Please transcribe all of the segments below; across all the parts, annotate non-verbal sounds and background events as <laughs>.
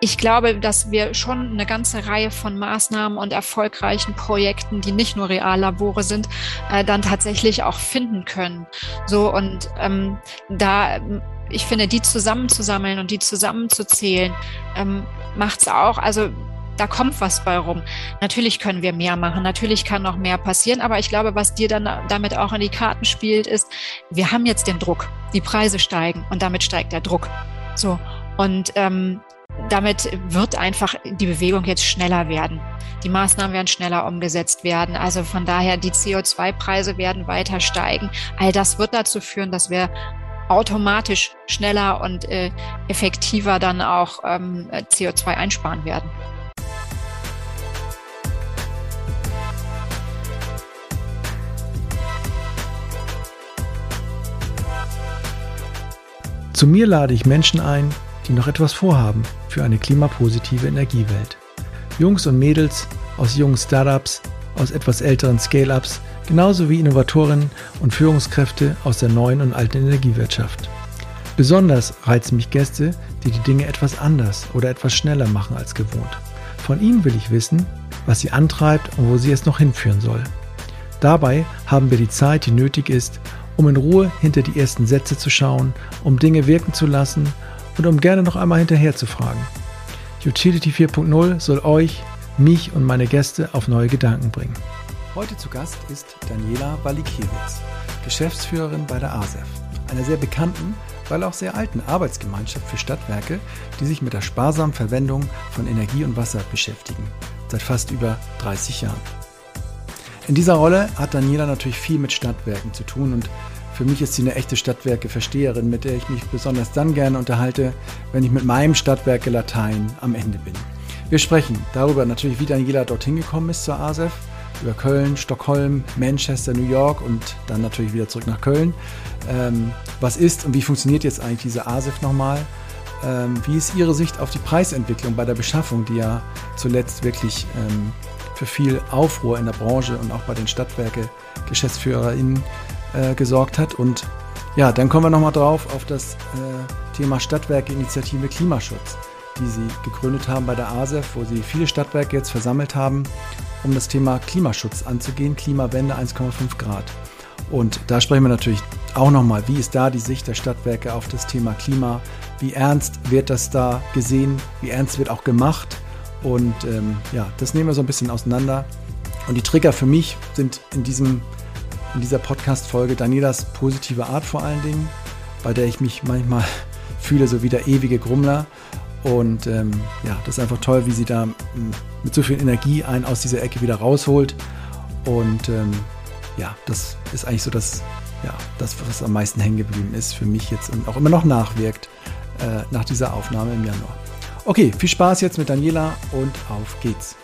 ich glaube, dass wir schon eine ganze Reihe von Maßnahmen und erfolgreichen Projekten, die nicht nur Reallabore sind, äh, dann tatsächlich auch finden können. So und ähm, da ich finde, die zusammenzusammeln und die zusammenzuzählen, ähm, macht es auch. Also da kommt was bei rum. Natürlich können wir mehr machen, natürlich kann noch mehr passieren, aber ich glaube, was dir dann damit auch in die Karten spielt, ist, wir haben jetzt den Druck, die Preise steigen und damit steigt der Druck. So und ähm, damit wird einfach die Bewegung jetzt schneller werden. Die Maßnahmen werden schneller umgesetzt werden. Also von daher, die CO2-Preise werden weiter steigen. All das wird dazu führen, dass wir automatisch schneller und äh, effektiver dann auch ähm, CO2 einsparen werden. Zu mir lade ich Menschen ein, die noch etwas vorhaben für eine klimapositive Energiewelt. Jungs und Mädels aus jungen Startups, aus etwas älteren Scale-ups, genauso wie Innovatorinnen und Führungskräfte aus der neuen und alten Energiewirtschaft. Besonders reizen mich Gäste, die die Dinge etwas anders oder etwas schneller machen als gewohnt. Von ihnen will ich wissen, was sie antreibt und wo sie es noch hinführen soll. Dabei haben wir die Zeit, die nötig ist, um in Ruhe hinter die ersten Sätze zu schauen, um Dinge wirken zu lassen und um gerne noch einmal hinterher zu fragen. Utility 4.0 soll euch, mich und meine Gäste auf neue Gedanken bringen. Heute zu Gast ist Daniela Balikiewicz, Geschäftsführerin bei der ASEF, einer sehr bekannten, weil auch sehr alten Arbeitsgemeinschaft für Stadtwerke, die sich mit der sparsamen Verwendung von Energie und Wasser beschäftigen, seit fast über 30 Jahren. In dieser Rolle hat Daniela natürlich viel mit Stadtwerken zu tun und für mich ist sie eine echte Stadtwerke-Versteherin, mit der ich mich besonders dann gerne unterhalte, wenn ich mit meinem Stadtwerke Latein am Ende bin. Wir sprechen darüber natürlich, wie Daniela dorthin gekommen ist zur ASEF, über Köln, Stockholm, Manchester, New York und dann natürlich wieder zurück nach Köln. Ähm, was ist und wie funktioniert jetzt eigentlich diese ASEF nochmal? Ähm, wie ist Ihre Sicht auf die Preisentwicklung bei der Beschaffung, die ja zuletzt wirklich ähm, für viel Aufruhr in der Branche und auch bei den Stadtwerke-GeschäftsführerInnen äh, gesorgt hat. Und ja, dann kommen wir nochmal drauf auf das äh, Thema Stadtwerke-Initiative Klimaschutz, die sie gegründet haben bei der ASEF, wo sie viele Stadtwerke jetzt versammelt haben, um das Thema Klimaschutz anzugehen, Klimawende 1,5 Grad. Und da sprechen wir natürlich auch nochmal, wie ist da die Sicht der Stadtwerke auf das Thema Klima? Wie ernst wird das da gesehen? Wie ernst wird auch gemacht? Und ähm, ja, das nehmen wir so ein bisschen auseinander. Und die Trigger für mich sind in diesem in dieser Podcast-Folge Danielas positive Art vor allen Dingen, bei der ich mich manchmal <laughs> fühle, so wie der ewige Grummler. Und ähm, ja, das ist einfach toll, wie sie da hm, mit so viel Energie einen aus dieser Ecke wieder rausholt. Und ähm, ja, das ist eigentlich so das, ja, das, was am meisten hängen geblieben ist für mich jetzt und auch immer noch nachwirkt äh, nach dieser Aufnahme im Januar. Okay, viel Spaß jetzt mit Daniela und auf geht's.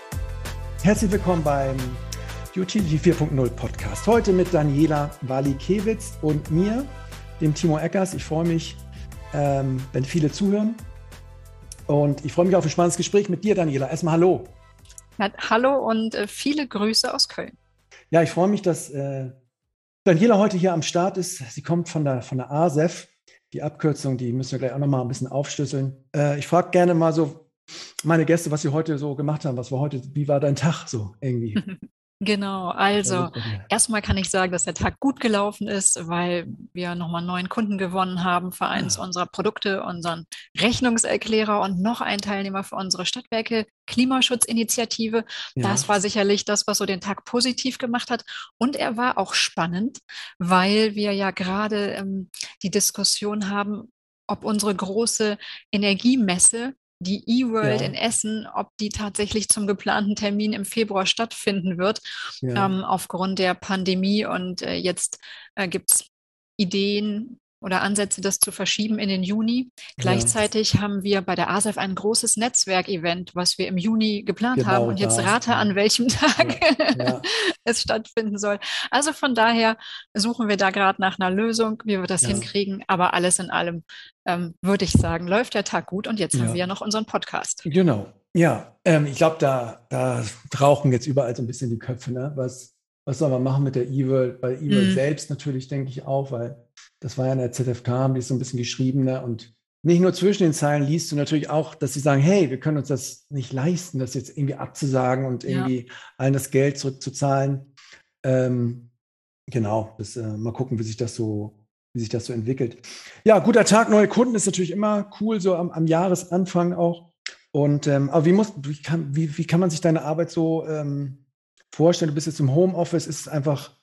Herzlich willkommen beim Utility 4.0 Podcast. Heute mit Daniela Walikewitz und mir, dem Timo Eckers. Ich freue mich, ähm, wenn viele zuhören. Und ich freue mich auf ein spannendes Gespräch mit dir, Daniela. Erstmal hallo. Na, hallo und äh, viele Grüße aus Köln. Ja, ich freue mich, dass äh, Daniela heute hier am Start ist. Sie kommt von der, von der ASEF. Die Abkürzung, die müssen wir gleich auch nochmal ein bisschen aufschlüsseln. Äh, ich frage gerne mal so meine Gäste, was sie heute so gemacht haben. Was war heute, wie war dein Tag so irgendwie? <laughs> Genau, also erstmal kann ich sagen, dass der Tag gut gelaufen ist, weil wir nochmal neuen Kunden gewonnen haben für eins unserer Produkte, unseren Rechnungserklärer und noch einen Teilnehmer für unsere Stadtwerke Klimaschutzinitiative. Ja. Das war sicherlich das, was so den Tag positiv gemacht hat. Und er war auch spannend, weil wir ja gerade ähm, die Diskussion haben, ob unsere große Energiemesse die E-World ja. in Essen, ob die tatsächlich zum geplanten Termin im Februar stattfinden wird, ja. ähm, aufgrund der Pandemie. Und äh, jetzt äh, gibt es Ideen, oder Ansätze, das zu verschieben in den Juni. Gleichzeitig haben wir bei der ASEF ein großes Netzwerkevent, was wir im Juni geplant genau, haben. Und jetzt rate, an welchem Tag ja, ja. <laughs> es stattfinden soll. Also von daher suchen wir da gerade nach einer Lösung, wie wir das hinkriegen. Aber alles in allem ähm, würde ich sagen, läuft der Tag gut. Und jetzt haben wir ja noch unseren Podcast. Genau. Ja, ähm, ich glaube, da, da rauchen jetzt überall so ein bisschen die Köpfe. Ne? Was, was soll man machen mit der E-World? Bei E-World mhm. selbst natürlich, denke ich auch, weil das war ja in der ZFK, haben die so ein bisschen geschrieben ne? und nicht nur zwischen den Zeilen liest du natürlich auch, dass sie sagen, hey, wir können uns das nicht leisten, das jetzt irgendwie abzusagen und irgendwie ja. allen das Geld zurückzuzahlen. Ähm, genau, das, äh, mal gucken, wie sich das so wie sich das so entwickelt. Ja, guter Tag, neue Kunden ist natürlich immer cool, so am, am Jahresanfang auch. Und ähm, aber wie muss, wie kann, wie, wie kann man sich deine Arbeit so ähm, vorstellen? Du bist jetzt im Homeoffice, ist es einfach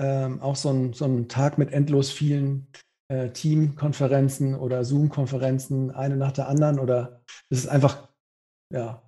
ähm, auch so ein, so ein Tag mit endlos vielen äh, Teamkonferenzen oder Zoom-Konferenzen, eine nach der anderen, oder ist es einfach ja,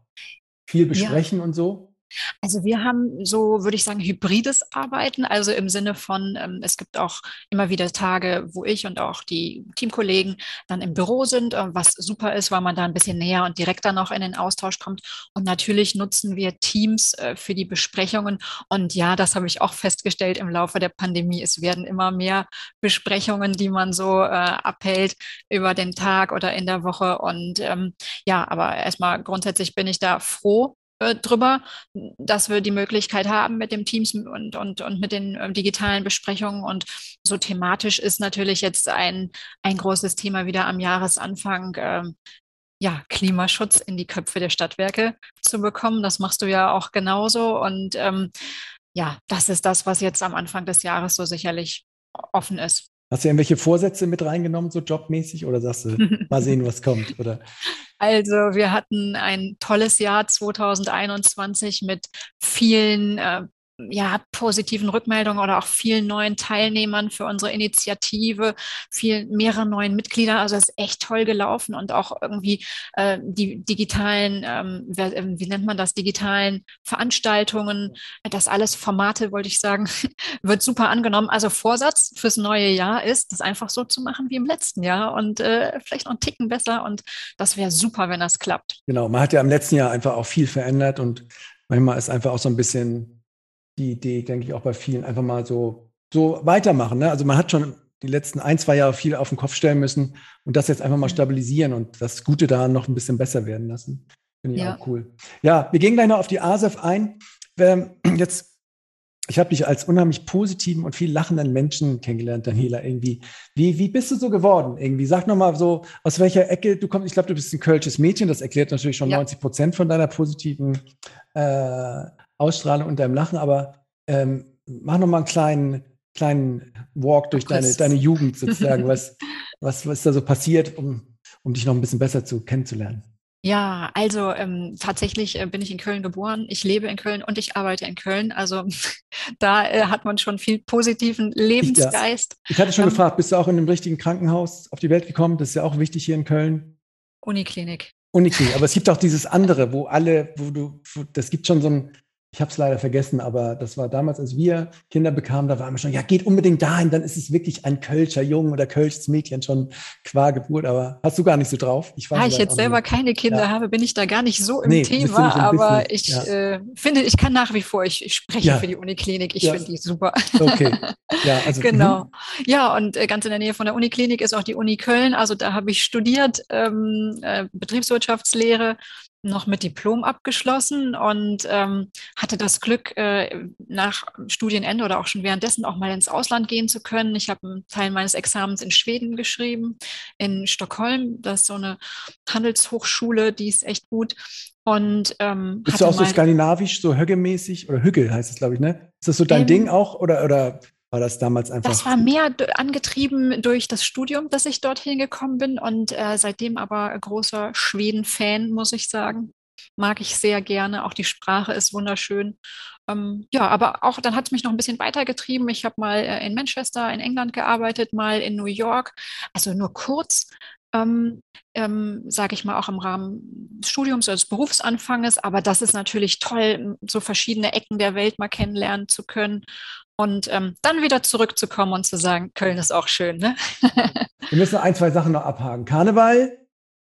viel besprechen ja. und so? Also wir haben so, würde ich sagen, hybrides Arbeiten, also im Sinne von, ähm, es gibt auch immer wieder Tage, wo ich und auch die Teamkollegen dann im Büro sind, äh, was super ist, weil man da ein bisschen näher und direkter noch in den Austausch kommt. Und natürlich nutzen wir Teams äh, für die Besprechungen. Und ja, das habe ich auch festgestellt im Laufe der Pandemie. Es werden immer mehr Besprechungen, die man so äh, abhält über den Tag oder in der Woche. Und ähm, ja, aber erstmal grundsätzlich bin ich da froh, äh, drüber, dass wir die Möglichkeit haben mit dem Teams und, und, und mit den äh, digitalen Besprechungen. Und so thematisch ist natürlich jetzt ein, ein großes Thema wieder am Jahresanfang. Ähm, ja, Klimaschutz in die Köpfe der Stadtwerke zu bekommen. Das machst du ja auch genauso. Und ähm, ja, das ist das, was jetzt am Anfang des Jahres so sicherlich offen ist. Hast du irgendwelche Vorsätze mit reingenommen, so jobmäßig, oder sagst du, <laughs> mal sehen, was kommt? Oder? Also wir hatten ein tolles Jahr 2021 mit vielen äh, ja, positiven Rückmeldungen oder auch vielen neuen Teilnehmern für unsere Initiative, viel, mehrere neuen Mitglieder. Also es ist echt toll gelaufen und auch irgendwie äh, die digitalen, ähm, ähm, wie nennt man das, digitalen Veranstaltungen, das alles Formate, wollte ich sagen, <laughs> wird super angenommen. Also Vorsatz fürs neue Jahr ist, das einfach so zu machen wie im letzten Jahr und äh, vielleicht noch einen Ticken besser und das wäre super, wenn das klappt. Genau, man hat ja im letzten Jahr einfach auch viel verändert und manchmal ist einfach auch so ein bisschen die Idee, denke ich, auch bei vielen einfach mal so, so weitermachen. Ne? Also man hat schon die letzten ein, zwei Jahre viel auf den Kopf stellen müssen und das jetzt einfach mal stabilisieren und das Gute daran noch ein bisschen besser werden lassen. Finde ich ja. auch cool. Ja, wir gehen gleich noch auf die ASEF ein. Ähm, jetzt, ich habe dich als unheimlich positiven und viel lachenden Menschen kennengelernt, Daniela, irgendwie. Wie, wie bist du so geworden? Irgendwie, sag nochmal so, aus welcher Ecke du kommst. Ich glaube, du bist ein kölsches Mädchen, das erklärt natürlich schon ja. 90 Prozent von deiner positiven äh, Ausstrahlung und deinem Lachen, aber ähm, mach noch mal einen kleinen, kleinen Walk durch deine, deine Jugend sozusagen. was, was, was ist da so passiert, um, um dich noch ein bisschen besser zu kennenzulernen? Ja, also ähm, tatsächlich äh, bin ich in Köln geboren. Ich lebe in Köln und ich arbeite in Köln. Also <laughs> da äh, hat man schon viel positiven Lebensgeist. Ich, ja. ich hatte schon ähm, gefragt, bist du auch in einem richtigen Krankenhaus auf die Welt gekommen? Das ist ja auch wichtig hier in Köln. Uniklinik. Uniklinik. Aber es gibt auch dieses andere, wo alle, wo du, wo, das gibt schon so ein, ich habe es leider vergessen, aber das war damals, als wir Kinder bekamen, da waren wir schon, ja, geht unbedingt dahin, dann ist es wirklich ein Kölscher Jungen oder Kölsches Mädchen schon qua Geburt, aber hast du gar nicht so drauf? Ich da ich jetzt selber keine Kinder ja. habe, bin ich da gar nicht so im nee, Thema, aber ich ja. äh, finde, ich kann nach wie vor, ich, ich spreche ja. für die Uniklinik, ich finde die super. Okay. Ja, also, <laughs> genau. Mhm. Ja, und äh, ganz in der Nähe von der Uniklinik ist auch die Uni Köln, also da habe ich studiert, ähm, äh, Betriebswirtschaftslehre noch mit Diplom abgeschlossen und ähm, hatte das Glück, äh, nach Studienende oder auch schon währenddessen auch mal ins Ausland gehen zu können. Ich habe einen Teil meines Examens in Schweden geschrieben, in Stockholm. Das ist so eine Handelshochschule, die ist echt gut. Und ähm, bist du auch so skandinavisch, so Högge-mäßig oder Hügge heißt es, glaube ich, ne? Ist das so dein ähm, Ding auch oder oder war das damals einfach? Das war mehr angetrieben durch das Studium, dass ich dorthin gekommen bin und äh, seitdem aber großer Schweden-Fan, muss ich sagen. Mag ich sehr gerne. Auch die Sprache ist wunderschön. Ähm, ja, aber auch dann hat es mich noch ein bisschen weitergetrieben. Ich habe mal äh, in Manchester in England gearbeitet, mal in New York. Also nur kurz, ähm, ähm, sage ich mal, auch im Rahmen des Studiums oder des Berufsanfanges. Aber das ist natürlich toll, so verschiedene Ecken der Welt mal kennenlernen zu können. Und ähm, dann wieder zurückzukommen und zu sagen, Köln ist auch schön. Ne? <laughs> Wir müssen ein, zwei Sachen noch abhaken. Karneval?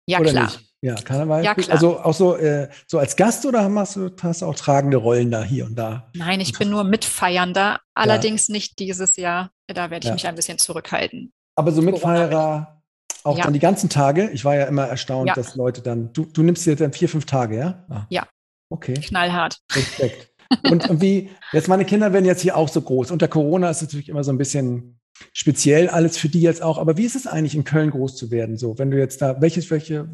Ja, klar. Nicht? Ja, Karneval. Ja, klar. Also auch so, äh, so als Gast oder hast du, hast auch tragende Rollen da hier und da? Nein, ich bin nur Mitfeiernder, allerdings ja. nicht dieses Jahr. Da werde ich ja. mich ein bisschen zurückhalten. Aber so Mitfeierer auch ja. dann die ganzen Tage. Ich war ja immer erstaunt, dass Leute dann, du, du nimmst dir dann vier, fünf Tage, ja? Ah. Ja. Okay. Knallhart. Respekt. Und, wie, jetzt meine Kinder werden jetzt hier auch so groß. Unter Corona ist es natürlich immer so ein bisschen speziell alles für die jetzt auch. Aber wie ist es eigentlich in Köln groß zu werden? So, wenn du jetzt da, welches, welche,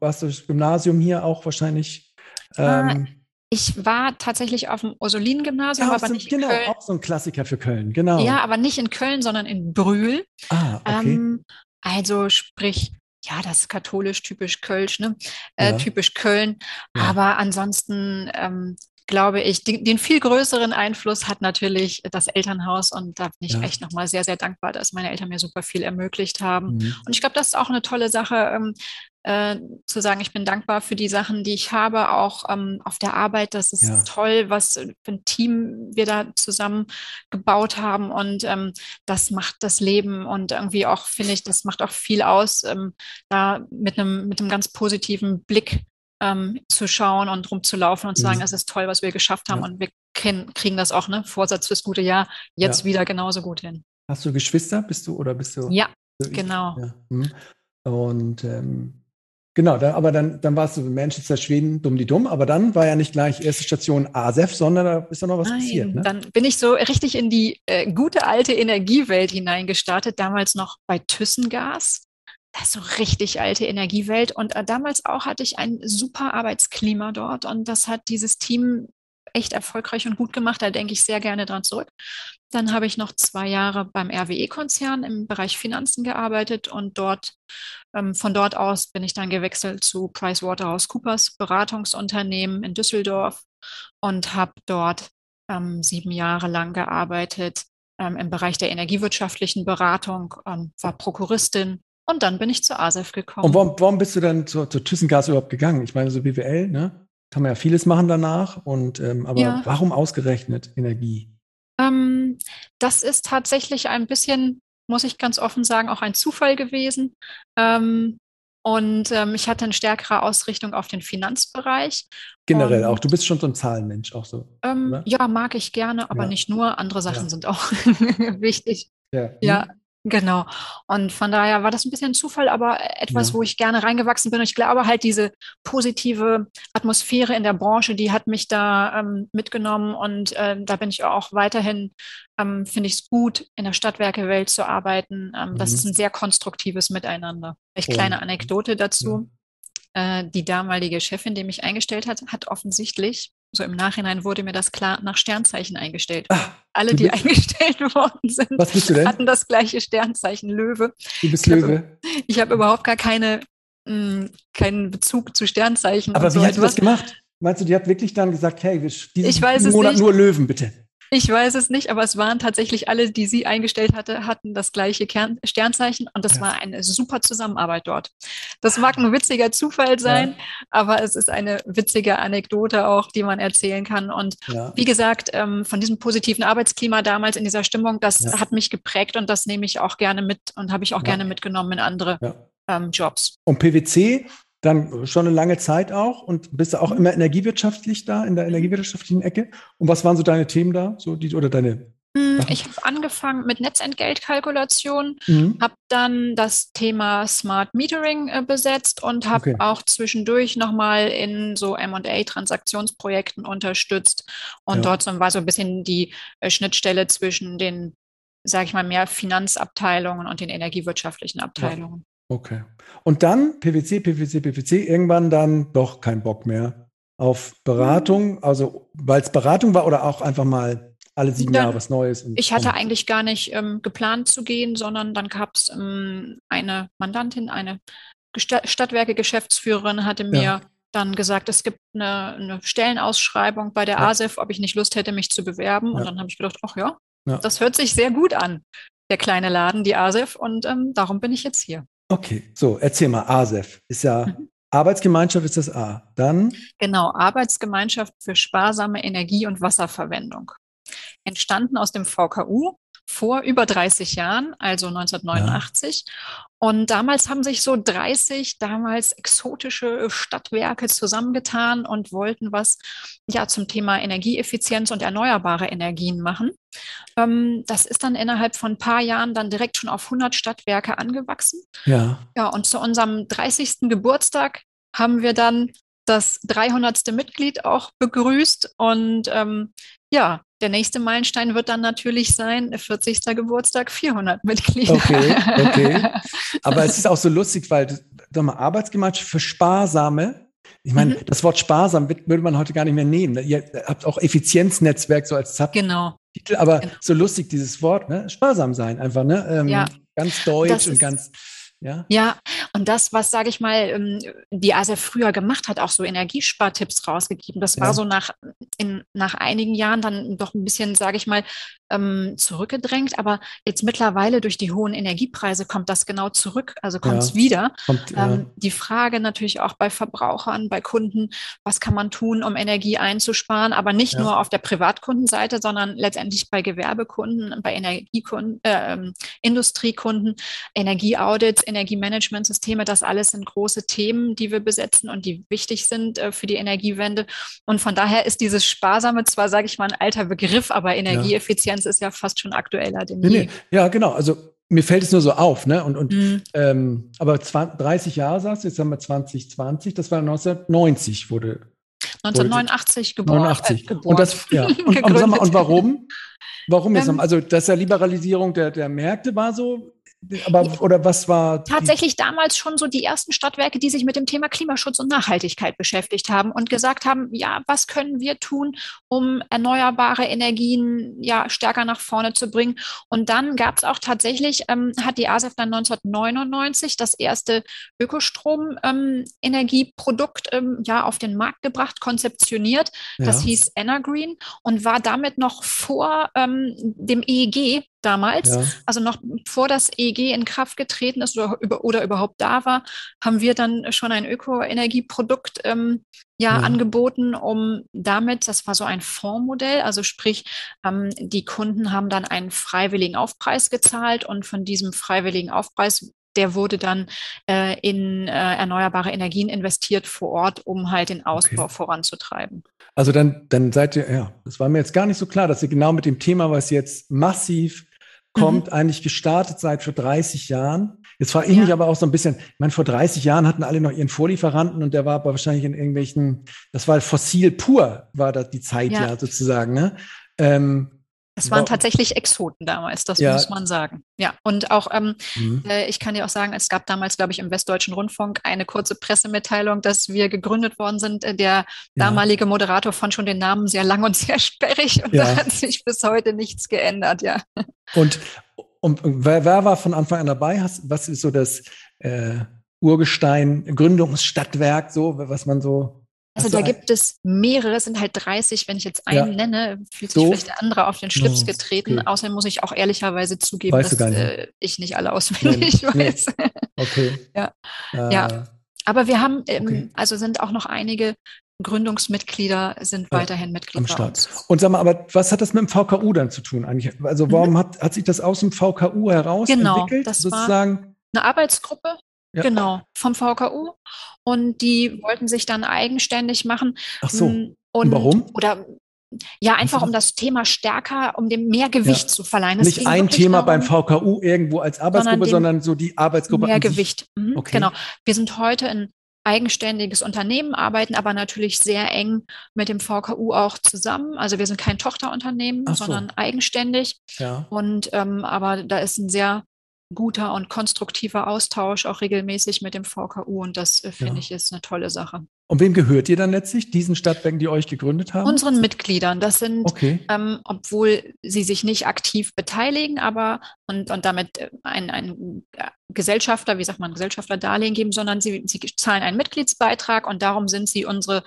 warst du das Gymnasium hier auch wahrscheinlich? Ah, ähm, ich war tatsächlich auf dem Ursulinen-Gymnasium, ja, aber so, nicht genau, in Köln. auch so ein Klassiker für Köln, genau. Ja, aber nicht in Köln, sondern in Brühl. Ah, okay. Ähm, also sprich, ja, das ist katholisch, typisch Kölsch, ne? Äh, ja. Typisch Köln. Ja. Aber ansonsten ähm, glaube ich, den, den, viel größeren Einfluss hat natürlich das Elternhaus und da bin ich ja. echt nochmal sehr, sehr dankbar, dass meine Eltern mir super viel ermöglicht haben. Mhm. Und ich glaube, das ist auch eine tolle Sache, ähm, äh, zu sagen, ich bin dankbar für die Sachen, die ich habe, auch ähm, auf der Arbeit. Das ist ja. toll, was für ein Team wir da zusammen gebaut haben und ähm, das macht das Leben und irgendwie auch, finde ich, das macht auch viel aus, ähm, da mit einem, mit einem ganz positiven Blick ähm, zu schauen und rumzulaufen und zu sagen, mhm. es ist toll, was wir geschafft haben ja. und wir kriegen das auch, ne? Vorsatz fürs gute Jahr, jetzt ja. wieder genauso gut hin. Hast du Geschwister? Bist du oder bist du? Ja, so genau. Ja. Mhm. Und ähm, genau, da, aber dann, dann warst du in Manchester, Schweden, dumm die dumm, aber dann war ja nicht gleich erste Station ASEF, sondern da ist ja noch was Nein, passiert. Ne? Dann bin ich so richtig in die äh, gute alte Energiewelt hineingestartet, damals noch bei Thyssengas das ist so richtig alte Energiewelt. Und äh, damals auch hatte ich ein super Arbeitsklima dort und das hat dieses Team echt erfolgreich und gut gemacht. Da denke ich sehr gerne dran zurück. Dann habe ich noch zwei Jahre beim RWE-Konzern im Bereich Finanzen gearbeitet und dort, ähm, von dort aus bin ich dann gewechselt zu PricewaterhouseCoopers Beratungsunternehmen in Düsseldorf und habe dort ähm, sieben Jahre lang gearbeitet ähm, im Bereich der energiewirtschaftlichen Beratung, ähm, war Prokuristin und dann bin ich zur ASEF gekommen. Und warum, warum bist du dann zur, zur ThyssenGas überhaupt gegangen? Ich meine, so BWL, ne? Kann man ja vieles machen danach. Und ähm, aber ja. warum ausgerechnet Energie? Ähm, das ist tatsächlich ein bisschen, muss ich ganz offen sagen, auch ein Zufall gewesen. Ähm, und ähm, ich hatte eine stärkere Ausrichtung auf den Finanzbereich. Generell und, auch. Du bist schon so ein Zahlenmensch, auch so. Ähm, ja, mag ich gerne, aber ja. nicht nur. Andere Sachen ja. sind auch <laughs> wichtig. Ja. ja. Genau. Und von daher war das ein bisschen Zufall, aber etwas, ja. wo ich gerne reingewachsen bin. Und ich glaube halt, diese positive Atmosphäre in der Branche, die hat mich da ähm, mitgenommen. Und ähm, da bin ich auch weiterhin, ähm, finde ich es gut, in der Stadtwerkewelt zu arbeiten. Mhm. Das ist ein sehr konstruktives Miteinander. Eine kleine Anekdote dazu. Ja. Äh, die damalige Chefin, die mich eingestellt hat, hat offensichtlich so im Nachhinein wurde mir das klar nach Sternzeichen eingestellt. Ach, Alle, die eingestellt <laughs> worden sind, hatten das gleiche Sternzeichen Löwe. Du bist ich Löwe. Hab, ich habe überhaupt gar keine, mh, hm, keinen Bezug zu Sternzeichen. Aber wie so hast du das gemacht? Meinst du, die hat wirklich dann gesagt, hey, diesen Monat nur Löwen, bitte? Ich weiß es nicht, aber es waren tatsächlich alle, die sie eingestellt hatte, hatten das gleiche Kern Sternzeichen und das ja. war eine super Zusammenarbeit dort. Das mag ein witziger Zufall sein, ja. aber es ist eine witzige Anekdote auch, die man erzählen kann. Und ja. wie gesagt, ähm, von diesem positiven Arbeitsklima damals in dieser Stimmung, das hat mich geprägt und das nehme ich auch gerne mit und habe ich auch gerne mitgenommen in andere ähm, Jobs. Und PwC dann schon eine lange Zeit auch und bist du auch mhm. immer energiewirtschaftlich da, in der energiewirtschaftlichen Ecke. Und was waren so deine Themen da, so die, oder deine? Mm, ich habe angefangen mit Netzentgeltkalkulation, mhm. habe dann das Thema Smart Metering äh, besetzt und habe okay. auch zwischendurch nochmal in so M&A-Transaktionsprojekten unterstützt. Und ja. dort so, war so ein bisschen die äh, Schnittstelle zwischen den, sage ich mal, mehr Finanzabteilungen und den energiewirtschaftlichen Abteilungen. Okay. Und dann PwC, PwC, PwC, irgendwann dann doch kein Bock mehr auf Beratung, also weil es Beratung war oder auch einfach mal alle sieben dann, Jahre was Neues? ich hatte eigentlich gar nicht ähm, geplant zu gehen, sondern dann gab es ähm, eine Mandantin, eine Stadtwerke-Geschäftsführerin hatte mir ja. dann gesagt, es gibt eine, eine Stellenausschreibung bei der ja. ASEF, ob ich nicht Lust hätte, mich zu bewerben. Ja. Und dann habe ich gedacht, ach ja, das hört sich sehr gut an, der kleine Laden, die ASEF. Und ähm, darum bin ich jetzt hier. Okay, so, erzähl mal, ASEF ist ja mhm. Arbeitsgemeinschaft ist das A. Dann? Genau, Arbeitsgemeinschaft für sparsame Energie- und Wasserverwendung. Entstanden aus dem VKU vor über 30 Jahren, also 1989. Ja. Und damals haben sich so 30 damals exotische Stadtwerke zusammengetan und wollten was ja zum Thema Energieeffizienz und erneuerbare Energien machen. Ähm, das ist dann innerhalb von ein paar Jahren dann direkt schon auf 100 Stadtwerke angewachsen. Ja. Ja, und zu unserem 30. Geburtstag haben wir dann das 300. Mitglied auch begrüßt und ähm, ja, der nächste Meilenstein wird dann natürlich sein, 40. Geburtstag, 400 Mitglieder. Okay, okay. <laughs> Aber es ist auch so lustig, weil, sag mal, Arbeitsgemeinschaft für Sparsame, ich meine, mhm. das Wort sparsam würde man heute gar nicht mehr nehmen. Ihr habt auch Effizienznetzwerk so als Zap genau. Titel, aber genau. so lustig dieses Wort, ne? Sparsam sein einfach, ne? Ähm, ja. Ganz deutsch und ganz ja, ja und das, was, sage ich mal, ähm, die ASEF früher gemacht hat, auch so Energiespartipps rausgegeben, das war ja. so nach, in, nach einigen Jahren dann doch ein bisschen, sage ich mal, ähm, zurückgedrängt. Aber jetzt mittlerweile durch die hohen Energiepreise kommt das genau zurück, also kommt es ja. wieder. Kommt, ähm, die Frage natürlich auch bei Verbrauchern, bei Kunden, was kann man tun, um Energie einzusparen, aber nicht nur auf der Privatkundenseite, sondern letztendlich bei Gewerbekunden, bei Energiekunden, äh, ähm, Industriekunden, Energieaudits, Energiemanagementsysteme, das alles sind große Themen, die wir besetzen und die wichtig sind äh, für die Energiewende. Und von daher ist dieses Sparsame zwar, sage ich mal, ein alter Begriff, aber Energieeffizienz ja. ist ja fast schon aktueller denn nee, je. Nee. Ja, genau. Also mir fällt es nur so auf, ne? Und, und mhm. ähm, aber 20, 30 Jahre sagst du, jetzt haben wir 2020, das war 1990 wurde 1989 geboren. 89. Äh, geboren. Und das, ja. <laughs> Und, und, und, warum? Warum jetzt? Ähm, also, dass ja Liberalisierung der, der Märkte war so aber, oder was war? Tatsächlich damals schon so die ersten Stadtwerke, die sich mit dem Thema Klimaschutz und Nachhaltigkeit beschäftigt haben und gesagt haben, ja, was können wir tun, um erneuerbare Energien ja stärker nach vorne zu bringen? Und dann gab es auch tatsächlich, ähm, hat die ASEF dann 1999 das erste Ökostrom-Energieprodukt ähm, ähm, ja auf den Markt gebracht, konzeptioniert. Das ja. hieß Energreen und war damit noch vor ähm, dem EEG damals, ja. also noch bevor das EEG in Kraft getreten ist oder, oder überhaupt da war, haben wir dann schon ein Ökoenergieprodukt ähm, ja, ja, angeboten, um damit, das war so ein Fondsmodell, also sprich, ähm, die Kunden haben dann einen freiwilligen Aufpreis gezahlt und von diesem freiwilligen Aufpreis der wurde dann äh, in äh, erneuerbare Energien investiert vor Ort, um halt den Ausbau okay. voranzutreiben. Also dann, dann seid ihr, ja, das war mir jetzt gar nicht so klar, dass ihr genau mit dem Thema, was jetzt massiv kommt, mhm. eigentlich gestartet seit vor 30 Jahren. Jetzt frage ich ja. mich aber auch so ein bisschen, ich meine, vor 30 Jahren hatten alle noch ihren Vorlieferanten und der war aber wahrscheinlich in irgendwelchen, das war fossil pur, war das die Zeit ja, ja sozusagen. Ne? Ähm, es waren tatsächlich Exoten damals, das ja. muss man sagen. Ja, und auch, ähm, mhm. äh, ich kann dir auch sagen, es gab damals, glaube ich, im Westdeutschen Rundfunk eine kurze Pressemitteilung, dass wir gegründet worden sind. Äh, der ja. damalige Moderator fand schon den Namen sehr lang und <laughs> sehr sperrig und ja. da hat sich bis heute nichts geändert, ja. Und, und wer, wer war von Anfang an dabei? Was ist so das äh, Urgestein, Gründungsstadtwerk, so, was man so also da gibt es mehrere, es sind halt 30, wenn ich jetzt einen ja. nenne, fühlt sich so. vielleicht der andere auf den Schlips oh, getreten. Okay. Außerdem muss ich auch ehrlicherweise zugeben, weißt dass äh, ich nicht alle auswendig nee, <laughs> weiß. Nee. Okay. ja. Äh, ja. Aber wir haben, ähm, okay. also sind auch noch einige Gründungsmitglieder sind ja, weiterhin Mitglied am Start. Und sag mal, aber was hat das mit dem VKU dann zu tun eigentlich? Also warum mhm. hat, hat sich das aus dem VKU heraus genau, entwickelt? Das sozusagen? war eine Arbeitsgruppe, ja. genau, vom VKU und die wollten sich dann eigenständig machen. Ach so. Mm, und, Warum? Oder ja, einfach um das Thema stärker, um dem mehr Gewicht ja. zu verleihen. Das Nicht ein Thema darum, beim VKU irgendwo als Arbeitsgruppe, sondern, sondern so die Arbeitsgruppe. Mehr Gewicht. Mhm, okay. Genau. Wir sind heute ein eigenständiges Unternehmen, arbeiten aber natürlich sehr eng mit dem VKU auch zusammen. Also wir sind kein Tochterunternehmen, so. sondern eigenständig. Ja. Und ähm, aber da ist ein sehr guter und konstruktiver Austausch auch regelmäßig mit dem VKU und das äh, finde ja. ich ist eine tolle Sache. Und wem gehört ihr dann letztlich, diesen Stadtwerken, die euch gegründet haben? Unseren Mitgliedern. Das sind, okay. ähm, obwohl sie sich nicht aktiv beteiligen, aber und, und damit äh, ein, ein Gesellschafter, wie sagt man, Gesellschafterdarlehen geben, sondern sie, sie zahlen einen Mitgliedsbeitrag und darum sind sie unsere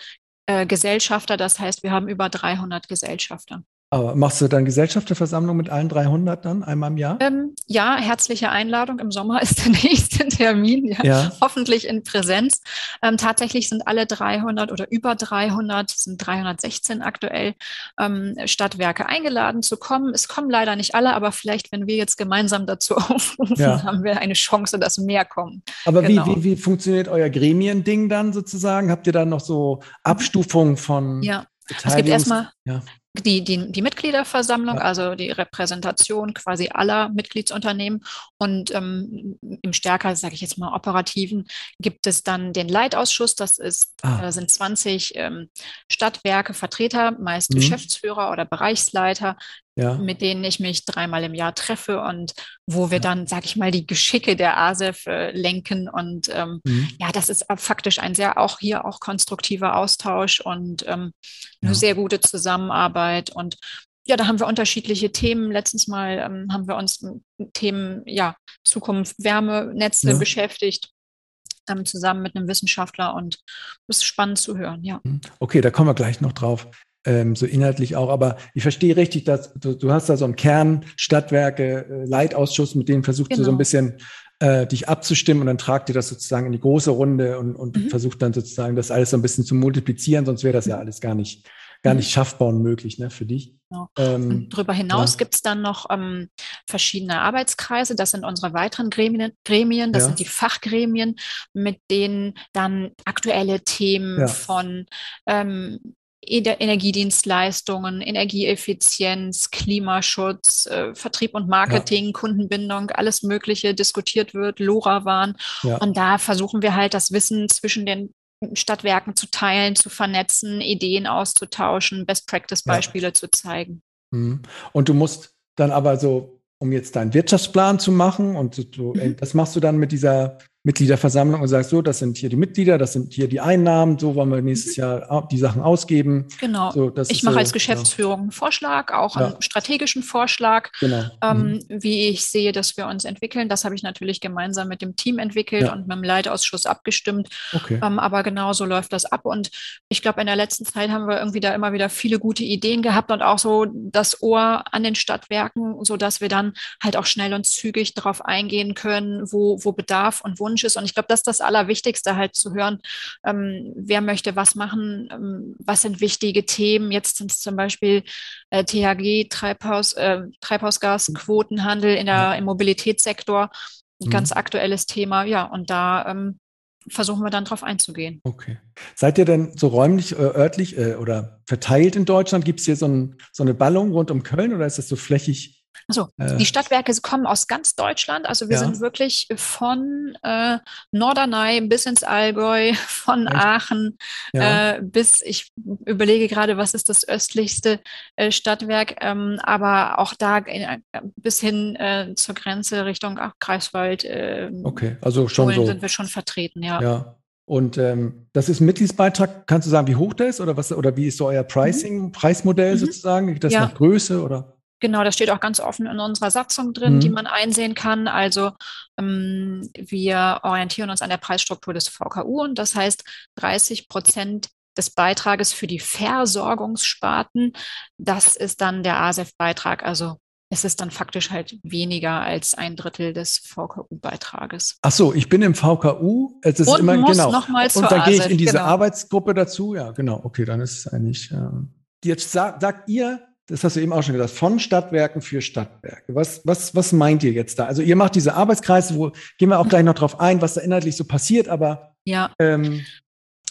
äh, Gesellschafter. Das heißt, wir haben über 300 Gesellschafter. Aber machst du dann Gesellschafterversammlung mit allen 300 dann einmal im Jahr? Ähm, ja, herzliche Einladung. Im Sommer <laughs> ist der nächste Termin, ja, ja. hoffentlich in Präsenz. Ähm, tatsächlich sind alle 300 oder über 300, sind 316 aktuell, ähm, Stadtwerke eingeladen zu kommen. Es kommen leider nicht alle, aber vielleicht, wenn wir jetzt gemeinsam dazu <laughs> aufrufen, ja. haben wir eine Chance, dass mehr kommen. Aber genau. wie, wie, wie funktioniert euer Gremiending dann sozusagen? Habt ihr dann noch so Abstufungen von? Ja Es gibt erstmal ja die, die, die Mitgliederversammlung, also die Repräsentation quasi aller Mitgliedsunternehmen. Und ähm, im stärker, sage ich jetzt mal, operativen gibt es dann den Leitausschuss. Das ist, ah. äh, sind 20 ähm, Stadtwerke, Vertreter, meist mhm. Geschäftsführer oder Bereichsleiter, ja. mit denen ich mich dreimal im Jahr treffe und wo wir ja. dann, sage ich mal, die Geschicke der ASEF äh, lenken. Und ähm, mhm. ja, das ist faktisch ein sehr auch hier auch konstruktiver Austausch und ähm, eine sehr gute Zusammenarbeit Arbeit und ja, da haben wir unterschiedliche Themen. Letztens mal ähm, haben wir uns mit Themen, ja, Zukunft, Wärmenetze beschäftigt, ähm, zusammen mit einem Wissenschaftler und das ist spannend zu hören, ja. Mhm. Okay, da kommen wir gleich noch drauf. Ähm, so inhaltlich auch, aber ich verstehe richtig, dass du, du hast da so einen Kern Stadtwerke, äh, Leitausschuss, mit denen versucht genau. du so ein genau. bisschen äh, dich abzustimmen und dann tragt ihr das sozusagen in die große Runde und, und mhm. versucht dann sozusagen das alles so ein bisschen zu multiplizieren, sonst wäre das ja mhm. alles gar nicht gar nicht schaffbar und möglich ne, für dich. Genau. Ähm, darüber hinaus ja. gibt es dann noch ähm, verschiedene Arbeitskreise. Das sind unsere weiteren Gremien, Gremien das ja. sind die Fachgremien, mit denen dann aktuelle Themen ja. von ähm, Energiedienstleistungen, Energieeffizienz, Klimaschutz, äh, Vertrieb und Marketing, ja. Kundenbindung, alles Mögliche diskutiert wird, LoRaWAN. Ja. Und da versuchen wir halt das Wissen zwischen den Stadtwerken zu teilen, zu vernetzen, Ideen auszutauschen, Best-Practice-Beispiele ja. zu zeigen. Mhm. Und du musst dann aber so, um jetzt deinen Wirtschaftsplan zu machen, und du, mhm. das machst du dann mit dieser Mitgliederversammlung und sagst so, das sind hier die Mitglieder, das sind hier die Einnahmen, so wollen wir nächstes mhm. Jahr die Sachen ausgeben. Genau. So, ich mache so, als Geschäftsführung ja. einen Vorschlag, auch ja. einen strategischen Vorschlag, genau. ähm, mhm. wie ich sehe, dass wir uns entwickeln. Das habe ich natürlich gemeinsam mit dem Team entwickelt ja. und mit dem Leitausschuss abgestimmt. Okay. Ähm, aber genau so läuft das ab. Und ich glaube, in der letzten Zeit haben wir irgendwie da immer wieder viele gute Ideen gehabt und auch so das Ohr an den Stadtwerken, sodass wir dann halt auch schnell und zügig darauf eingehen können, wo, wo Bedarf und Wunsch Wunsch ist. Und ich glaube, das ist das Allerwichtigste, halt zu hören, ähm, wer möchte was machen, ähm, was sind wichtige Themen. Jetzt sind es zum Beispiel äh, THG, Treibhaus, äh, Treibhausgasquotenhandel in der, im Mobilitätssektor. Ein mhm. ganz aktuelles Thema, ja, und da ähm, versuchen wir dann drauf einzugehen. Okay. Seid ihr denn so räumlich, äh, örtlich äh, oder verteilt in Deutschland? Gibt es hier so, ein, so, eine Ballung rund um Köln oder ist das so flächig also äh, die Stadtwerke kommen aus ganz Deutschland. Also wir ja. sind wirklich von äh, Norderney bis ins Allgäu, <laughs> von Echt? Aachen ja. äh, bis, ich überlege gerade, was ist das östlichste äh, Stadtwerk, ähm, aber auch da in, äh, bis hin äh, zur Grenze Richtung ach, Greifswald. Ähm, okay, also schon so. sind wir schon vertreten, ja. Ja. Und ähm, das ist ein Mitgliedsbeitrag. Kannst du sagen, wie hoch der ist oder was oder wie ist so euer Pricing, mhm. Preismodell mhm. sozusagen? Das ja. nach Größe oder? Genau, das steht auch ganz offen in unserer Satzung drin, mhm. die man einsehen kann. Also ähm, wir orientieren uns an der Preisstruktur des VKU und das heißt 30 Prozent des Beitrages für die Versorgungssparten, das ist dann der ASEF-Beitrag. Also es ist dann faktisch halt weniger als ein Drittel des VKU-Beitrages. Ach so, ich bin im VKU. Es ist und immer muss genau. Nochmals und dann gehe ich in diese genau. Arbeitsgruppe dazu. Ja, genau. Okay, dann ist es eigentlich. Äh, jetzt sagt, sagt ihr, das hast du eben auch schon gesagt, von Stadtwerken für Stadtwerke. Was, was, was meint ihr jetzt da? Also ihr macht diese Arbeitskreise, wo gehen wir auch gleich noch drauf ein, was da inhaltlich so passiert, aber ja. ähm,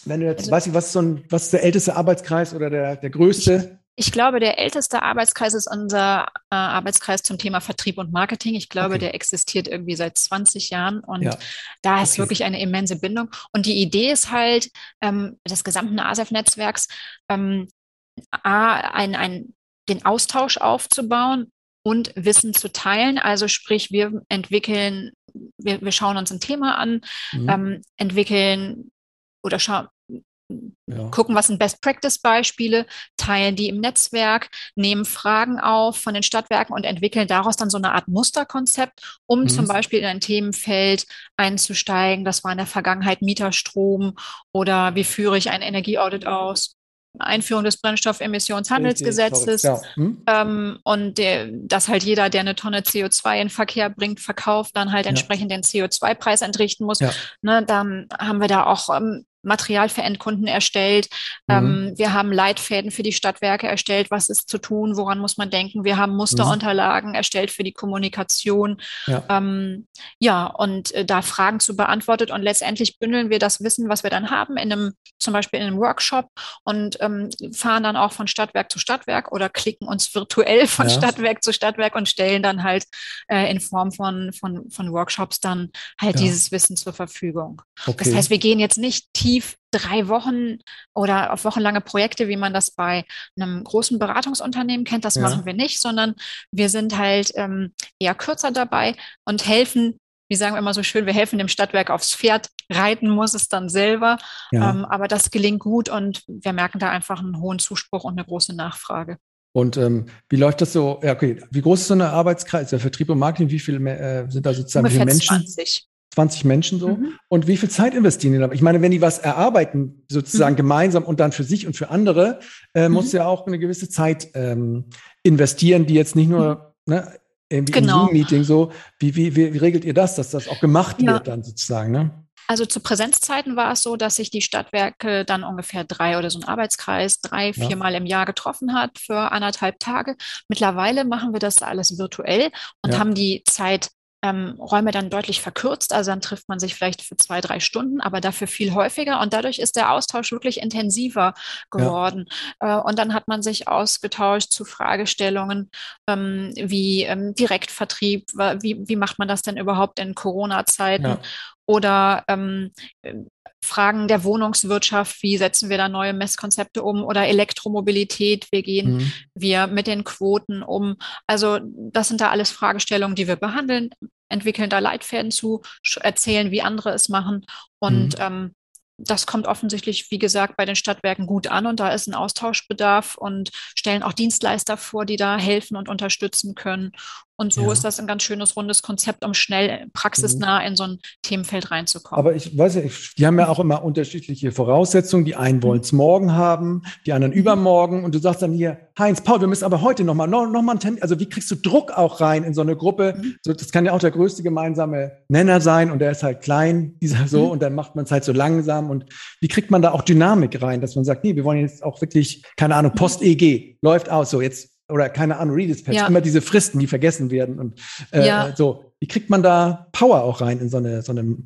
wenn du jetzt, also, weiß ich, was ist, so ein, was ist der älteste Arbeitskreis oder der, der größte? Ich, ich glaube, der älteste Arbeitskreis ist unser äh, Arbeitskreis zum Thema Vertrieb und Marketing. Ich glaube, okay. der existiert irgendwie seit 20 Jahren und ja. da ist okay. wirklich eine immense Bindung. Und die Idee ist halt, ähm, des gesamten ASEF-Netzwerks, ähm, ein, ein den Austausch aufzubauen und Wissen zu teilen. Also sprich, wir entwickeln, wir, wir schauen uns ein Thema an, mhm. ähm, entwickeln oder schauen, ja. gucken, was sind Best-Practice-Beispiele, teilen die im Netzwerk, nehmen Fragen auf von den Stadtwerken und entwickeln daraus dann so eine Art Musterkonzept, um mhm. zum Beispiel in ein Themenfeld einzusteigen. Das war in der Vergangenheit Mieterstrom oder wie führe ich ein Energieaudit aus Einführung des Brennstoffemissionshandelsgesetzes ja. hm? ähm, und der, dass halt jeder, der eine Tonne CO2 in Verkehr bringt, verkauft, dann halt entsprechend ja. den CO2-Preis entrichten muss. Ja. Ne, dann haben wir da auch ähm, Material für Endkunden erstellt. Mhm. Ähm, wir haben Leitfäden für die Stadtwerke erstellt. Was ist zu tun? Woran muss man denken? Wir haben Musterunterlagen mhm. erstellt für die Kommunikation. Ja, ähm, ja und äh, da Fragen zu beantwortet. Und letztendlich bündeln wir das Wissen, was wir dann haben, in einem, zum Beispiel in einem Workshop und ähm, fahren dann auch von Stadtwerk zu Stadtwerk oder klicken uns virtuell von ja. Stadtwerk zu Stadtwerk und stellen dann halt äh, in Form von, von, von Workshops dann halt ja. dieses Wissen zur Verfügung. Okay. Das heißt, wir gehen jetzt nicht tief drei Wochen oder auf wochenlange Projekte, wie man das bei einem großen Beratungsunternehmen kennt. Das ja. machen wir nicht, sondern wir sind halt ähm, eher kürzer dabei und helfen wie sagen wir immer so schön, wir helfen dem Stadtwerk aufs Pferd, reiten muss es dann selber. Ja. Ähm, aber das gelingt gut und wir merken da einfach einen hohen Zuspruch und eine große Nachfrage. Und ähm, wie läuft das so? Ja, okay. Wie groß ist so eine Arbeitskreis? Der Vertrieb und Marketing, wie viele äh, sind da sozusagen Ungefähr Menschen? 20. 20 Menschen so. Mhm. Und wie viel Zeit investieren die da? Ich meine, wenn die was erarbeiten, sozusagen mhm. gemeinsam und dann für sich und für andere, äh, mhm. muss ja auch eine gewisse Zeit ähm, investieren, die jetzt nicht nur mhm. ne, irgendwie genau. im Zoom-Meeting so, wie, wie, wie, regelt ihr das, dass das auch gemacht ja. wird dann sozusagen, ne? Also zu Präsenzzeiten war es so, dass sich die Stadtwerke dann ungefähr drei oder so ein Arbeitskreis drei, ja. viermal im Jahr getroffen hat für anderthalb Tage. Mittlerweile machen wir das alles virtuell und ja. haben die Zeit ähm, Räume dann deutlich verkürzt. Also dann trifft man sich vielleicht für zwei, drei Stunden, aber dafür viel häufiger. Und dadurch ist der Austausch wirklich intensiver geworden. Ja. Äh, und dann hat man sich ausgetauscht zu Fragestellungen ähm, wie ähm, Direktvertrieb, wie, wie macht man das denn überhaupt in Corona-Zeiten? Ja. Oder ähm, Fragen der Wohnungswirtschaft, wie setzen wir da neue Messkonzepte um oder Elektromobilität, wie gehen mhm. wir mit den Quoten um. Also das sind da alles Fragestellungen, die wir behandeln, entwickeln da Leitfäden zu, erzählen, wie andere es machen und mhm. ähm, das kommt offensichtlich, wie gesagt, bei den Stadtwerken gut an und da ist ein Austauschbedarf und stellen auch Dienstleister vor, die da helfen und unterstützen können. Und so ja. ist das ein ganz schönes rundes Konzept, um schnell praxisnah in so ein Themenfeld reinzukommen. Aber ich weiß ja, die haben ja auch immer unterschiedliche Voraussetzungen. Die einen wollen es morgen haben, die anderen mhm. übermorgen. Und du sagst dann hier, Heinz, Paul, wir müssen aber heute nochmal noch, noch mal einen Termin. Also wie kriegst du Druck auch rein in so eine Gruppe? Mhm. So, das kann ja auch der größte gemeinsame Nenner sein und der ist halt klein, dieser so, mhm. und dann macht man es halt so langsam. Und wie kriegt man da auch Dynamik rein, dass man sagt, nee, wir wollen jetzt auch wirklich, keine Ahnung, mhm. Post-EG läuft aus, so jetzt oder keine Ahnung, Redispatch, ja. immer diese Fristen, die vergessen werden und äh, ja. so. Wie kriegt man da Power auch rein in so eine, so eine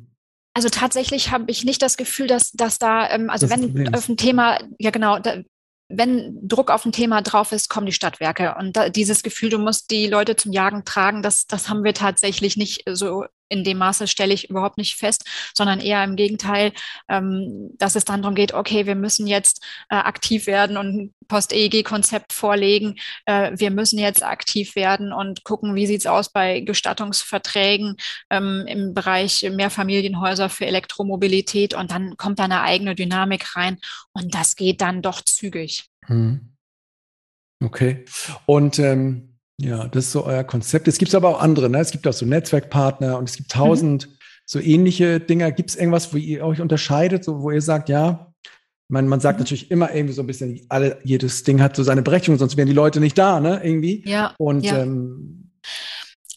also tatsächlich habe ich nicht das Gefühl, dass, dass da, ähm, also das wenn auf ein Thema, ja genau, da, wenn Druck auf ein Thema drauf ist, kommen die Stadtwerke. Und da, dieses Gefühl, du musst die Leute zum Jagen tragen, das, das haben wir tatsächlich nicht so in dem Maße stelle ich überhaupt nicht fest, sondern eher im Gegenteil, ähm, dass es dann darum geht, okay, wir müssen jetzt äh, aktiv werden und ein Post-EEG-Konzept vorlegen. Äh, wir müssen jetzt aktiv werden und gucken, wie sieht es aus bei Gestattungsverträgen ähm, im Bereich Mehrfamilienhäuser für Elektromobilität. Und dann kommt da eine eigene Dynamik rein und das geht dann doch zügig. Hm. Okay. Und ähm ja, das ist so euer Konzept. Es gibt aber auch andere, ne? Es gibt auch so Netzwerkpartner und es gibt tausend mhm. so ähnliche Dinger. Gibt es irgendwas, wo ihr euch unterscheidet, so, wo ihr sagt, ja, man, man sagt mhm. natürlich immer irgendwie so ein bisschen, alle, jedes Ding hat so seine Berechtigung, sonst wären die Leute nicht da, ne? Irgendwie. Ja. Und ja. Ähm,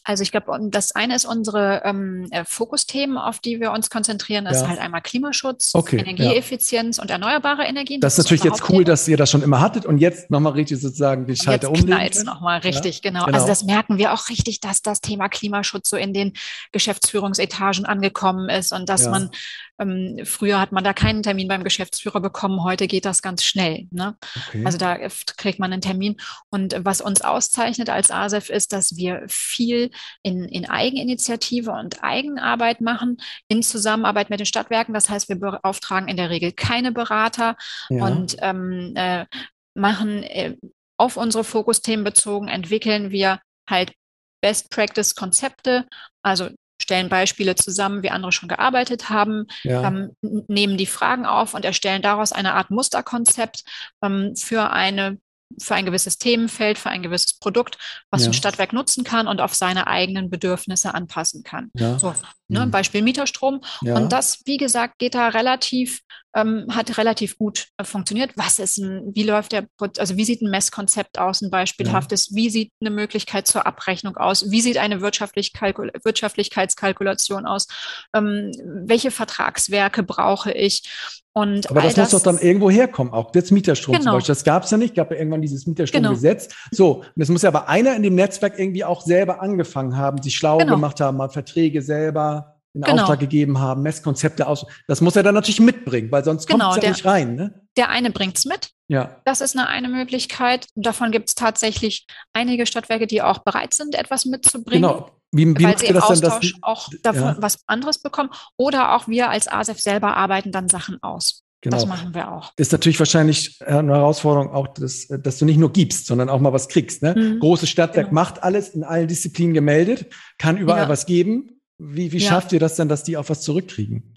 also ich glaube, das eine ist unsere ähm, äh, Fokusthemen, auf die wir uns konzentrieren. Ja. ist halt einmal Klimaschutz, okay, Energieeffizienz ja. und erneuerbare Energien. Das, das ist natürlich jetzt cool, dass ihr das schon immer hattet und jetzt nochmal richtig sozusagen die Schalter umlegen. Jetzt nochmal richtig, ja? genau. genau. Also das merken wir auch richtig, dass das Thema Klimaschutz so in den Geschäftsführungsetagen angekommen ist und dass man ähm, früher hat man da keinen Termin beim Geschäftsführer bekommen, heute geht das ganz schnell. Ne? Okay. Also da kriegt man einen Termin. Und was uns auszeichnet als ASEF ist, dass wir viel in, in Eigeninitiative und Eigenarbeit machen, in Zusammenarbeit mit den Stadtwerken. Das heißt, wir beauftragen in der Regel keine Berater ja. und ähm, äh, machen äh, auf unsere Fokusthemen bezogen, entwickeln wir halt Best Practice Konzepte, also stellen Beispiele zusammen, wie andere schon gearbeitet haben, ja. ähm, nehmen die Fragen auf und erstellen daraus eine Art Musterkonzept ähm, für eine für ein gewisses Themenfeld, für ein gewisses Produkt, was ja. ein Stadtwerk nutzen kann und auf seine eigenen Bedürfnisse anpassen kann. Ja. So. Ne, mhm. Beispiel Mieterstrom. Ja. Und das, wie gesagt, geht da relativ, ähm, hat relativ gut äh, funktioniert. Was ist ein, wie läuft der, also wie sieht ein Messkonzept aus, ein beispielhaftes? Ja. Wie sieht eine Möglichkeit zur Abrechnung aus? Wie sieht eine Wirtschaftlich Wirtschaftlichkeitskalkulation aus? Ähm, welche Vertragswerke brauche ich? Und Aber das, das muss doch dann irgendwo herkommen, auch jetzt Mieterstrom genau. zum Beispiel. Das gab es ja nicht, gab ja irgendwann dieses Mieterstromgesetz. Genau. So, und es muss ja aber einer in dem Netzwerk irgendwie auch selber angefangen haben, sich schlau genau. gemacht haben, mal Verträge selber in genau. Auftrag gegeben haben, Messkonzepte aus. Das muss er dann natürlich mitbringen, weil sonst kommt genau, es ja nicht rein. Ne? Der eine bringt es mit. Ja. Das ist eine, eine Möglichkeit. Davon gibt es tatsächlich einige Stadtwerke, die auch bereit sind, etwas mitzubringen. Genau. Wie, wie weil sie im Austausch das, auch davon ja. was anderes bekommen. Oder auch wir als ASEF selber arbeiten dann Sachen aus. Genau. Das machen wir auch. Ist natürlich wahrscheinlich eine Herausforderung auch, dass, dass du nicht nur gibst, sondern auch mal was kriegst. Ne? Mhm. Großes Stadtwerk genau. macht alles in allen Disziplinen gemeldet, kann überall ja. was geben. Wie, wie ja. schafft ihr das denn, dass die auch was zurückkriegen?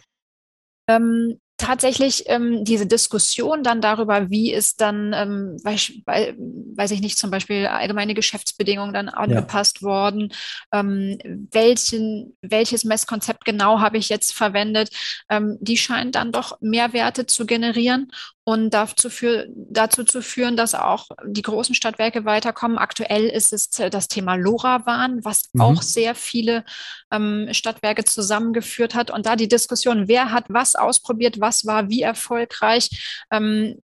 Ähm, tatsächlich ähm, diese Diskussion dann darüber, wie ist dann, ähm, weiß, weiß ich nicht, zum Beispiel allgemeine Geschäftsbedingungen dann angepasst ja. worden, ähm, welchen, welches Messkonzept genau habe ich jetzt verwendet, ähm, die scheint dann doch Mehrwerte zu generieren und dazu, für, dazu zu führen, dass auch die großen Stadtwerke weiterkommen. Aktuell ist es das Thema LoRaWAN, was mhm. auch sehr viele ähm, Stadtwerke zusammengeführt hat. Und da die Diskussion, wer hat was ausprobiert, was war wie erfolgreich, ähm,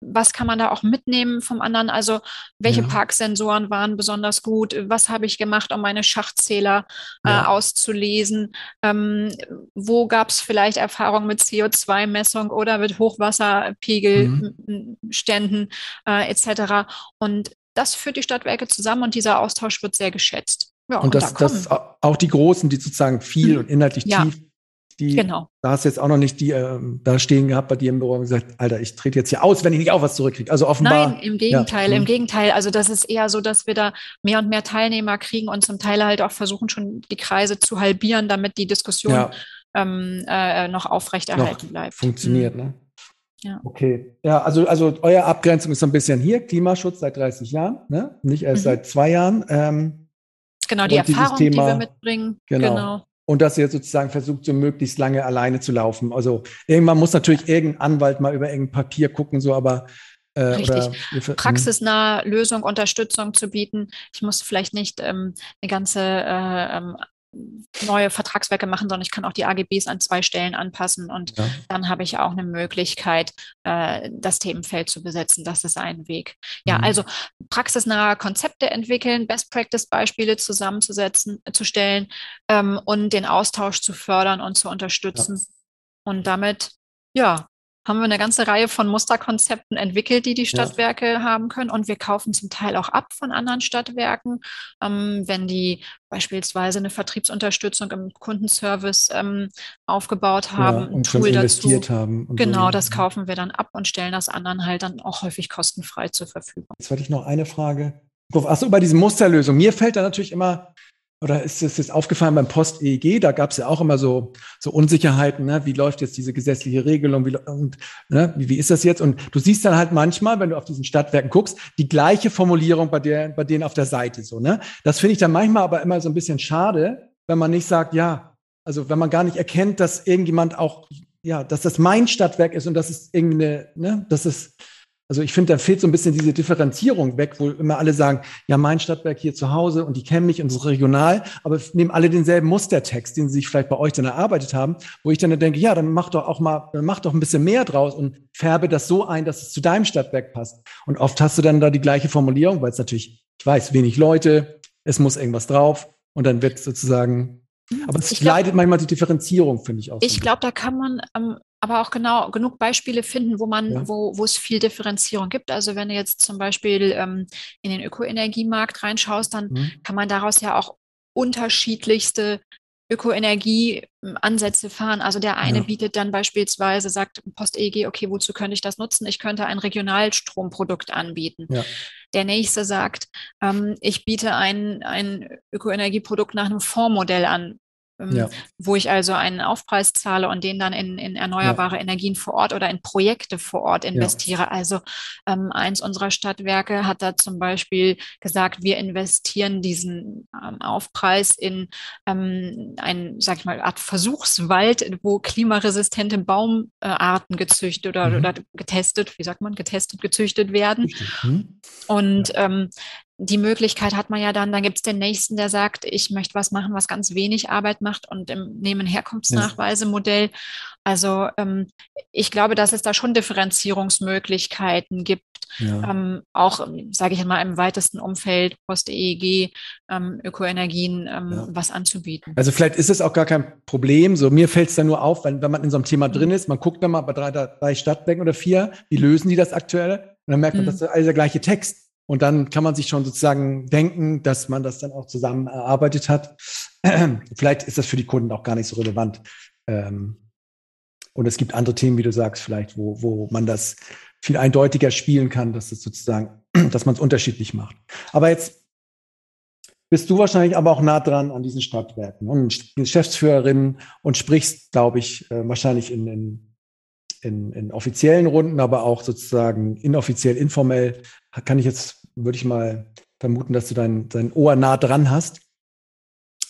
was kann man da auch mitnehmen vom anderen? Also welche ja. Parksensoren waren besonders gut? Was habe ich gemacht, um meine Schachzähler äh, ja. auszulesen? Ähm, wo gab es vielleicht Erfahrungen mit CO2-Messung oder mit Hochwasserpegelständen mhm. äh, etc. Und das führt die Stadtwerke zusammen und dieser Austausch wird sehr geschätzt. Ja, und, und das, da das auch die Großen, die sozusagen viel mhm. und inhaltlich tief die, genau. da hast du jetzt auch noch nicht die äh, da stehen gehabt bei dir im Büro und gesagt, Alter, ich trete jetzt hier aus, wenn ich nicht auch was zurückkriege. Also offenbar. Nein, im Gegenteil, ja. im mhm. Gegenteil. Also das ist eher so, dass wir da mehr und mehr Teilnehmer kriegen und zum Teil halt auch versuchen, schon die Kreise zu halbieren, damit die Diskussion ja. ähm, äh, noch aufrechterhalten noch bleibt. Funktioniert, mhm. ne? Ja. Okay. Ja, also, also eure Abgrenzung ist so ein bisschen hier, Klimaschutz seit 30 Jahren, ne? Nicht erst mhm. seit zwei Jahren. Ähm, genau, die Erfahrung, die wir mitbringen. Genau. genau und dass ihr sozusagen versucht, so möglichst lange alleine zu laufen. Also irgendwann muss natürlich irgendein Anwalt mal über irgendein Papier gucken, so, aber äh, Richtig. Oder, Praxisnahe Lösung, Unterstützung zu bieten. Ich muss vielleicht nicht ähm, eine ganze äh, ähm, neue Vertragswerke machen, sondern ich kann auch die AGBs an zwei Stellen anpassen und ja. dann habe ich auch eine Möglichkeit, äh, das Themenfeld zu besetzen. Das ist ein Weg. Ja, mhm. also praxisnahe Konzepte entwickeln, Best-Practice-Beispiele zusammenzusetzen, äh, zu stellen ähm, und den Austausch zu fördern und zu unterstützen. Ja. Und damit, ja, haben wir eine ganze Reihe von Musterkonzepten entwickelt, die die Stadtwerke ja. haben können. Und wir kaufen zum Teil auch ab von anderen Stadtwerken, ähm, wenn die beispielsweise eine Vertriebsunterstützung im Kundenservice ähm, aufgebaut haben, ja, und ein Tool investiert dazu. haben. Genau, so. das kaufen wir dann ab und stellen das anderen halt dann auch häufig kostenfrei zur Verfügung. Jetzt hatte ich noch eine Frage. Achso, bei diese Musterlösung. Mir fällt da natürlich immer oder ist es jetzt aufgefallen beim Post-EEG? Da gab es ja auch immer so, so Unsicherheiten, ne? wie läuft jetzt diese gesetzliche Regelung wie, und ne? wie, wie ist das jetzt? Und du siehst dann halt manchmal, wenn du auf diesen Stadtwerken guckst, die gleiche Formulierung bei, der, bei denen auf der Seite. So, ne? Das finde ich dann manchmal aber immer so ein bisschen schade, wenn man nicht sagt, ja, also wenn man gar nicht erkennt, dass irgendjemand auch, ja, dass das mein Stadtwerk ist und dass es irgendwie eine, ne, dass es also ich finde, da fehlt so ein bisschen diese Differenzierung weg, wo immer alle sagen, ja, mein Stadtwerk hier zu Hause und die kennen mich und das ist regional, aber nehmen alle denselben Mustertext, den sie sich vielleicht bei euch dann erarbeitet haben, wo ich dann denke, ja, dann mach doch auch mal, mach doch ein bisschen mehr draus und färbe das so ein, dass es zu deinem Stadtwerk passt. Und oft hast du dann da die gleiche Formulierung, weil es natürlich, ich weiß, wenig Leute, es muss irgendwas drauf und dann wird sozusagen aber es glaub, leidet manchmal die Differenzierung, finde ich auch. Ich glaube, da kann man ähm, aber auch genau genug Beispiele finden, wo man, ja. wo, wo es viel Differenzierung gibt. Also wenn du jetzt zum Beispiel ähm, in den Ökoenergiemarkt reinschaust, dann mhm. kann man daraus ja auch unterschiedlichste Ökoenergie-Ansätze fahren. Also der eine ja. bietet dann beispielsweise, sagt Post-EEG, okay, wozu könnte ich das nutzen? Ich könnte ein Regionalstromprodukt anbieten. Ja. Der nächste sagt, ähm, ich biete ein, ein Ökoenergieprodukt nach einem Fondsmodell an ja. wo ich also einen Aufpreis zahle und den dann in, in erneuerbare ja. Energien vor Ort oder in Projekte vor Ort investiere. Ja. Also ähm, eins unserer Stadtwerke hat da zum Beispiel gesagt, wir investieren diesen ähm, Aufpreis in ähm, einen, sag ich mal, Art Versuchswald, wo klimaresistente Baumarten gezüchtet oder, mhm. oder getestet, wie sagt man, getestet, gezüchtet werden. Mhm. Und ähm, die Möglichkeit hat man ja dann, dann gibt es den Nächsten, der sagt, ich möchte was machen, was ganz wenig Arbeit macht und im, nehme ein Herkunftsnachweisemodell. Also ähm, ich glaube, dass es da schon Differenzierungsmöglichkeiten gibt, ja. ähm, auch, sage ich mal, im weitesten Umfeld, Post-EEG, ähm, Ökoenergien, ähm, ja. was anzubieten. Also vielleicht ist es auch gar kein Problem. So mir fällt es dann nur auf, wenn, wenn man in so einem Thema mhm. drin ist, man guckt dann mal bei drei, drei Stadtwerken oder vier, wie lösen die das aktuell? Und dann merkt man, mhm. das ist alles der gleiche Text. Und dann kann man sich schon sozusagen denken, dass man das dann auch zusammen erarbeitet hat. <clears throat> vielleicht ist das für die Kunden auch gar nicht so relevant. Ähm, und es gibt andere Themen, wie du sagst, vielleicht, wo, wo man das viel eindeutiger spielen kann, dass es sozusagen, <clears throat> dass man es unterschiedlich macht. Aber jetzt bist du wahrscheinlich aber auch nah dran an diesen Stadtwerken und Geschäftsführerin und sprichst, glaube ich, äh, wahrscheinlich in, in, in, in offiziellen Runden, aber auch sozusagen inoffiziell, informell, kann ich jetzt würde ich mal vermuten, dass du dein, dein Ohr nah dran hast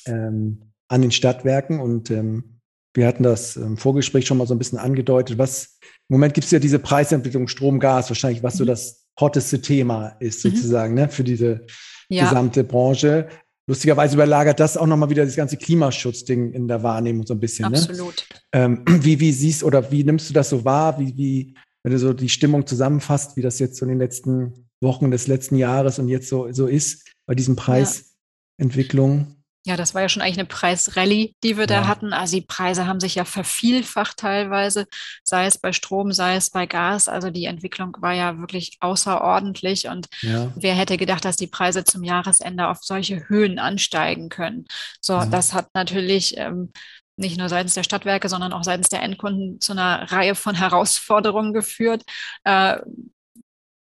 ähm, an den Stadtwerken. Und ähm, wir hatten das im Vorgespräch schon mal so ein bisschen angedeutet. Was im Moment gibt es ja diese Preisentwicklung Strom, Gas, wahrscheinlich, was mhm. so das hotteste Thema ist, mhm. sozusagen, mhm. ne, für diese ja. gesamte Branche. Lustigerweise überlagert das auch nochmal wieder das ganze Klimaschutzding in der Wahrnehmung so ein bisschen. Ne? Absolut. Ne? Ähm, <clears throat> wie, wie siehst oder wie nimmst du das so wahr? Wie, wie, wenn du so die Stimmung zusammenfasst, wie das jetzt so in den letzten Wochen des letzten Jahres und jetzt so, so ist bei diesen Preisentwicklungen. Ja, das war ja schon eigentlich eine Preisrallye, die wir ja. da hatten. Also die Preise haben sich ja vervielfacht teilweise, sei es bei Strom, sei es bei Gas. Also die Entwicklung war ja wirklich außerordentlich. Und ja. wer hätte gedacht, dass die Preise zum Jahresende auf solche Höhen ansteigen können? So, ja. das hat natürlich ähm, nicht nur seitens der Stadtwerke, sondern auch seitens der Endkunden zu einer Reihe von Herausforderungen geführt. Äh,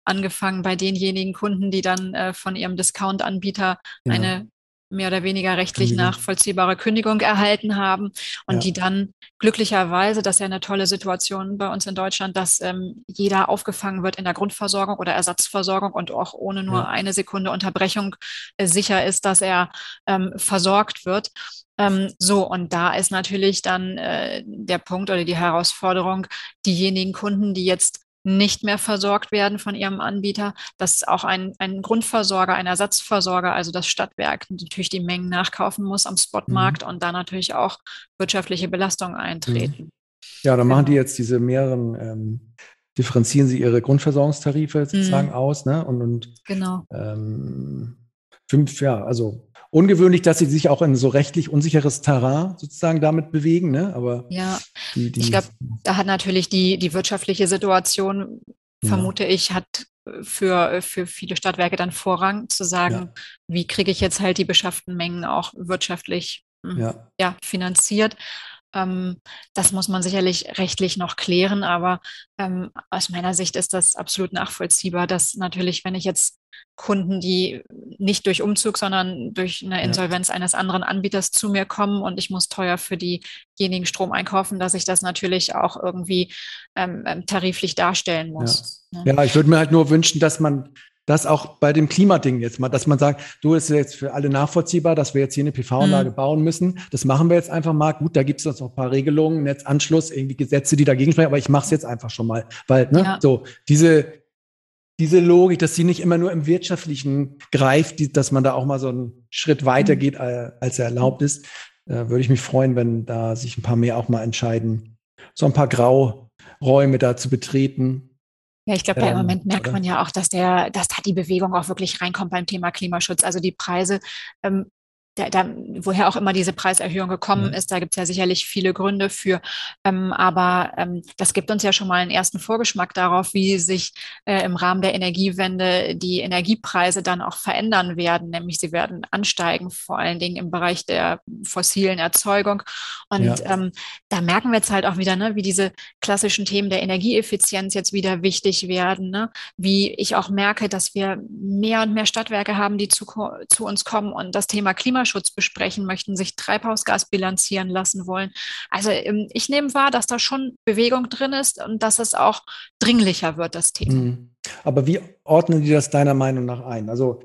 angefangen bei denjenigen Kunden, die dann äh, von ihrem Discount-Anbieter ja. eine mehr oder weniger rechtlich Kündigung. nachvollziehbare Kündigung erhalten haben und ja. die dann glücklicherweise, das ist ja eine tolle Situation bei uns in Deutschland, dass ähm, jeder aufgefangen wird in der Grundversorgung oder Ersatzversorgung und auch ohne nur ja. eine Sekunde Unterbrechung äh, sicher ist, dass er ähm, versorgt wird. Ähm, so, und da ist natürlich dann äh, der Punkt oder die Herausforderung, diejenigen Kunden, die jetzt nicht mehr versorgt werden von ihrem Anbieter, dass auch ein, ein Grundversorger, ein Ersatzversorger, also das Stadtwerk, natürlich die Mengen nachkaufen muss am Spotmarkt mhm. und da natürlich auch wirtschaftliche Belastungen eintreten. Mhm. Ja, dann genau. machen die jetzt diese mehreren, ähm, differenzieren sie ihre Grundversorgungstarife sozusagen mhm. aus, ne? Und, und genau. Ähm, fünf, ja, also ungewöhnlich, dass sie sich auch in so rechtlich unsicheres Terrain sozusagen damit bewegen, ne? Aber ja, die, die, ich glaube, da hat natürlich die, die wirtschaftliche Situation, ja. vermute ich, hat für, für viele Stadtwerke dann Vorrang zu sagen, ja. wie kriege ich jetzt halt die beschafften Mengen auch wirtschaftlich hm, ja. ja finanziert. Ähm, das muss man sicherlich rechtlich noch klären, aber ähm, aus meiner Sicht ist das absolut nachvollziehbar, dass natürlich, wenn ich jetzt Kunden, die nicht durch Umzug, sondern durch eine Insolvenz ja. eines anderen Anbieters zu mir kommen und ich muss teuer für diejenigen Strom einkaufen, dass ich das natürlich auch irgendwie ähm, ähm tariflich darstellen muss. Ja, ne? ja ich würde mir halt nur wünschen, dass man das auch bei dem Klimading jetzt mal, dass man sagt, du, ist jetzt für alle nachvollziehbar, dass wir jetzt hier eine PV-Anlage mhm. bauen müssen. Das machen wir jetzt einfach mal. Gut, da gibt es noch ein paar Regelungen, Netzanschluss, irgendwie Gesetze, die dagegen sprechen, aber ich mache es jetzt einfach schon mal. Weil, ne, ja. so, diese, diese Logik, dass sie nicht immer nur im Wirtschaftlichen greift, die, dass man da auch mal so einen Schritt weiter mhm. geht, äh, als er erlaubt ist, äh, würde ich mich freuen, wenn da sich ein paar mehr auch mal entscheiden, so ein paar Grauräume da zu betreten ja, ich glaube, ähm, im Moment merkt oder? man ja auch, dass der, dass da die Bewegung auch wirklich reinkommt beim Thema Klimaschutz. Also die Preise ähm, da, da, woher auch immer diese Preiserhöhung gekommen ist, da gibt es ja sicherlich viele Gründe für. Ähm, aber ähm, das gibt uns ja schon mal einen ersten Vorgeschmack darauf, wie sich äh, im Rahmen der Energiewende die Energiepreise dann auch verändern werden. Nämlich sie werden ansteigen, vor allen Dingen im Bereich der fossilen Erzeugung. Und ja. ähm, da merken wir jetzt halt auch wieder, ne, wie diese klassischen Themen der Energieeffizienz jetzt wieder wichtig werden. Ne? Wie ich auch merke, dass wir mehr und mehr Stadtwerke haben, die zu, zu uns kommen und das Thema Klimaschutz Klimaschutz besprechen möchten, sich Treibhausgas bilanzieren lassen wollen. Also ähm, ich nehme wahr, dass da schon Bewegung drin ist und dass es auch dringlicher wird, das Thema. Mhm. Aber wie ordnen die das deiner Meinung nach ein? Also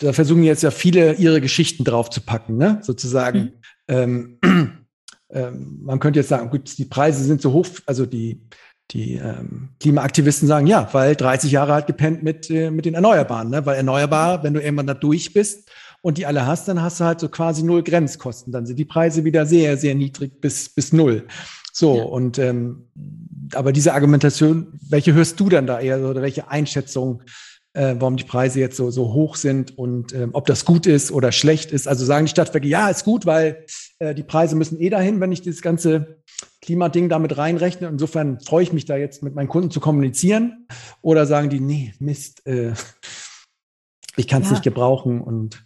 da versuchen jetzt ja viele ihre Geschichten drauf zu packen, ne? sozusagen. Mhm. Ähm, <clears throat> ähm, man könnte jetzt sagen, gut, die Preise sind so hoch, also die, die ähm, Klimaaktivisten sagen, ja, weil 30 Jahre hat gepennt mit, äh, mit den Erneuerbaren, ne? weil erneuerbar, wenn du irgendwann da durch bist und die alle hast, dann hast du halt so quasi null Grenzkosten. Dann sind die Preise wieder sehr, sehr niedrig bis, bis null. So, ja. und ähm, aber diese Argumentation, welche hörst du dann da eher oder welche Einschätzung äh, warum die Preise jetzt so, so hoch sind und ähm, ob das gut ist oder schlecht ist. Also sagen die Stadtwerke, ja, ist gut, weil äh, die Preise müssen eh dahin, wenn ich dieses ganze Klimading damit reinrechne. Insofern freue ich mich da jetzt mit meinen Kunden zu kommunizieren. Oder sagen die, nee, Mist, äh, ich kann es ja. nicht gebrauchen und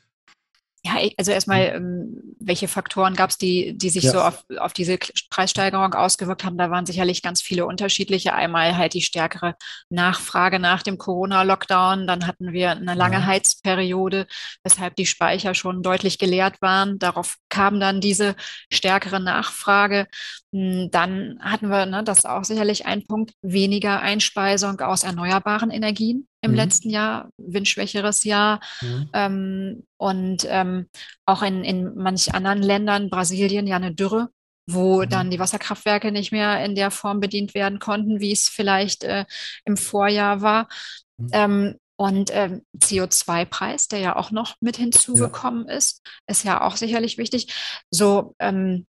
ja, also erstmal, ähm, welche Faktoren gab es, die, die sich ja. so auf, auf diese Preissteigerung ausgewirkt haben? Da waren sicherlich ganz viele unterschiedliche. Einmal halt die stärkere Nachfrage nach dem Corona-Lockdown. Dann hatten wir eine lange ja. Heizperiode, weshalb die Speicher schon deutlich geleert waren. Darauf kam dann diese stärkere Nachfrage. Hm, dann hatten wir, ne, das ist auch sicherlich ein Punkt, weniger Einspeisung aus erneuerbaren Energien im mhm. letzten Jahr, windschwächeres Jahr. Mhm. Ähm, und ähm, auch in, in manch anderen Ländern, Brasilien ja eine Dürre, wo mhm. dann die Wasserkraftwerke nicht mehr in der Form bedient werden konnten, wie es vielleicht äh, im Vorjahr war. Mhm. Ähm, und ähm, CO2-Preis, der ja auch noch mit hinzugekommen ja. ist, ist ja auch sicherlich wichtig. So, ähm,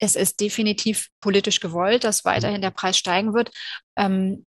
es ist definitiv politisch gewollt, dass mhm. weiterhin der Preis steigen wird. Ähm,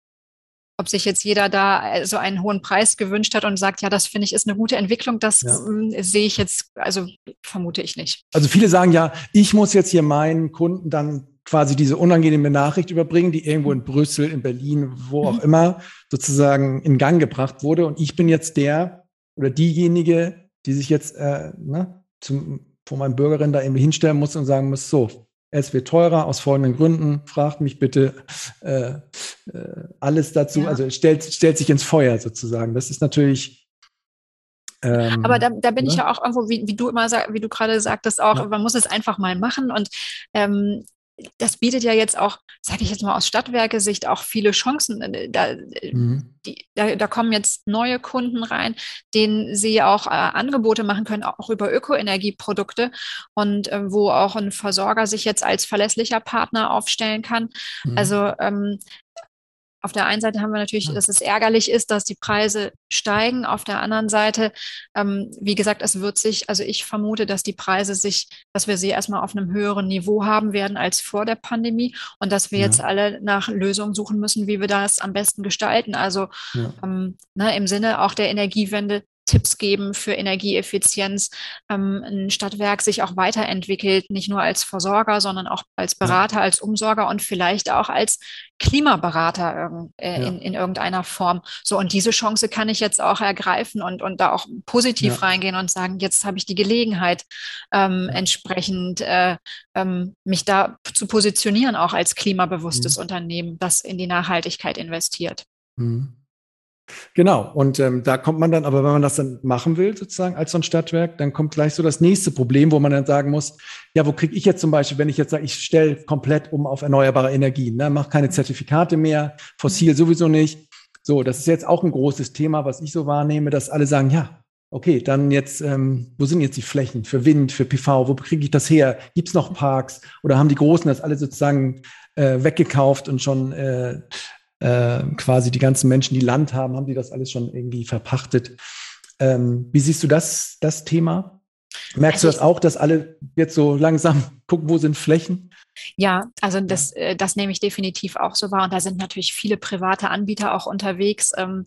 ob sich jetzt jeder da äh, so einen hohen Preis gewünscht hat und sagt, ja, das finde ich ist eine gute Entwicklung, das ja. Hm, sehe ich jetzt, also vermute ich nicht. Also viele sagen ja, ich muss jetzt hier meinen Kunden dann quasi diese unangenehme Nachricht überbringen, die irgendwo in Brüssel, in Berlin, wo auch mhm. immer sozusagen in Gang gebracht wurde. Und ich bin jetzt der oder diejenige, die sich jetzt äh, ne, zum, vor meinem Bürgerin da irgendwie hinstellen muss und sagen muss, so, es wird teurer aus folgenden Gründen. Fragt mich bitte äh, äh, alles dazu. Ja. Also stellt, stellt sich ins Feuer sozusagen. Das ist natürlich. Ähm, Aber da, da bin ne? ich ja auch irgendwo, wie, wie du immer sag, wie du gerade sagtest, auch, ja. man muss es einfach mal machen. Und ähm, das bietet ja jetzt auch, sage ich jetzt mal aus Stadtwerke-Sicht, auch viele Chancen. Äh, da, mhm. die, da, da, kommen jetzt neue Kunden rein, denen sie auch äh, Angebote machen können, auch über Ökoenergieprodukte und äh, wo auch ein Versorger sich jetzt als verlässlicher Partner aufstellen kann. Mhm. Also ähm, auf der einen Seite haben wir natürlich, dass es ärgerlich ist, dass die Preise steigen. Auf der anderen Seite, ähm, wie gesagt, es wird sich, also ich vermute, dass die Preise sich, dass wir sie erstmal auf einem höheren Niveau haben werden als vor der Pandemie und dass wir ja. jetzt alle nach Lösungen suchen müssen, wie wir das am besten gestalten. Also ja. ähm, ne, im Sinne auch der Energiewende Tipps geben für Energieeffizienz, ähm, ein Stadtwerk sich auch weiterentwickelt, nicht nur als Versorger, sondern auch als Berater, als Umsorger und vielleicht auch als Klimaberater in, äh, ja. in, in, irgendeiner Form. So, und diese Chance kann ich jetzt auch ergreifen und, und da auch positiv ja. reingehen und sagen, jetzt habe ich die Gelegenheit, ähm, entsprechend äh, ähm, mich da zu positionieren, auch als klimabewusstes mhm. Unternehmen, das in die Nachhaltigkeit investiert. Mhm. Genau, und ähm, da kommt man dann, aber wenn man das dann machen will, sozusagen als so ein Stadtwerk, dann kommt gleich so das nächste Problem, wo man dann sagen muss, ja, wo kriege ich jetzt zum Beispiel, wenn ich jetzt sage, ich stelle komplett um auf erneuerbare Energien, ne, mache keine Zertifikate mehr, fossil sowieso nicht. So, das ist jetzt auch ein großes Thema, was ich so wahrnehme, dass alle sagen, ja, okay, dann jetzt, ähm, wo sind jetzt die Flächen für Wind, für PV, wo kriege ich das her? Gibt es noch Parks oder haben die Großen das alle sozusagen äh, weggekauft und schon äh, äh, quasi die ganzen Menschen, die Land haben, haben die das alles schon irgendwie verpachtet. Ähm, wie siehst du das, das Thema? Merkst also du das auch, dass alle jetzt so langsam <laughs> gucken, wo sind Flächen? Ja, also das, äh, das nehme ich definitiv auch so wahr. Und da sind natürlich viele private Anbieter auch unterwegs ähm,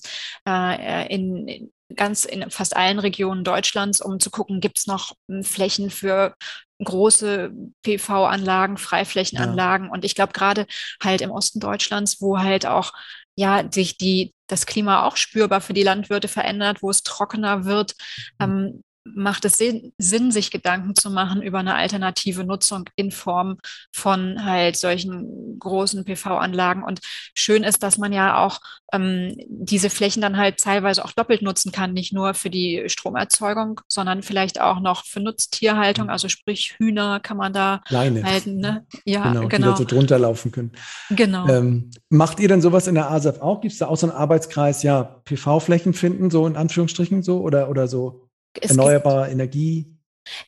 äh, in ganz in fast allen Regionen Deutschlands, um zu gucken, gibt es noch hm, Flächen für große PV-Anlagen, Freiflächenanlagen. Ja. Und ich glaube, gerade halt im Osten Deutschlands, wo halt auch ja sich die, das Klima auch spürbar für die Landwirte verändert, wo es trockener wird, mhm. ähm, macht es Sinn, sich Gedanken zu machen über eine alternative Nutzung in Form von halt solchen großen PV-Anlagen. Und schön ist, dass man ja auch ähm, diese Flächen dann halt teilweise auch doppelt nutzen kann, nicht nur für die Stromerzeugung, sondern vielleicht auch noch für Nutztierhaltung, also sprich Hühner kann man da Leine. halten. Ne? Ja, genau. genau. Die da so drunter laufen können. Genau. Ähm, macht ihr denn sowas in der ASAF auch? Gibt es da auch so einen Arbeitskreis, ja, PV-Flächen finden, so in Anführungsstrichen so oder, oder so erneuerbare Energie?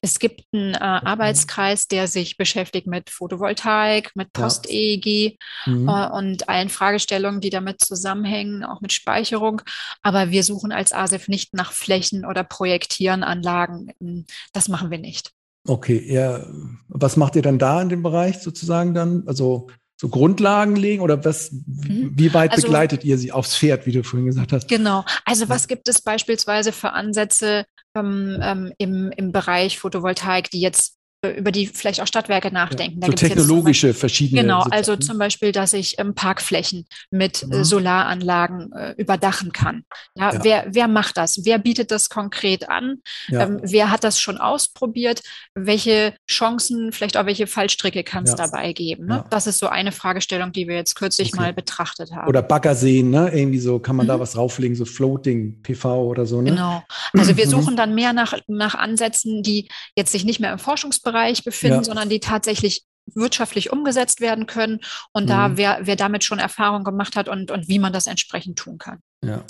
Es gibt einen äh, Arbeitskreis, der sich beschäftigt mit Photovoltaik, mit Post-EEG ja. mhm. äh, und allen Fragestellungen, die damit zusammenhängen, auch mit Speicherung. Aber wir suchen als ASEF nicht nach Flächen oder projektieren Anlagen. Das machen wir nicht. Okay, ja. Was macht ihr dann da in dem Bereich sozusagen dann? Also so Grundlagen legen oder was, mhm. wie weit also, begleitet ihr sie aufs Pferd, wie du vorhin gesagt hast? Genau. Also was gibt es beispielsweise für Ansätze ähm, ähm, im, im Bereich Photovoltaik, die jetzt über die vielleicht auch Stadtwerke nachdenken. Ja, so technologische Beispiel, verschiedene. Genau, also zum Beispiel, dass ich ähm, Parkflächen mit äh, mhm. Solaranlagen äh, überdachen kann. Ja, ja, Wer, wer macht das? Wer bietet das konkret an? Ja. Ähm, wer hat das schon ausprobiert? Welche Chancen, vielleicht auch welche Fallstricke kann es dabei geben? Ne? Das ist so eine Fragestellung, die wir jetzt kürzlich okay. mal betrachtet haben. Oder Baggerseen, ne? Irgendwie so, kann man mhm. da was rauflegen, so Floating PV oder so, ne? Genau. Also wir <clears throat> suchen dann mehr nach, nach Ansätzen, die jetzt sich nicht mehr im Forschungsbereich Bereich befinden, ja. sondern die tatsächlich wirtschaftlich umgesetzt werden können und mhm. da wer, wer damit schon Erfahrung gemacht hat und, und wie man das entsprechend tun kann. Ja,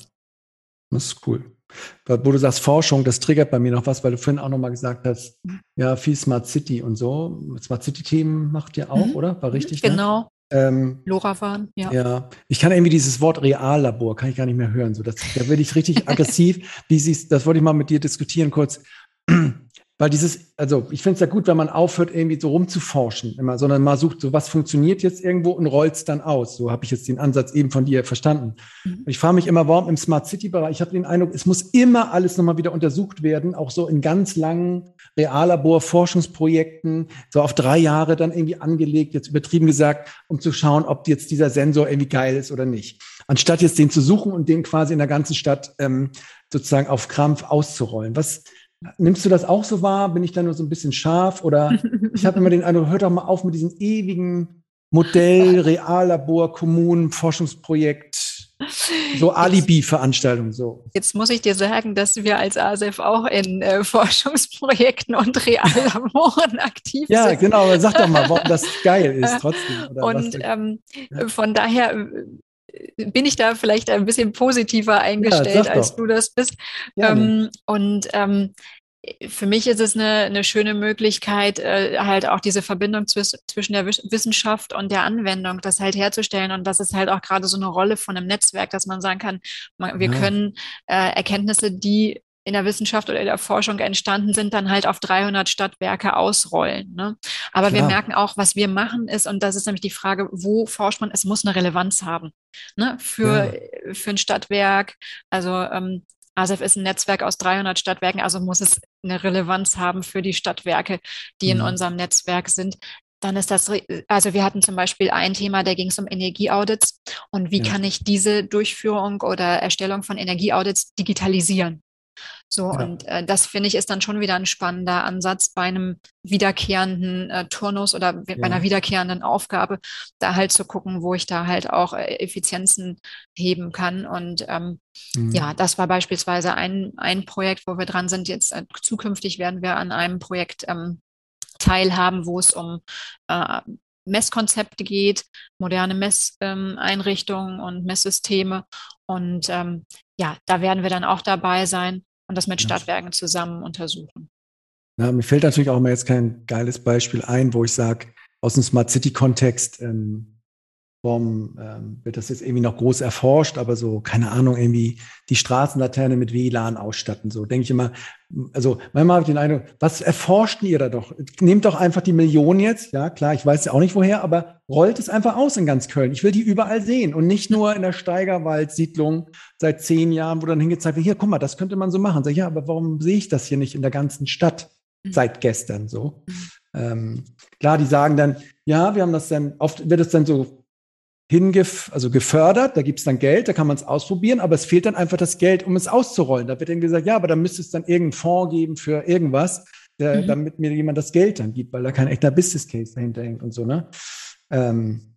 das ist cool. Wo du sagst Forschung, das triggert bei mir noch was, weil du vorhin auch nochmal gesagt hast, mhm. ja, viel Smart City und so. Smart City-Themen macht ihr auch, mhm. oder? War richtig? Ne? Genau. Ne? Ähm, LoRaWAN, ja. Ja, ich kann irgendwie dieses Wort Reallabor, kann ich gar nicht mehr hören. So, das, da werde ich richtig <laughs> aggressiv. Wie siehst, das wollte ich mal mit dir diskutieren kurz. Weil dieses, also ich finde es ja gut, wenn man aufhört, irgendwie so rumzuforschen, immer, sondern mal sucht, so was funktioniert jetzt irgendwo und rollt es dann aus. So habe ich jetzt den Ansatz eben von dir verstanden. Mhm. Ich frage mich immer, warum im Smart City-Bereich, ich habe den Eindruck, es muss immer alles nochmal wieder untersucht werden, auch so in ganz langen Reallabor-Forschungsprojekten, so auf drei Jahre dann irgendwie angelegt, jetzt übertrieben gesagt, um zu schauen, ob jetzt dieser Sensor irgendwie geil ist oder nicht. Anstatt jetzt den zu suchen und den quasi in der ganzen Stadt ähm, sozusagen auf Krampf auszurollen. Was, Nimmst du das auch so wahr? Bin ich da nur so ein bisschen scharf? Oder ich habe immer den Eindruck, hört doch mal auf mit diesem ewigen Modell, <laughs> Reallabor, Kommunen, Forschungsprojekt, so Alibi-Veranstaltungen. So. Jetzt muss ich dir sagen, dass wir als ASEF auch in äh, Forschungsprojekten und Reallaboren <laughs> aktiv ja, sind. Ja, genau, sag doch mal, warum das <laughs> geil ist trotzdem. und ähm, ja. von daher bin ich da vielleicht ein bisschen positiver eingestellt, ja, als du das bist. Ähm, und ähm, für mich ist es eine, eine schöne Möglichkeit, äh, halt auch diese Verbindung zwischen, zwischen der Wissenschaft und der Anwendung, das halt herzustellen. Und das ist halt auch gerade so eine Rolle von einem Netzwerk, dass man sagen kann, man, wir ja. können äh, Erkenntnisse, die in der Wissenschaft oder in der Forschung entstanden sind, dann halt auf 300 Stadtwerke ausrollen. Ne? Aber Klar. wir merken auch, was wir machen ist, und das ist nämlich die Frage, wo forscht man? Es muss eine Relevanz haben ne? für, ja. für ein Stadtwerk. Also ähm, ASEF ist ein Netzwerk aus 300 Stadtwerken, also muss es eine Relevanz haben für die Stadtwerke, die mhm. in unserem Netzwerk sind dann ist das, also wir hatten zum Beispiel ein Thema, da ging es um Energieaudits und wie ja. kann ich diese Durchführung oder Erstellung von Energieaudits digitalisieren? So, ja. und äh, das finde ich ist dann schon wieder ein spannender Ansatz bei einem wiederkehrenden äh, Turnus oder bei ja. einer wiederkehrenden Aufgabe, da halt zu gucken, wo ich da halt auch äh, Effizienzen heben kann. Und ähm, mhm. ja, das war beispielsweise ein, ein Projekt, wo wir dran sind. Jetzt äh, zukünftig werden wir an einem Projekt ähm, teilhaben, wo es um äh, Messkonzepte geht, moderne Messeinrichtungen ähm, und Messsysteme. Und ähm, ja, da werden wir dann auch dabei sein und das mit Stadtwerken zusammen untersuchen. Ja, mir fällt natürlich auch mal jetzt kein geiles Beispiel ein, wo ich sage, aus dem Smart City-Kontext, ähm, Warum ähm, wird das jetzt irgendwie noch groß erforscht, aber so, keine Ahnung, irgendwie die Straßenlaterne mit WLAN ausstatten. So denke ich immer, also manchmal habe ich den Eindruck, was erforscht ihr da doch? Nehmt doch einfach die Millionen jetzt, ja klar, ich weiß ja auch nicht woher, aber rollt es einfach aus in ganz Köln. Ich will die überall sehen und nicht nur in der Steigerwald-Siedlung seit zehn Jahren, wo dann hingezeigt wird, hier, guck mal, das könnte man so machen. Sag ich, ja, aber warum sehe ich das hier nicht in der ganzen Stadt mhm. seit gestern so? Mhm. Ähm, klar, die sagen dann, ja, wir haben das dann, oft wird es dann so hingef also gefördert, da gibt es dann Geld, da kann man es ausprobieren, aber es fehlt dann einfach das Geld, um es auszurollen. Da wird dann gesagt, ja, aber da müsste es dann irgendeinen Fonds geben für irgendwas, der, mhm. damit mir jemand das Geld dann gibt, weil da kein echter Business Case dahinter hängt und so, ne? Ähm,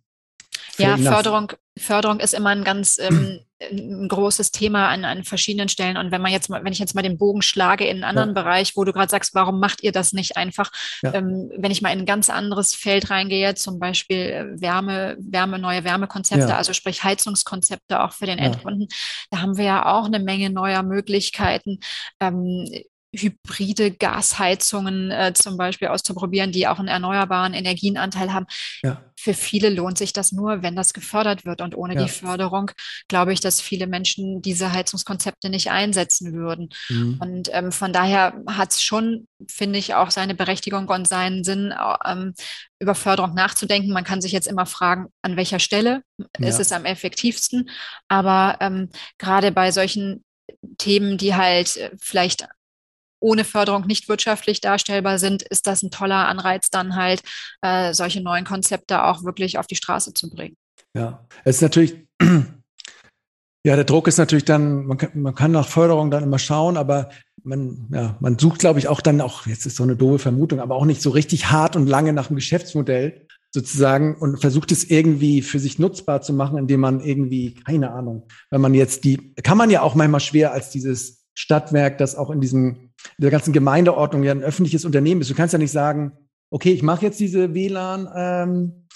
ja, Förderung, Förderung ist immer ein ganz ähm, ein großes Thema an, an verschiedenen Stellen. Und wenn man jetzt mal, wenn ich jetzt mal den Bogen schlage in einen anderen ja. Bereich, wo du gerade sagst, warum macht ihr das nicht einfach? Ja. Ähm, wenn ich mal in ein ganz anderes Feld reingehe, zum Beispiel äh, Wärme, Wärme, neue Wärmekonzepte, ja. also sprich Heizungskonzepte auch für den Endkunden, da haben wir ja auch eine Menge neuer Möglichkeiten. Ähm, hybride Gasheizungen äh, zum Beispiel auszuprobieren, die auch einen erneuerbaren Energienanteil haben. Ja. Für viele lohnt sich das nur, wenn das gefördert wird. Und ohne ja. die Förderung glaube ich, dass viele Menschen diese Heizungskonzepte nicht einsetzen würden. Mhm. Und ähm, von daher hat es schon, finde ich, auch seine Berechtigung und seinen Sinn, ähm, über Förderung nachzudenken. Man kann sich jetzt immer fragen, an welcher Stelle ja. ist es am effektivsten. Aber ähm, gerade bei solchen Themen, die halt äh, vielleicht ohne Förderung nicht wirtschaftlich darstellbar sind, ist das ein toller Anreiz, dann halt äh, solche neuen Konzepte auch wirklich auf die Straße zu bringen. Ja, es ist natürlich, <clears throat> ja, der Druck ist natürlich dann, man kann, man kann nach Förderung dann immer schauen, aber man, ja, man sucht, glaube ich, auch dann auch, jetzt ist so eine doofe Vermutung, aber auch nicht so richtig hart und lange nach einem Geschäftsmodell sozusagen und versucht es irgendwie für sich nutzbar zu machen, indem man irgendwie, keine Ahnung, wenn man jetzt die, kann man ja auch manchmal schwer als dieses Stadtwerk, das auch in diesem der ganzen Gemeindeordnung ja ein öffentliches Unternehmen ist. Du kannst ja nicht sagen, okay, ich mache jetzt diese WLAN ähm,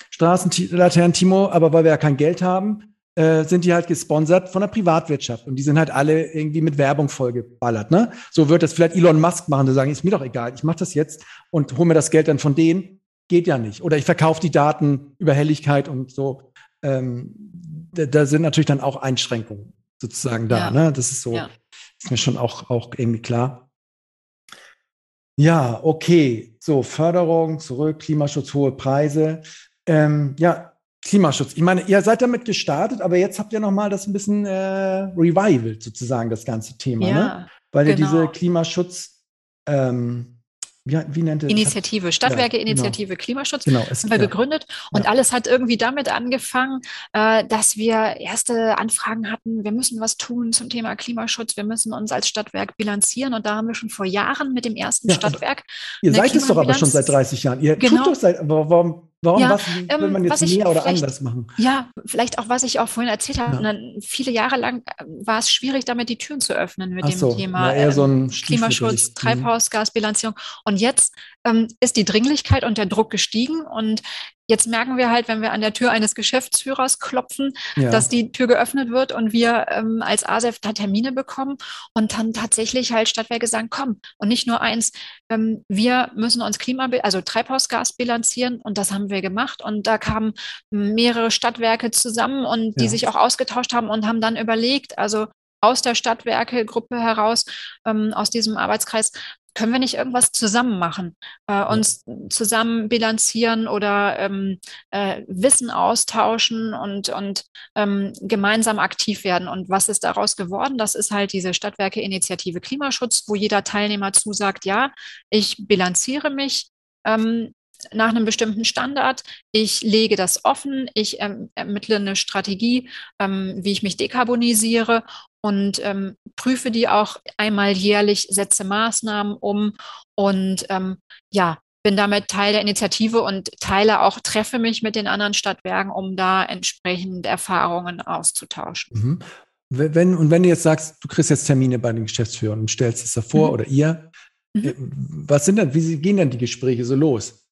Timo, aber weil wir ja kein Geld haben, äh, sind die halt gesponsert von der Privatwirtschaft und die sind halt alle irgendwie mit Werbung vollgeballert. Ne? So wird das vielleicht Elon Musk machen, der sagen, ist mir doch egal, ich mache das jetzt und hole mir das Geld dann von denen. Geht ja nicht. Oder ich verkaufe die Daten über Helligkeit und so. Ähm, da, da, sind natürlich dann auch Einschränkungen sozusagen da. Ja. Ne? Das ist so, ja. ist mir schon auch, auch irgendwie klar. Ja, okay. So, Förderung, zurück, Klimaschutz, hohe Preise. Ähm, ja, Klimaschutz. Ich meine, ihr seid damit gestartet, aber jetzt habt ihr nochmal das ein bisschen äh, revived, sozusagen, das ganze Thema, ne? ja, ne? Weil genau. ihr diese Klimaschutz, ähm, wie, wie nennt ihr Initiative, Stadtwerke-Initiative ja, genau. Klimaschutz genau, es, haben wir ja. gegründet. Und ja. alles hat irgendwie damit angefangen, äh, dass wir erste Anfragen hatten, wir müssen was tun zum Thema Klimaschutz, wir müssen uns als Stadtwerk bilanzieren. Und da haben wir schon vor Jahren mit dem ersten Stadtwerk. Ihr seid es doch aber schon seit 30 Jahren. Ihr genau. tut doch seit, warum, Warum ja, was will ähm, man jetzt mehr oder anders machen? Ja, vielleicht auch, was ich auch vorhin erzählt habe. Ja. viele Jahre lang äh, war es schwierig, damit die Türen zu öffnen mit Ach dem so, Thema so ähm, Klimaschutz, mhm. Treibhausgasbilanzierung. Und jetzt ähm, ist die Dringlichkeit und der Druck gestiegen und Jetzt merken wir halt, wenn wir an der Tür eines Geschäftsführers klopfen, ja. dass die Tür geöffnet wird und wir ähm, als ASEF da Termine bekommen und dann tatsächlich halt Stadtwerke sagen, komm, und nicht nur eins, ähm, wir müssen uns Klima, also Treibhausgas bilanzieren und das haben wir gemacht und da kamen mehrere Stadtwerke zusammen und die ja. sich auch ausgetauscht haben und haben dann überlegt, also aus der Stadtwerke-Gruppe heraus, ähm, aus diesem Arbeitskreis, können wir nicht irgendwas zusammen machen, äh, uns zusammen bilanzieren oder ähm, äh, Wissen austauschen und, und ähm, gemeinsam aktiv werden. Und was ist daraus geworden? Das ist halt diese Stadtwerke-Initiative Klimaschutz, wo jeder Teilnehmer zusagt, ja, ich bilanziere mich. Ähm, nach einem bestimmten Standard. Ich lege das offen, ich ähm, ermittle eine Strategie, ähm, wie ich mich dekarbonisiere und ähm, prüfe die auch einmal jährlich, setze Maßnahmen um und ähm, ja, bin damit Teil der Initiative und teile auch, treffe mich mit den anderen Stadtwerken, um da entsprechend Erfahrungen auszutauschen. Mhm. Wenn, und wenn du jetzt sagst, du kriegst jetzt Termine bei den Geschäftsführern und stellst es davor mhm. oder ihr, mhm. Äh, was sind denn, wie gehen denn die Gespräche so los?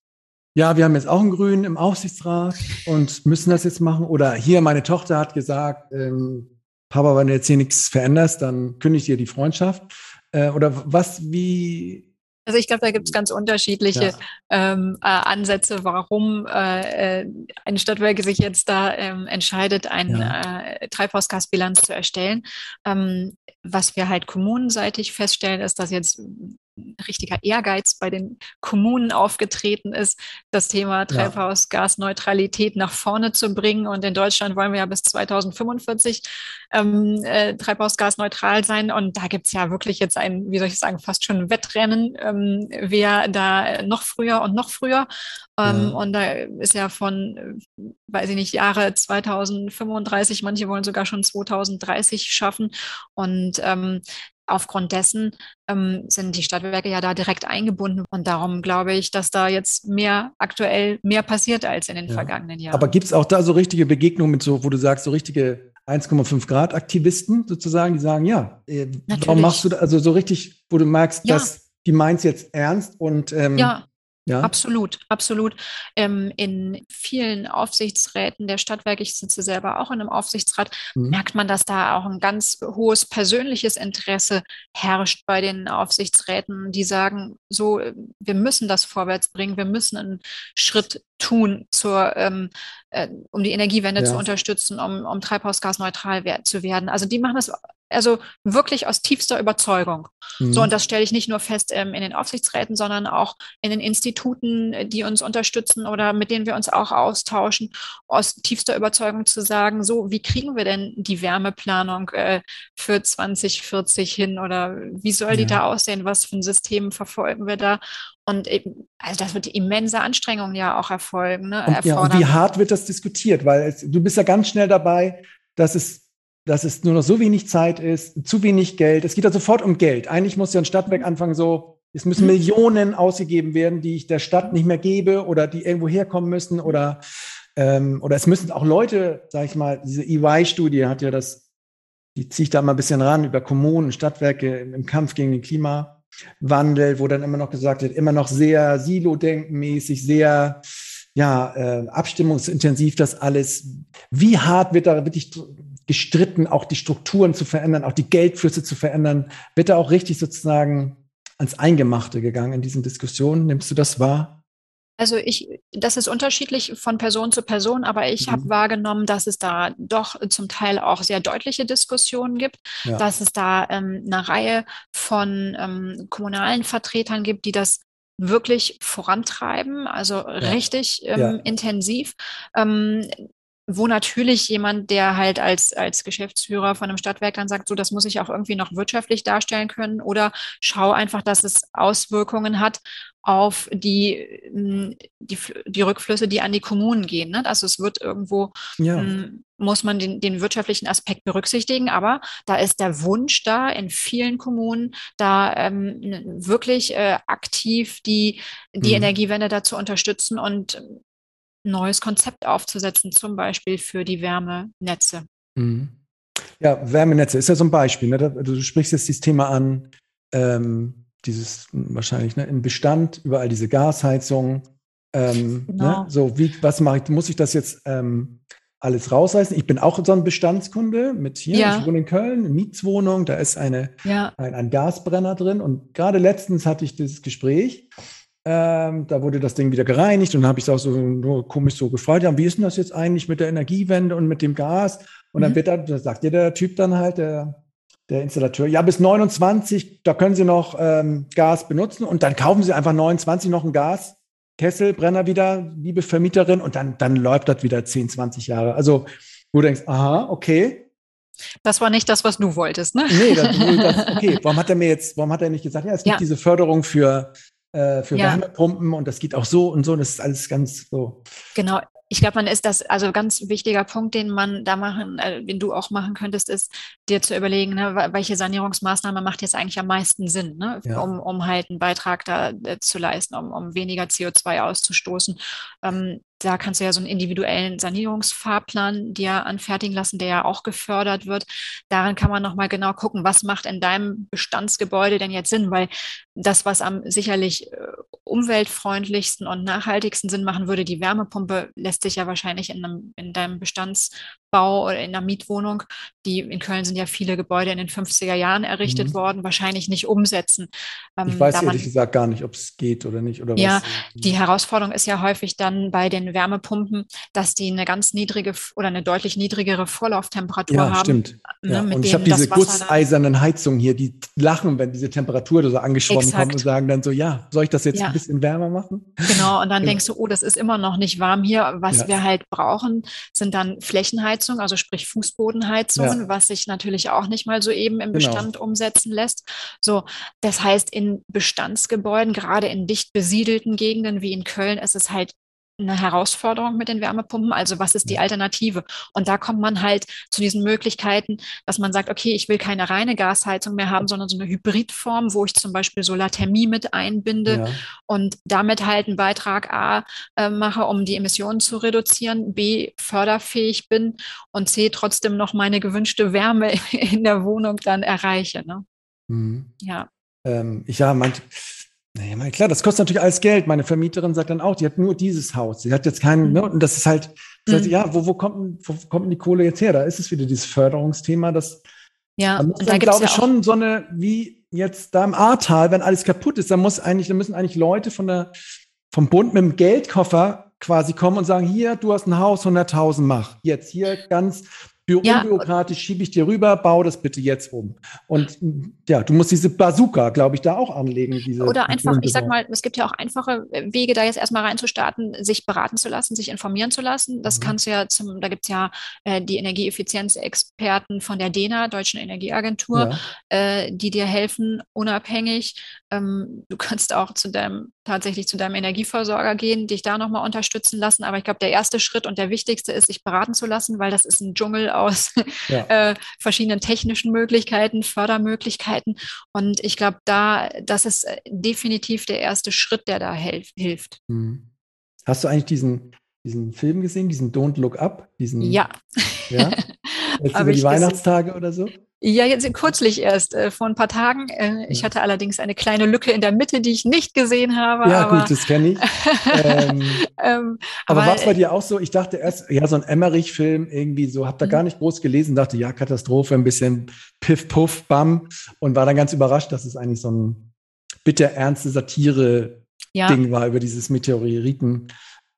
Ja, wir haben jetzt auch einen Grünen im Aufsichtsrat und müssen das jetzt machen. Oder hier, meine Tochter hat gesagt, ähm, Papa, wenn du jetzt hier nichts veränderst, dann kündigt ihr die Freundschaft. Äh, oder was, wie, also ich glaube, da gibt es ganz unterschiedliche ja. ähm, äh, Ansätze, warum äh, äh, ein Stadtwerke sich jetzt da ähm, entscheidet, eine ja. äh, Treibhausgasbilanz zu erstellen. Ähm, was wir halt kommunenseitig feststellen, ist, dass jetzt richtiger Ehrgeiz bei den Kommunen aufgetreten ist, das Thema Treibhausgasneutralität nach vorne zu bringen. Und in Deutschland wollen wir ja bis 2045 ähm, äh, treibhausgasneutral sein. Und da gibt es ja wirklich jetzt ein, wie soll ich sagen, fast schon ein Wettrennen, ähm, wer da noch früher und noch früher. Ähm, ja. Und da ist ja von, weiß ich nicht, Jahre 2035, manche wollen sogar schon 2030 schaffen. Und ähm, aufgrund dessen ähm, sind die Stadtwerke ja da direkt eingebunden. Und darum glaube ich, dass da jetzt mehr aktuell mehr passiert als in den ja. vergangenen Jahren. Aber gibt es auch da so richtige Begegnungen mit so, wo du sagst, so richtige 1,5 Grad Aktivisten sozusagen, die sagen, ja, äh, warum machst du da, also so richtig, wo du merkst, ja. dass die meint jetzt ernst und ähm, ja. Ja. Absolut, absolut. Ähm, in vielen Aufsichtsräten der Stadtwerke, ich sitze selber auch in einem Aufsichtsrat, mhm. merkt man, dass da auch ein ganz hohes persönliches Interesse herrscht bei den Aufsichtsräten, die sagen, so, wir müssen das vorwärts bringen, wir müssen einen Schritt tun, zur, ähm, äh, um die Energiewende ja. zu unterstützen, um, um treibhausgasneutral zu werden. Also die machen das also wirklich aus tiefster Überzeugung. Mhm. So, und das stelle ich nicht nur fest ähm, in den Aufsichtsräten, sondern auch in den Instituten, die uns unterstützen oder mit denen wir uns auch austauschen, aus tiefster Überzeugung zu sagen, so, wie kriegen wir denn die Wärmeplanung äh, für 2040 hin oder wie soll ja. die da aussehen? Was für ein System verfolgen wir da? Und eben, also das wird immense Anstrengungen ja auch erfolgen. Ne, und, ja, und wie hart wird das diskutiert? Weil es, du bist ja ganz schnell dabei, dass es dass es nur noch so wenig Zeit ist, zu wenig Geld. Es geht ja sofort um Geld. Eigentlich muss ja ein Stadtwerk anfangen so, es müssen mhm. Millionen ausgegeben werden, die ich der Stadt nicht mehr gebe oder die irgendwo herkommen müssen oder, ähm, oder es müssen auch Leute, sag ich mal, diese EY-Studie hat ja das, die ziehe ich da mal ein bisschen ran über Kommunen, Stadtwerke im Kampf gegen den Klimawandel, wo dann immer noch gesagt wird, immer noch sehr Silo-denkenmäßig, sehr ja, äh, abstimmungsintensiv das alles. Wie hart wird da wirklich gestritten, auch die Strukturen zu verändern, auch die Geldflüsse zu verändern. Wird da auch richtig sozusagen ans Eingemachte gegangen in diesen Diskussionen? Nimmst du das wahr? Also ich, das ist unterschiedlich von Person zu Person, aber ich mhm. habe wahrgenommen, dass es da doch zum Teil auch sehr deutliche Diskussionen gibt, ja. dass es da ähm, eine Reihe von ähm, kommunalen Vertretern gibt, die das wirklich vorantreiben, also ja. richtig ähm, ja. intensiv. Ähm, wo natürlich jemand, der halt als, als Geschäftsführer von einem Stadtwerk dann sagt, so, das muss ich auch irgendwie noch wirtschaftlich darstellen können oder schau einfach, dass es Auswirkungen hat auf die, hm, die, die Rückflüsse, die an die Kommunen gehen. Ne? Also es wird irgendwo, ja. ähm, muss man den, den wirtschaftlichen Aspekt berücksichtigen, aber da ist der Wunsch da in vielen Kommunen, da ähm, wirklich äh, aktiv die, die mhm. Energiewende dazu unterstützen und neues Konzept aufzusetzen, zum Beispiel für die Wärmenetze. Mhm. Ja, Wärmenetze ist ja so ein Beispiel. Ne? Du sprichst jetzt dieses Thema an, ähm, dieses wahrscheinlich ne, im Bestand, überall diese Gasheizungen. Ähm, ne? genau. ne? So, wie, was mache ich? Muss ich das jetzt ähm, alles rausreißen? Ich bin auch so ein Bestandskunde mit hier. Ja. Ich wohne in Köln, eine Mietswohnung, da ist eine, ja. ein, ein Gasbrenner drin. Und gerade letztens hatte ich das Gespräch ähm, da wurde das Ding wieder gereinigt und dann habe ich es auch so nur komisch so gefragt, ja, wie ist denn das jetzt eigentlich mit der Energiewende und mit dem Gas? Und dann mhm. wird da, da sagt dir der Typ dann halt, der, der Installateur, ja, bis 29, da können Sie noch ähm, Gas benutzen und dann kaufen Sie einfach 29 noch ein Gaskessel, Brenner wieder, liebe Vermieterin, und dann, dann läuft das wieder 10, 20 Jahre. Also, wo du denkst, aha, okay. Das war nicht das, was du wolltest, ne? Nee, das, das, <laughs> okay. Warum hat er mir jetzt, warum hat er nicht gesagt, ja, es gibt ja. diese Förderung für äh, für ja. Wärmepumpen und das geht auch so und so. Das ist alles ganz so. Genau. Ich glaube, man ist das, also ganz wichtiger Punkt, den man da machen, äh, den du auch machen könntest, ist dir zu überlegen, ne, welche Sanierungsmaßnahme macht jetzt eigentlich am meisten Sinn, ne, ja. um, um halt einen Beitrag da äh, zu leisten, um, um weniger CO2 auszustoßen. Ähm, da kannst du ja so einen individuellen Sanierungsfahrplan dir anfertigen lassen, der ja auch gefördert wird. Daran kann man nochmal genau gucken, was macht in deinem Bestandsgebäude denn jetzt Sinn, weil das, was am sicherlich äh, umweltfreundlichsten und nachhaltigsten Sinn machen würde, die Wärmepumpe lässt sich ja wahrscheinlich in, einem, in deinem Bestandsbau oder in einer Mietwohnung, die in Köln sind ja viele Gebäude in den 50er Jahren errichtet mhm. worden, wahrscheinlich nicht umsetzen. Ähm, ich weiß ehrlich gesagt gar nicht, ob es geht oder nicht. Oder ja, was. die Herausforderung ist ja häufig dann bei den Wärmepumpen, dass die eine ganz niedrige oder eine deutlich niedrigere Vorlauftemperatur ja, haben. Stimmt. Ne, ja, und ich habe diese gusseisernen Heizungen hier, die lachen, wenn diese Temperatur so angeschwommen Exakt. kommt und sagen dann so, ja, soll ich das jetzt ja. ein bisschen wärmer machen? Genau, und dann <laughs> genau. denkst du, oh, das ist immer noch nicht warm hier. Was ja. wir halt brauchen, sind dann Flächenheizungen, also sprich Fußbodenheizungen, was sich natürlich auch nicht mal so eben im genau. Bestand umsetzen lässt. So, das heißt, in Bestandsgebäuden, gerade in dicht besiedelten Gegenden wie in Köln, ist es halt eine Herausforderung mit den Wärmepumpen. Also was ist die Alternative? Und da kommt man halt zu diesen Möglichkeiten, dass man sagt, okay, ich will keine reine Gasheizung mehr haben, sondern so eine Hybridform, wo ich zum Beispiel Solarthermie mit einbinde ja. und damit halt einen Beitrag A äh, mache, um die Emissionen zu reduzieren, B förderfähig bin und C trotzdem noch meine gewünschte Wärme <laughs> in der Wohnung dann erreiche. Ne? Mhm. Ja. Ähm, ich ja, manch, naja, klar, das kostet natürlich alles Geld. Meine Vermieterin sagt dann auch, die hat nur dieses Haus. Sie hat jetzt keinen, ne? Und das ist halt, das heißt, mhm. ja, wo, wo, kommt, wo kommt denn die Kohle jetzt her? Da ist es wieder dieses Förderungsthema, das ja, da muss da glaube ich ja schon so eine, wie jetzt da im Ahrtal, wenn alles kaputt ist, dann muss eigentlich, dann müssen eigentlich Leute von der, vom Bund mit dem Geldkoffer quasi kommen und sagen, hier, du hast ein Haus, 100.000, mach. Jetzt hier ganz ja. Unbürokratisch schiebe ich dir rüber, bau das bitte jetzt um. Und ja, du musst diese Bazooka, glaube ich, da auch anlegen. Diese Oder einfach, ich sag mal, es gibt ja auch einfache Wege, da jetzt erstmal reinzustarten, sich beraten zu lassen, sich informieren zu lassen. Das mhm. kannst du ja zum, da gibt es ja äh, die Energieeffizienzexperten von der DENA, Deutschen Energieagentur, ja. äh, die dir helfen, unabhängig. Ähm, du kannst auch zu deinem tatsächlich zu deinem Energieversorger gehen, dich da nochmal unterstützen lassen. Aber ich glaube, der erste Schritt und der wichtigste ist, sich beraten zu lassen, weil das ist ein Dschungel aus <laughs> ja. äh, verschiedenen technischen Möglichkeiten, Fördermöglichkeiten. Und ich glaube, da, das ist äh, definitiv der erste Schritt, der da helf, hilft. Mhm. Hast du eigentlich diesen, diesen Film gesehen, diesen Don't Look Up? Diesen, ja. ja? <laughs> Jetzt über die Weihnachtstage gesehen. oder so? Ja, jetzt kürzlich erst, äh, vor ein paar Tagen. Äh, ich hatte allerdings eine kleine Lücke in der Mitte, die ich nicht gesehen habe. Ja, aber, gut, das kenne ich. <laughs> ähm, ähm, aber, aber war es bei dir auch so? Ich dachte erst, ja, so ein Emmerich-Film irgendwie so, hab da gar mhm. nicht groß gelesen, dachte, ja, Katastrophe, ein bisschen Piff, Puff, Bam und war dann ganz überrascht, dass es eigentlich so ein bitter ernste Satire-Ding ja. war über dieses Meteoriten.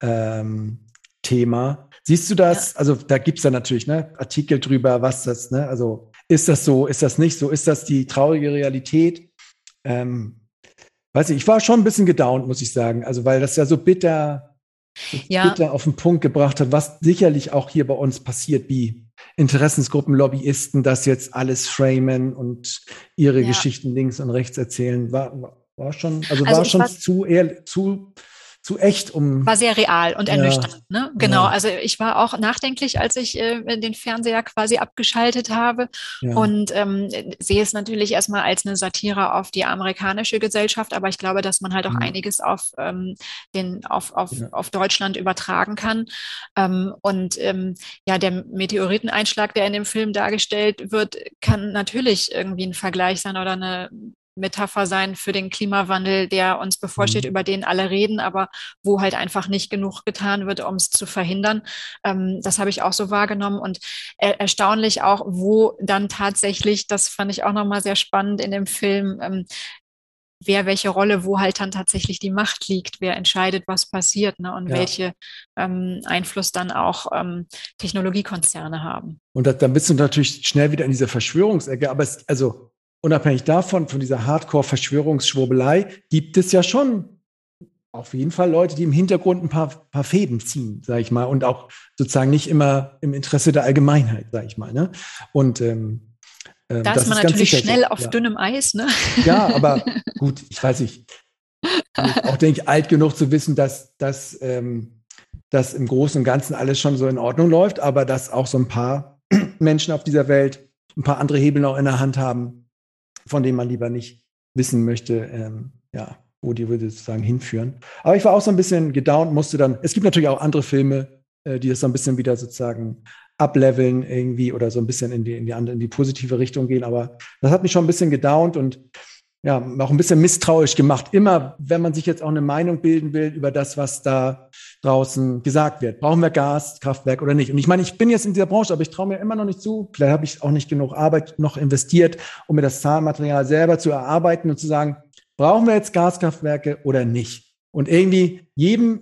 Ähm, Thema. Siehst du das? Ja. Also da gibt es ja natürlich ne, Artikel drüber, was das, ne, also ist das so? Ist das nicht so? Ist das die traurige Realität? Ähm, weiß ich, ich war schon ein bisschen gedownt, muss ich sagen. Also, weil das ja so bitter, so ja. bitter auf den Punkt gebracht hat, was sicherlich auch hier bei uns passiert, wie Interessensgruppen, Lobbyisten das jetzt alles framen und ihre ja. Geschichten links und rechts erzählen. War, war schon, also, also war schon zu, eher, zu zu echt, um. War sehr real und ernüchternd, ja, ne? Genau. Ja. Also ich war auch nachdenklich, als ich äh, den Fernseher quasi abgeschaltet habe ja. und ähm, sehe es natürlich erstmal als eine Satire auf die amerikanische Gesellschaft, aber ich glaube, dass man halt auch mhm. einiges auf ähm, den, auf, auf, auf Deutschland übertragen kann. Ähm, und ähm, ja, der Meteoriteneinschlag, der in dem Film dargestellt wird, kann natürlich irgendwie ein Vergleich sein oder eine Metapher sein für den Klimawandel, der uns bevorsteht, mhm. über den alle reden, aber wo halt einfach nicht genug getan wird, um es zu verhindern. Ähm, das habe ich auch so wahrgenommen und er erstaunlich auch, wo dann tatsächlich, das fand ich auch nochmal sehr spannend in dem Film, ähm, wer welche Rolle, wo halt dann tatsächlich die Macht liegt, wer entscheidet, was passiert ne, und ja. welche ähm, Einfluss dann auch ähm, Technologiekonzerne haben. Und da, dann bist du natürlich schnell wieder in dieser Verschwörungsecke, aber es, also unabhängig davon, von dieser Hardcore-Verschwörungsschwurbelei, gibt es ja schon auf jeden Fall Leute, die im Hintergrund ein paar, paar Fäden ziehen, sage ich mal, und auch sozusagen nicht immer im Interesse der Allgemeinheit, sage ich mal. Ne? Und ähm, ähm, da ist man ist natürlich schnell so. auf ja. dünnem Eis. Ne? Ja, aber <laughs> gut, ich weiß nicht. auch denke ich, alt genug zu wissen, dass, dass, ähm, dass im Großen und Ganzen alles schon so in Ordnung läuft, aber dass auch so ein paar <clears throat> Menschen auf dieser Welt ein paar andere Hebel noch in der Hand haben, von denen man lieber nicht wissen möchte, ähm, ja, wo die würde sozusagen hinführen. Aber ich war auch so ein bisschen gedownt, musste dann, es gibt natürlich auch andere Filme, äh, die das so ein bisschen wieder sozusagen ableveln irgendwie oder so ein bisschen in die, in die andere, in die positive Richtung gehen. Aber das hat mich schon ein bisschen gedownt und ja, auch ein bisschen misstrauisch gemacht. Immer, wenn man sich jetzt auch eine Meinung bilden will über das, was da draußen gesagt wird. Brauchen wir Gas, Kraftwerk oder nicht? Und ich meine, ich bin jetzt in dieser Branche, aber ich traue mir immer noch nicht zu. Vielleicht habe ich auch nicht genug Arbeit noch investiert, um mir das Zahlenmaterial selber zu erarbeiten und zu sagen, brauchen wir jetzt Gaskraftwerke oder nicht? Und irgendwie jedem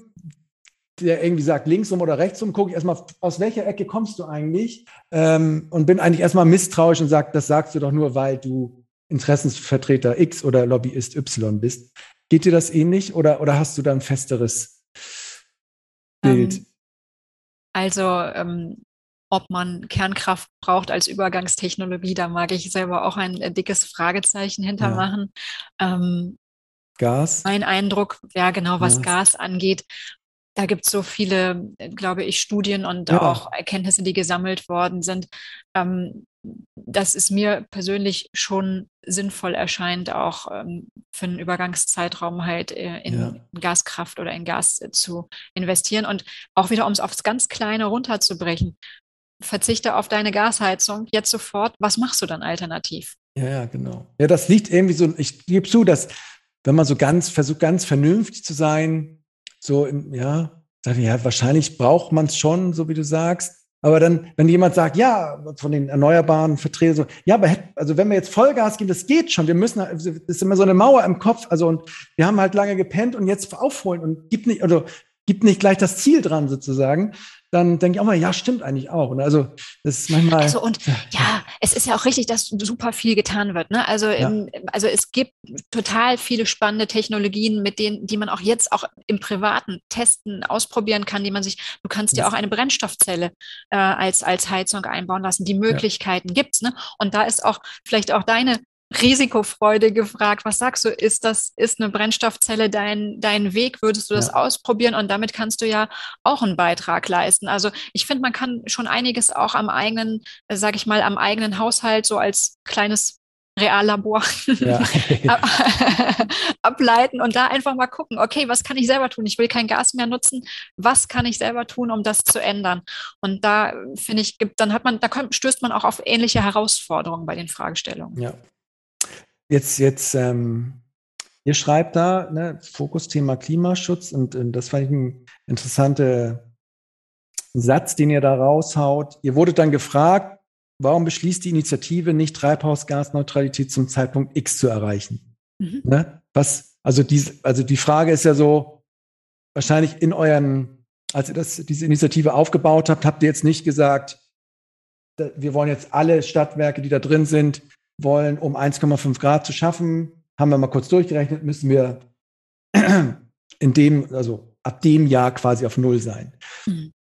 der irgendwie sagt, linksrum oder rechtsrum, gucke ich erstmal, aus welcher Ecke kommst du eigentlich? Ähm, und bin eigentlich erstmal misstrauisch und sage, das sagst du doch nur, weil du Interessensvertreter X oder Lobbyist Y bist. Geht dir das ähnlich oder, oder hast du da ein festeres Bild? Ähm, also ähm, ob man Kernkraft braucht als Übergangstechnologie, da mag ich selber auch ein äh, dickes Fragezeichen hintermachen. Ja. Ähm, Gas? Mein Eindruck, ja genau, was Gas, Gas angeht, da gibt es so viele, äh, glaube ich, Studien und ja. auch Erkenntnisse, die gesammelt worden sind, ähm, dass es mir persönlich schon sinnvoll erscheint, auch ähm, für einen Übergangszeitraum halt äh, in ja. Gaskraft oder in Gas äh, zu investieren. Und auch wieder, um es aufs ganz Kleine runterzubrechen verzichte auf deine Gasheizung jetzt sofort. Was machst du dann alternativ? Ja, ja, genau. Ja, das liegt irgendwie so, ich gebe zu, dass wenn man so ganz versucht, ganz vernünftig zu sein, so im, ja, ich, ja, wahrscheinlich braucht man es schon, so wie du sagst. Aber dann, wenn jemand sagt, ja, von den erneuerbaren Vertretern, so, ja, aber also wenn wir jetzt Vollgas geben, das geht schon. Wir müssen, das ist immer so eine Mauer im Kopf. Also und wir haben halt lange gepennt und jetzt aufholen und gibt nicht, also gibt nicht gleich das Ziel dran sozusagen dann denke ich auch mal, ja, stimmt eigentlich auch. Und also das ist manchmal. Also und ja, es ist ja auch richtig, dass super viel getan wird. Ne? Also, ja. im, also es gibt total viele spannende Technologien, mit denen, die man auch jetzt auch im Privaten testen, ausprobieren kann, die man sich, du kannst ja auch eine Brennstoffzelle äh, als, als Heizung einbauen lassen. Die Möglichkeiten ja. gibt's. Ne? Und da ist auch vielleicht auch deine Risikofreude gefragt. Was sagst du? Ist das, ist eine Brennstoffzelle dein, dein Weg? Würdest du das ja. ausprobieren? Und damit kannst du ja auch einen Beitrag leisten. Also ich finde, man kann schon einiges auch am eigenen, äh, sag ich mal, am eigenen Haushalt so als kleines Reallabor ja. <laughs> <laughs> ableiten und da einfach mal gucken, okay, was kann ich selber tun? Ich will kein Gas mehr nutzen. Was kann ich selber tun, um das zu ändern? Und da finde ich, gibt, dann hat man, da stößt man auch auf ähnliche Herausforderungen bei den Fragestellungen. Ja, Jetzt, jetzt, ähm, ihr schreibt da, ne, Fokusthema Klimaschutz und, und das fand ich ein interessanter Satz, den ihr da raushaut. Ihr wurdet dann gefragt, warum beschließt die Initiative nicht Treibhausgasneutralität zum Zeitpunkt X zu erreichen? Mhm. Ne? Was, also die, also die Frage ist ja so, wahrscheinlich in euren, als ihr das, diese Initiative aufgebaut habt, habt ihr jetzt nicht gesagt, wir wollen jetzt alle Stadtwerke, die da drin sind, wollen, um 1,5 Grad zu schaffen, haben wir mal kurz durchgerechnet, müssen wir <clears throat> in dem, also ab dem Jahr quasi auf Null sein. Mhm.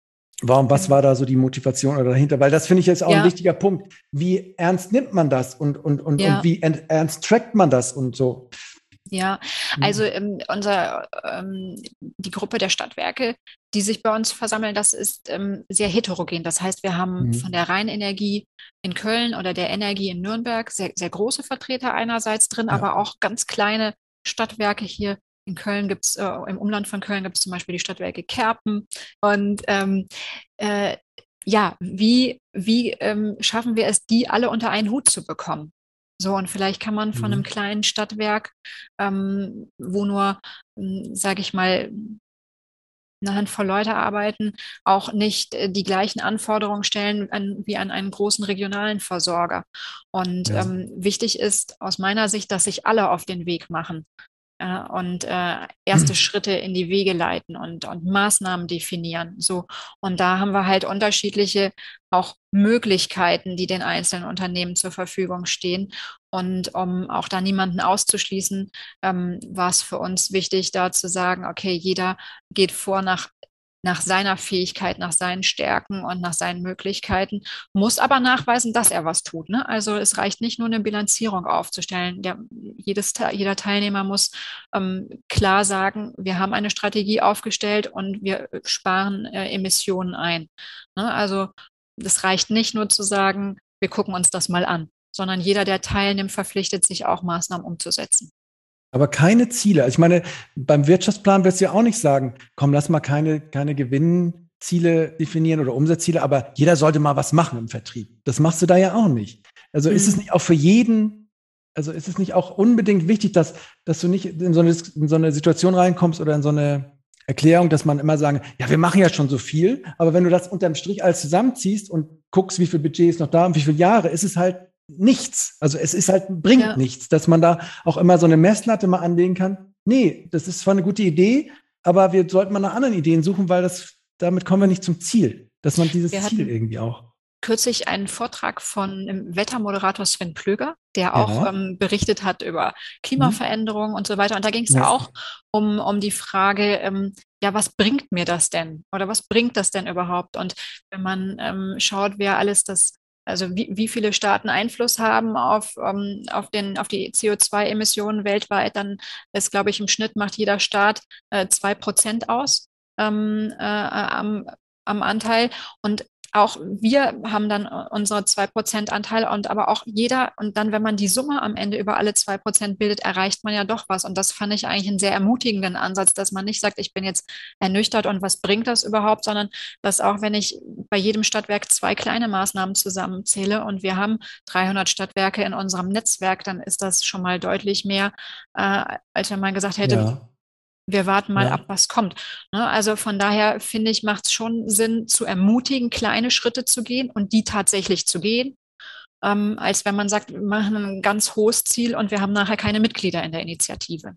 Warum, was war da so die Motivation oder dahinter? Weil das finde ich jetzt auch ja. ein wichtiger Punkt. Wie ernst nimmt man das und, und, und, ja. und wie ernst trackt man das und so? Ja, also mhm. ähm, unser, ähm, die Gruppe der Stadtwerke, die sich bei uns versammeln, das ist ähm, sehr heterogen. Das heißt, wir haben mhm. von der Rheinenergie in Köln oder der Energie in Nürnberg sehr, sehr große Vertreter einerseits drin, ja. aber auch ganz kleine Stadtwerke hier. In Köln gibt es, äh, im Umland von Köln gibt es zum Beispiel die Stadtwerke Kerpen. Und ähm, äh, ja, wie, wie ähm, schaffen wir es, die alle unter einen Hut zu bekommen? So, und vielleicht kann man von mhm. einem kleinen Stadtwerk, ähm, wo nur, hm, sage ich mal, eine Handvoll Leute arbeiten, auch nicht äh, die gleichen Anforderungen stellen an, wie an einen großen regionalen Versorger. Und ja. ähm, wichtig ist aus meiner Sicht, dass sich alle auf den Weg machen äh, und äh, erste mhm. Schritte in die Wege leiten und, und Maßnahmen definieren. So. Und da haben wir halt unterschiedliche auch Möglichkeiten, die den einzelnen Unternehmen zur Verfügung stehen. Und um auch da niemanden auszuschließen, ähm, war es für uns wichtig, da zu sagen, okay, jeder geht vor nach nach seiner Fähigkeit, nach seinen Stärken und nach seinen Möglichkeiten, muss aber nachweisen, dass er was tut. Ne? Also es reicht nicht nur eine Bilanzierung aufzustellen. Der, jedes, jeder Teilnehmer muss ähm, klar sagen, wir haben eine Strategie aufgestellt und wir sparen äh, Emissionen ein. Ne? Also es reicht nicht nur zu sagen, wir gucken uns das mal an, sondern jeder, der teilnimmt, verpflichtet sich auch Maßnahmen umzusetzen. Aber keine Ziele. Also ich meine, beim Wirtschaftsplan wirst du ja auch nicht sagen, komm, lass mal keine, keine Gewinnziele definieren oder Umsatzziele, aber jeder sollte mal was machen im Vertrieb. Das machst du da ja auch nicht. Also mhm. ist es mhm. nicht auch für jeden, also ist es nicht auch unbedingt wichtig, dass, dass du nicht in so, eine, in so eine Situation reinkommst oder in so eine Erklärung, dass man immer sagen, ja, wir machen ja schon so viel, aber wenn du das unterm Strich alles zusammenziehst und guckst, wie viel Budget ist noch da und wie viele Jahre, ist es halt nichts. Also es ist halt, bringt ja. nichts, dass man da auch immer so eine Messlatte mal anlegen kann. Nee, das ist zwar eine gute Idee, aber wir sollten mal nach anderen Ideen suchen, weil das, damit kommen wir nicht zum Ziel, dass man dieses Ziel irgendwie auch kürzlich einen Vortrag von dem Wettermoderator Sven Plöger, der auch ja. ähm, berichtet hat über Klimaveränderungen mhm. und so weiter. Und da ging es ja. auch um, um die Frage, ähm, ja, was bringt mir das denn? Oder was bringt das denn überhaupt? Und wenn man ähm, schaut, wer alles das also wie, wie viele Staaten Einfluss haben auf, ähm, auf, den, auf die CO2-Emissionen weltweit, dann ist, glaube ich, im Schnitt macht jeder Staat äh, zwei äh, Prozent aus ähm, äh, am, am Anteil. Und auch wir haben dann äh, unsere 2% Anteil und aber auch jeder, und dann, wenn man die Summe am Ende über alle 2% bildet, erreicht man ja doch was. Und das fand ich eigentlich einen sehr ermutigenden Ansatz, dass man nicht sagt, ich bin jetzt ernüchtert und was bringt das überhaupt, sondern dass auch wenn ich bei jedem Stadtwerk zwei kleine Maßnahmen zusammenzähle und wir haben 300 Stadtwerke in unserem Netzwerk, dann ist das schon mal deutlich mehr, äh, als wenn man gesagt hätte, ja wir warten mal ja. ab, was kommt. Ne? Also von daher finde ich, macht es schon Sinn, zu ermutigen, kleine Schritte zu gehen und die tatsächlich zu gehen, ähm, als wenn man sagt, wir machen ein ganz hohes Ziel und wir haben nachher keine Mitglieder in der Initiative.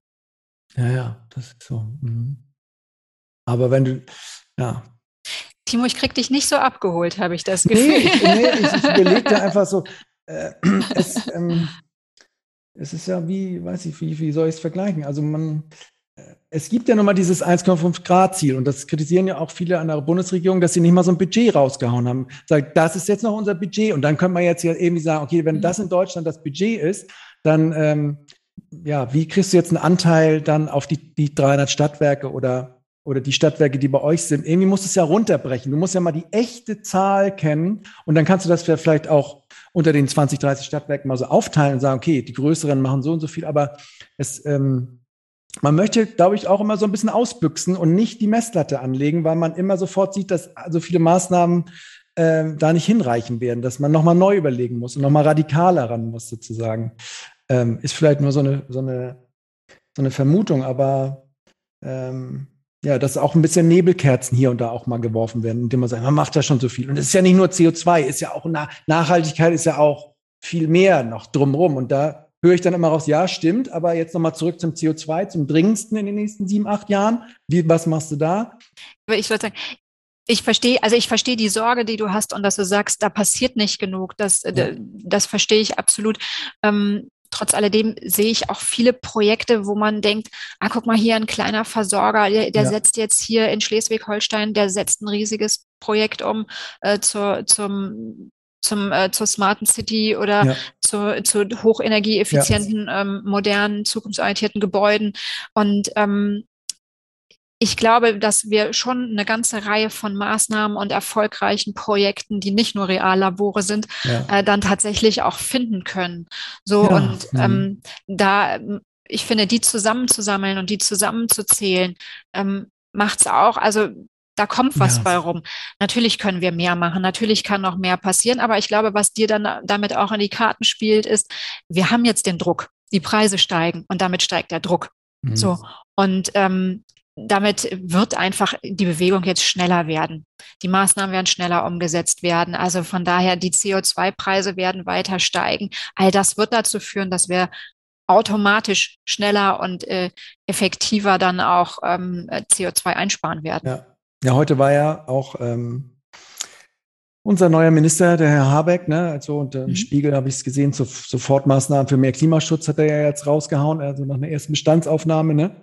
Ja, ja, das ist so. Mhm. Aber wenn du, ja. Timo, ich krieg dich nicht so abgeholt, habe ich das Gefühl. Nee, ich, nee, ich, ich überlegte einfach so, <laughs> äh, es, ähm, es ist ja wie, weiß ich, wie, wie soll ich es vergleichen? Also man, es gibt ja nun mal dieses 1,5 Grad Ziel und das kritisieren ja auch viele an der Bundesregierung, dass sie nicht mal so ein Budget rausgehauen haben. Sagt, das ist jetzt noch unser Budget und dann könnte man jetzt ja irgendwie sagen, okay, wenn mhm. das in Deutschland das Budget ist, dann ähm, ja, wie kriegst du jetzt einen Anteil dann auf die, die 300 Stadtwerke oder oder die Stadtwerke, die bei euch sind? Irgendwie musst du es ja runterbrechen. Du musst ja mal die echte Zahl kennen und dann kannst du das vielleicht auch unter den 20, 30 Stadtwerken mal so aufteilen und sagen, okay, die größeren machen so und so viel, aber es ähm, man möchte, glaube ich, auch immer so ein bisschen ausbüchsen und nicht die Messlatte anlegen, weil man immer sofort sieht, dass so viele Maßnahmen äh, da nicht hinreichen werden, dass man nochmal neu überlegen muss und nochmal radikaler ran muss, sozusagen. Ähm, ist vielleicht nur so eine, so eine, so eine Vermutung, aber ähm, ja, dass auch ein bisschen Nebelkerzen hier und da auch mal geworfen werden, indem man sagt, man macht ja schon so viel. Und es ist ja nicht nur CO2, ist ja auch Nachhaltigkeit ist ja auch viel mehr noch drumherum. Und da höre ich dann immer raus, ja, stimmt, aber jetzt nochmal zurück zum CO2, zum dringendsten in den nächsten sieben, acht Jahren. Wie, was machst du da? Ich würde sagen, ich verstehe, also ich verstehe die Sorge, die du hast und dass du sagst, da passiert nicht genug. Das, ja. das verstehe ich absolut. Ähm, trotz alledem sehe ich auch viele Projekte, wo man denkt, ah, guck mal hier, ein kleiner Versorger, der, der ja. setzt jetzt hier in Schleswig-Holstein, der setzt ein riesiges Projekt um äh, zur, zum zum, äh, zur smarten City oder ja. zu, zu hochenergieeffizienten, ja. ähm, modernen, zukunftsorientierten Gebäuden. Und ähm, ich glaube, dass wir schon eine ganze Reihe von Maßnahmen und erfolgreichen Projekten, die nicht nur Reallabore sind, ja. äh, dann tatsächlich auch finden können. So ja. und mhm. ähm, da, ich finde, die zusammenzusammeln und die zusammenzuzählen, ähm, macht es auch. Also da kommt was ja. bei rum. Natürlich können wir mehr machen, natürlich kann noch mehr passieren, aber ich glaube, was dir dann damit auch in die Karten spielt, ist, wir haben jetzt den Druck, die Preise steigen und damit steigt der Druck. Mhm. So und ähm, damit wird einfach die Bewegung jetzt schneller werden. Die Maßnahmen werden schneller umgesetzt werden. Also von daher, die CO2-Preise werden weiter steigen. All das wird dazu führen, dass wir automatisch schneller und äh, effektiver dann auch ähm, CO2 einsparen werden. Ja. Ja, heute war ja auch ähm, unser neuer Minister, der Herr Habeck, ne, also und im mhm. Spiegel habe ich es gesehen, so, Sofortmaßnahmen für mehr Klimaschutz hat er ja jetzt rausgehauen, also nach einer ersten Bestandsaufnahme, ne?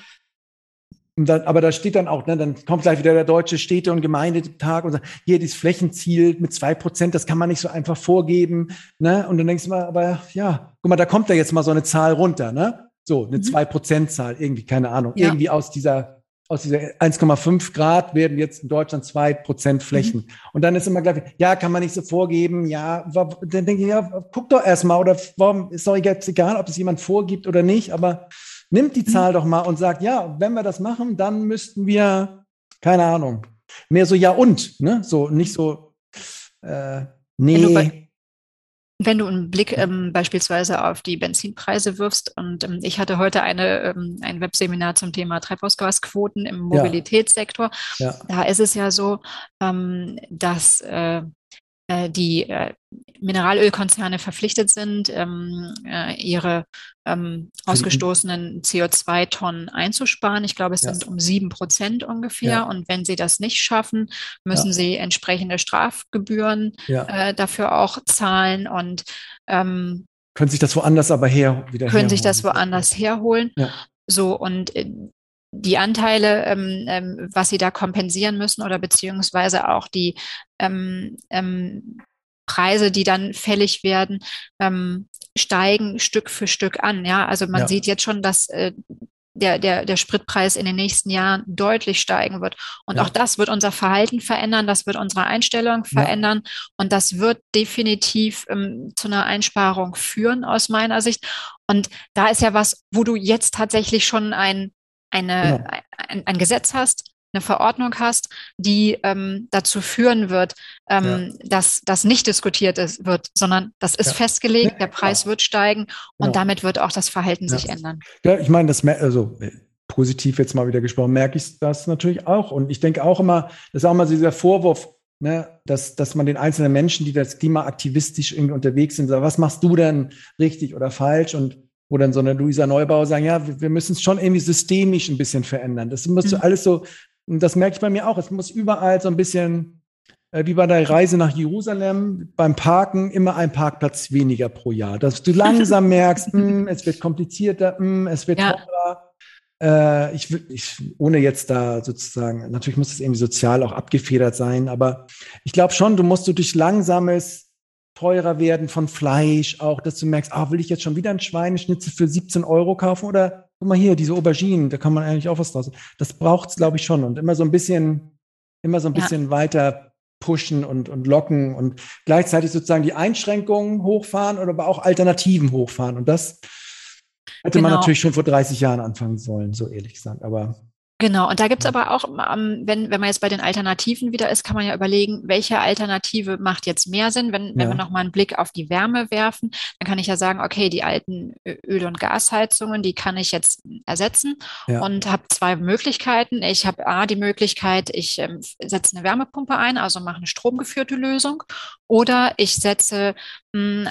Dann, aber da steht dann auch, ne, dann kommt gleich wieder der deutsche Städte- und Gemeindetag und sagt, hier dieses Flächenziel mit zwei Prozent, das kann man nicht so einfach vorgeben, ne? Und dann denkst du mal, aber ja, guck mal, da kommt da jetzt mal so eine Zahl runter, ne? So, eine zwei Prozent Zahl, irgendwie, keine Ahnung, ja. irgendwie aus dieser aus dieser 1,5 Grad werden jetzt in Deutschland zwei Prozent Flächen. Mhm. Und dann ist immer gleich, ja, kann man nicht so vorgeben, ja, dann denke ich, ja, guck doch erstmal oder warum ist doch jetzt egal, ob es jemand vorgibt oder nicht, aber nimmt die mhm. Zahl doch mal und sagt, ja, wenn wir das machen, dann müssten wir, keine Ahnung, mehr so ja und, ne, so nicht so, äh, nee. Wenn du einen Blick ähm, beispielsweise auf die Benzinpreise wirfst, und ähm, ich hatte heute eine, ähm, ein Webseminar zum Thema Treibhausgasquoten im Mobilitätssektor, ja. Ja. da ist es ja so, ähm, dass äh, die äh, Mineralölkonzerne verpflichtet sind, ähm, äh, ihre ähm, ausgestoßenen CO2-Tonnen einzusparen. Ich glaube, es ja. sind um sieben Prozent ungefähr. Ja. Und wenn sie das nicht schaffen, müssen ja. sie entsprechende Strafgebühren äh, dafür auch zahlen und ähm, können sich das woanders aber her wieder können herholen. sich das woanders herholen. So und äh, die Anteile, ähm, ähm, was sie da kompensieren müssen oder beziehungsweise auch die ähm, ähm, Preise, die dann fällig werden, ähm, steigen Stück für Stück an. Ja, also man ja. sieht jetzt schon, dass äh, der, der, der Spritpreis in den nächsten Jahren deutlich steigen wird. Und ja. auch das wird unser Verhalten verändern, das wird unsere Einstellung verändern ja. und das wird definitiv ähm, zu einer Einsparung führen aus meiner Sicht. Und da ist ja was, wo du jetzt tatsächlich schon ein eine, genau. ein, ein, Gesetz hast, eine Verordnung hast, die ähm, dazu führen wird, ähm, ja. dass das nicht diskutiert ist, wird, sondern das ist ja. festgelegt, ja, der Preis klar. wird steigen und genau. damit wird auch das Verhalten sich ändern. Ja, ich meine, das also äh, positiv jetzt mal wieder gesprochen, merke ich das natürlich auch. Und ich denke auch immer, das ist auch so dieser Vorwurf, ne, dass, dass man den einzelnen Menschen, die das klimaaktivistisch irgendwie unterwegs sind, sagt, was machst du denn richtig oder falsch? Und wo dann so eine Luisa Neubauer sagen, ja, wir, wir müssen es schon irgendwie systemisch ein bisschen verändern. Das muss mhm. alles so, das merke ich bei mir auch, es muss überall so ein bisschen, äh, wie bei der Reise nach Jerusalem, beim Parken immer ein Parkplatz weniger pro Jahr. Dass du langsam merkst, mh, <laughs> hm, es wird komplizierter, mh, hm, es wird ja. teurer. Äh, ich, ich, ohne jetzt da sozusagen, natürlich muss es irgendwie sozial auch abgefedert sein, aber ich glaube schon, du musst du durch langsames teurer werden von Fleisch, auch dass du merkst, ah, will ich jetzt schon wieder ein Schweineschnitzel für 17 Euro kaufen oder guck mal hier, diese Auberginen, da kann man eigentlich auch was draus. Das braucht es, glaube ich, schon. Und immer so ein bisschen, immer so ein bisschen ja. weiter pushen und, und locken und gleichzeitig sozusagen die Einschränkungen hochfahren oder aber auch Alternativen hochfahren. Und das hätte genau. man natürlich schon vor 30 Jahren anfangen sollen, so ehrlich gesagt. Aber Genau, und da gibt's aber auch, ähm, wenn, wenn man jetzt bei den Alternativen wieder ist, kann man ja überlegen, welche Alternative macht jetzt mehr Sinn. Wenn, wenn wir nochmal einen Blick auf die Wärme werfen, dann kann ich ja sagen, okay, die alten Öl- und Gasheizungen, die kann ich jetzt ersetzen ja. und habe zwei Möglichkeiten. Ich habe A, die Möglichkeit, ich ähm, setze eine Wärmepumpe ein, also mache eine stromgeführte Lösung, oder ich setze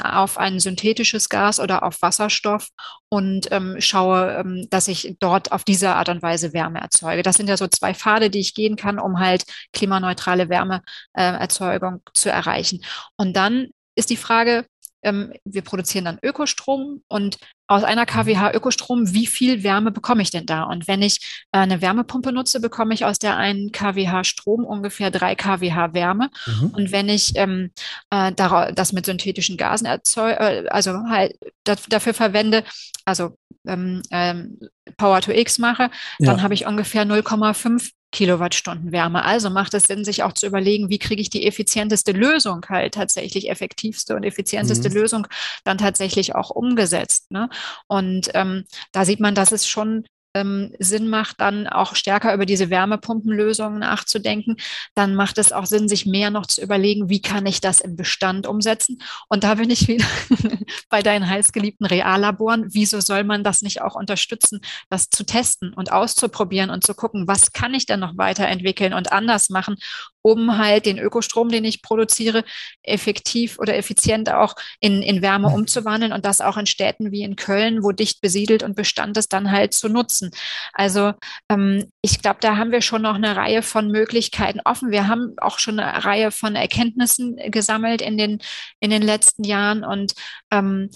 auf ein synthetisches Gas oder auf Wasserstoff und ähm, schaue, ähm, dass ich dort auf diese Art und Weise Wärme erzeuge erzeuge. Das sind ja so zwei Pfade, die ich gehen kann, um halt klimaneutrale Wärmeerzeugung äh, zu erreichen. Und dann ist die Frage, ähm, wir produzieren dann Ökostrom und aus einer kWh Ökostrom, wie viel Wärme bekomme ich denn da? Und wenn ich äh, eine Wärmepumpe nutze, bekomme ich aus der einen kWh Strom ungefähr drei kWh Wärme. Mhm. Und wenn ich ähm, äh, das mit synthetischen Gasen erzeuge, äh, also halt dafür verwende, also ähm, ähm, Power to X mache, dann ja. habe ich ungefähr 0,5 Kilowattstunden Wärme. Also macht es Sinn, sich auch zu überlegen, wie kriege ich die effizienteste Lösung halt tatsächlich, effektivste und effizienteste mhm. Lösung dann tatsächlich auch umgesetzt. Ne? Und ähm, da sieht man, dass es schon ähm, Sinn macht, dann auch stärker über diese Wärmepumpenlösungen nachzudenken, dann macht es auch Sinn, sich mehr noch zu überlegen, wie kann ich das im Bestand umsetzen. Und da bin ich wieder <laughs> bei deinen heißgeliebten Reallaboren. Wieso soll man das nicht auch unterstützen, das zu testen und auszuprobieren und zu gucken, was kann ich denn noch weiterentwickeln und anders machen, um halt den Ökostrom, den ich produziere, effektiv oder effizient auch in, in Wärme umzuwandeln und das auch in Städten wie in Köln, wo dicht besiedelt und Bestand ist, dann halt zu nutzen. Also ähm, ich glaube, da haben wir schon noch eine Reihe von Möglichkeiten offen. Wir haben auch schon eine Reihe von Erkenntnissen gesammelt in den, in den letzten Jahren und ähm,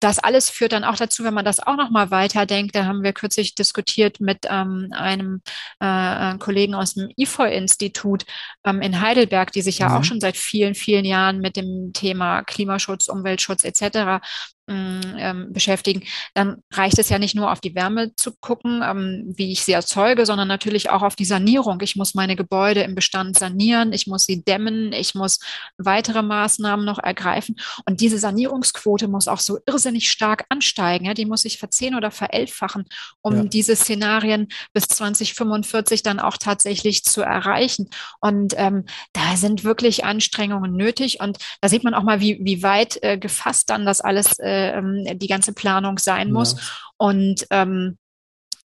das alles führt dann auch dazu, wenn man das auch noch mal weiterdenkt, da haben wir kürzlich diskutiert mit ähm, einem äh, Kollegen aus dem IFOI-Institut ähm, in Heidelberg, die sich ja mhm. auch schon seit vielen, vielen Jahren mit dem Thema Klimaschutz, Umweltschutz etc. Mm, ähm, beschäftigen, dann reicht es ja nicht nur auf die Wärme zu gucken, ähm, wie ich sie erzeuge, sondern natürlich auch auf die Sanierung. Ich muss meine Gebäude im Bestand sanieren, ich muss sie dämmen, ich muss weitere Maßnahmen noch ergreifen. Und diese Sanierungsquote muss auch so irrsinnig stark ansteigen. Ja? Die muss sich verzehn oder verelfachen, um ja. diese Szenarien bis 2045 dann auch tatsächlich zu erreichen. Und ähm, da sind wirklich Anstrengungen nötig. Und da sieht man auch mal, wie, wie weit äh, gefasst dann das alles äh, ähm, die ganze Planung sein muss. Ja. Und ähm,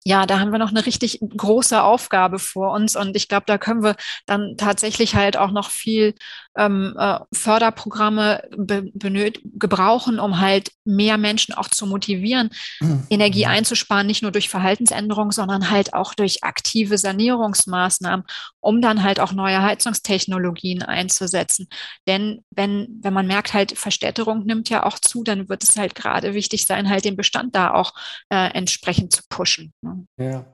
ja, da haben wir noch eine richtig große Aufgabe vor uns und ich glaube, da können wir dann tatsächlich halt auch noch viel ähm, äh, Förderprogramme be gebrauchen, um halt mehr Menschen auch zu motivieren, mhm. Energie einzusparen, nicht nur durch Verhaltensänderungen, sondern halt auch durch aktive Sanierungsmaßnahmen, um dann halt auch neue Heizungstechnologien einzusetzen. Denn wenn, wenn man merkt, halt Verstädterung nimmt ja auch zu, dann wird es halt gerade wichtig sein, halt den Bestand da auch äh, entsprechend zu pushen. Ne? Ja,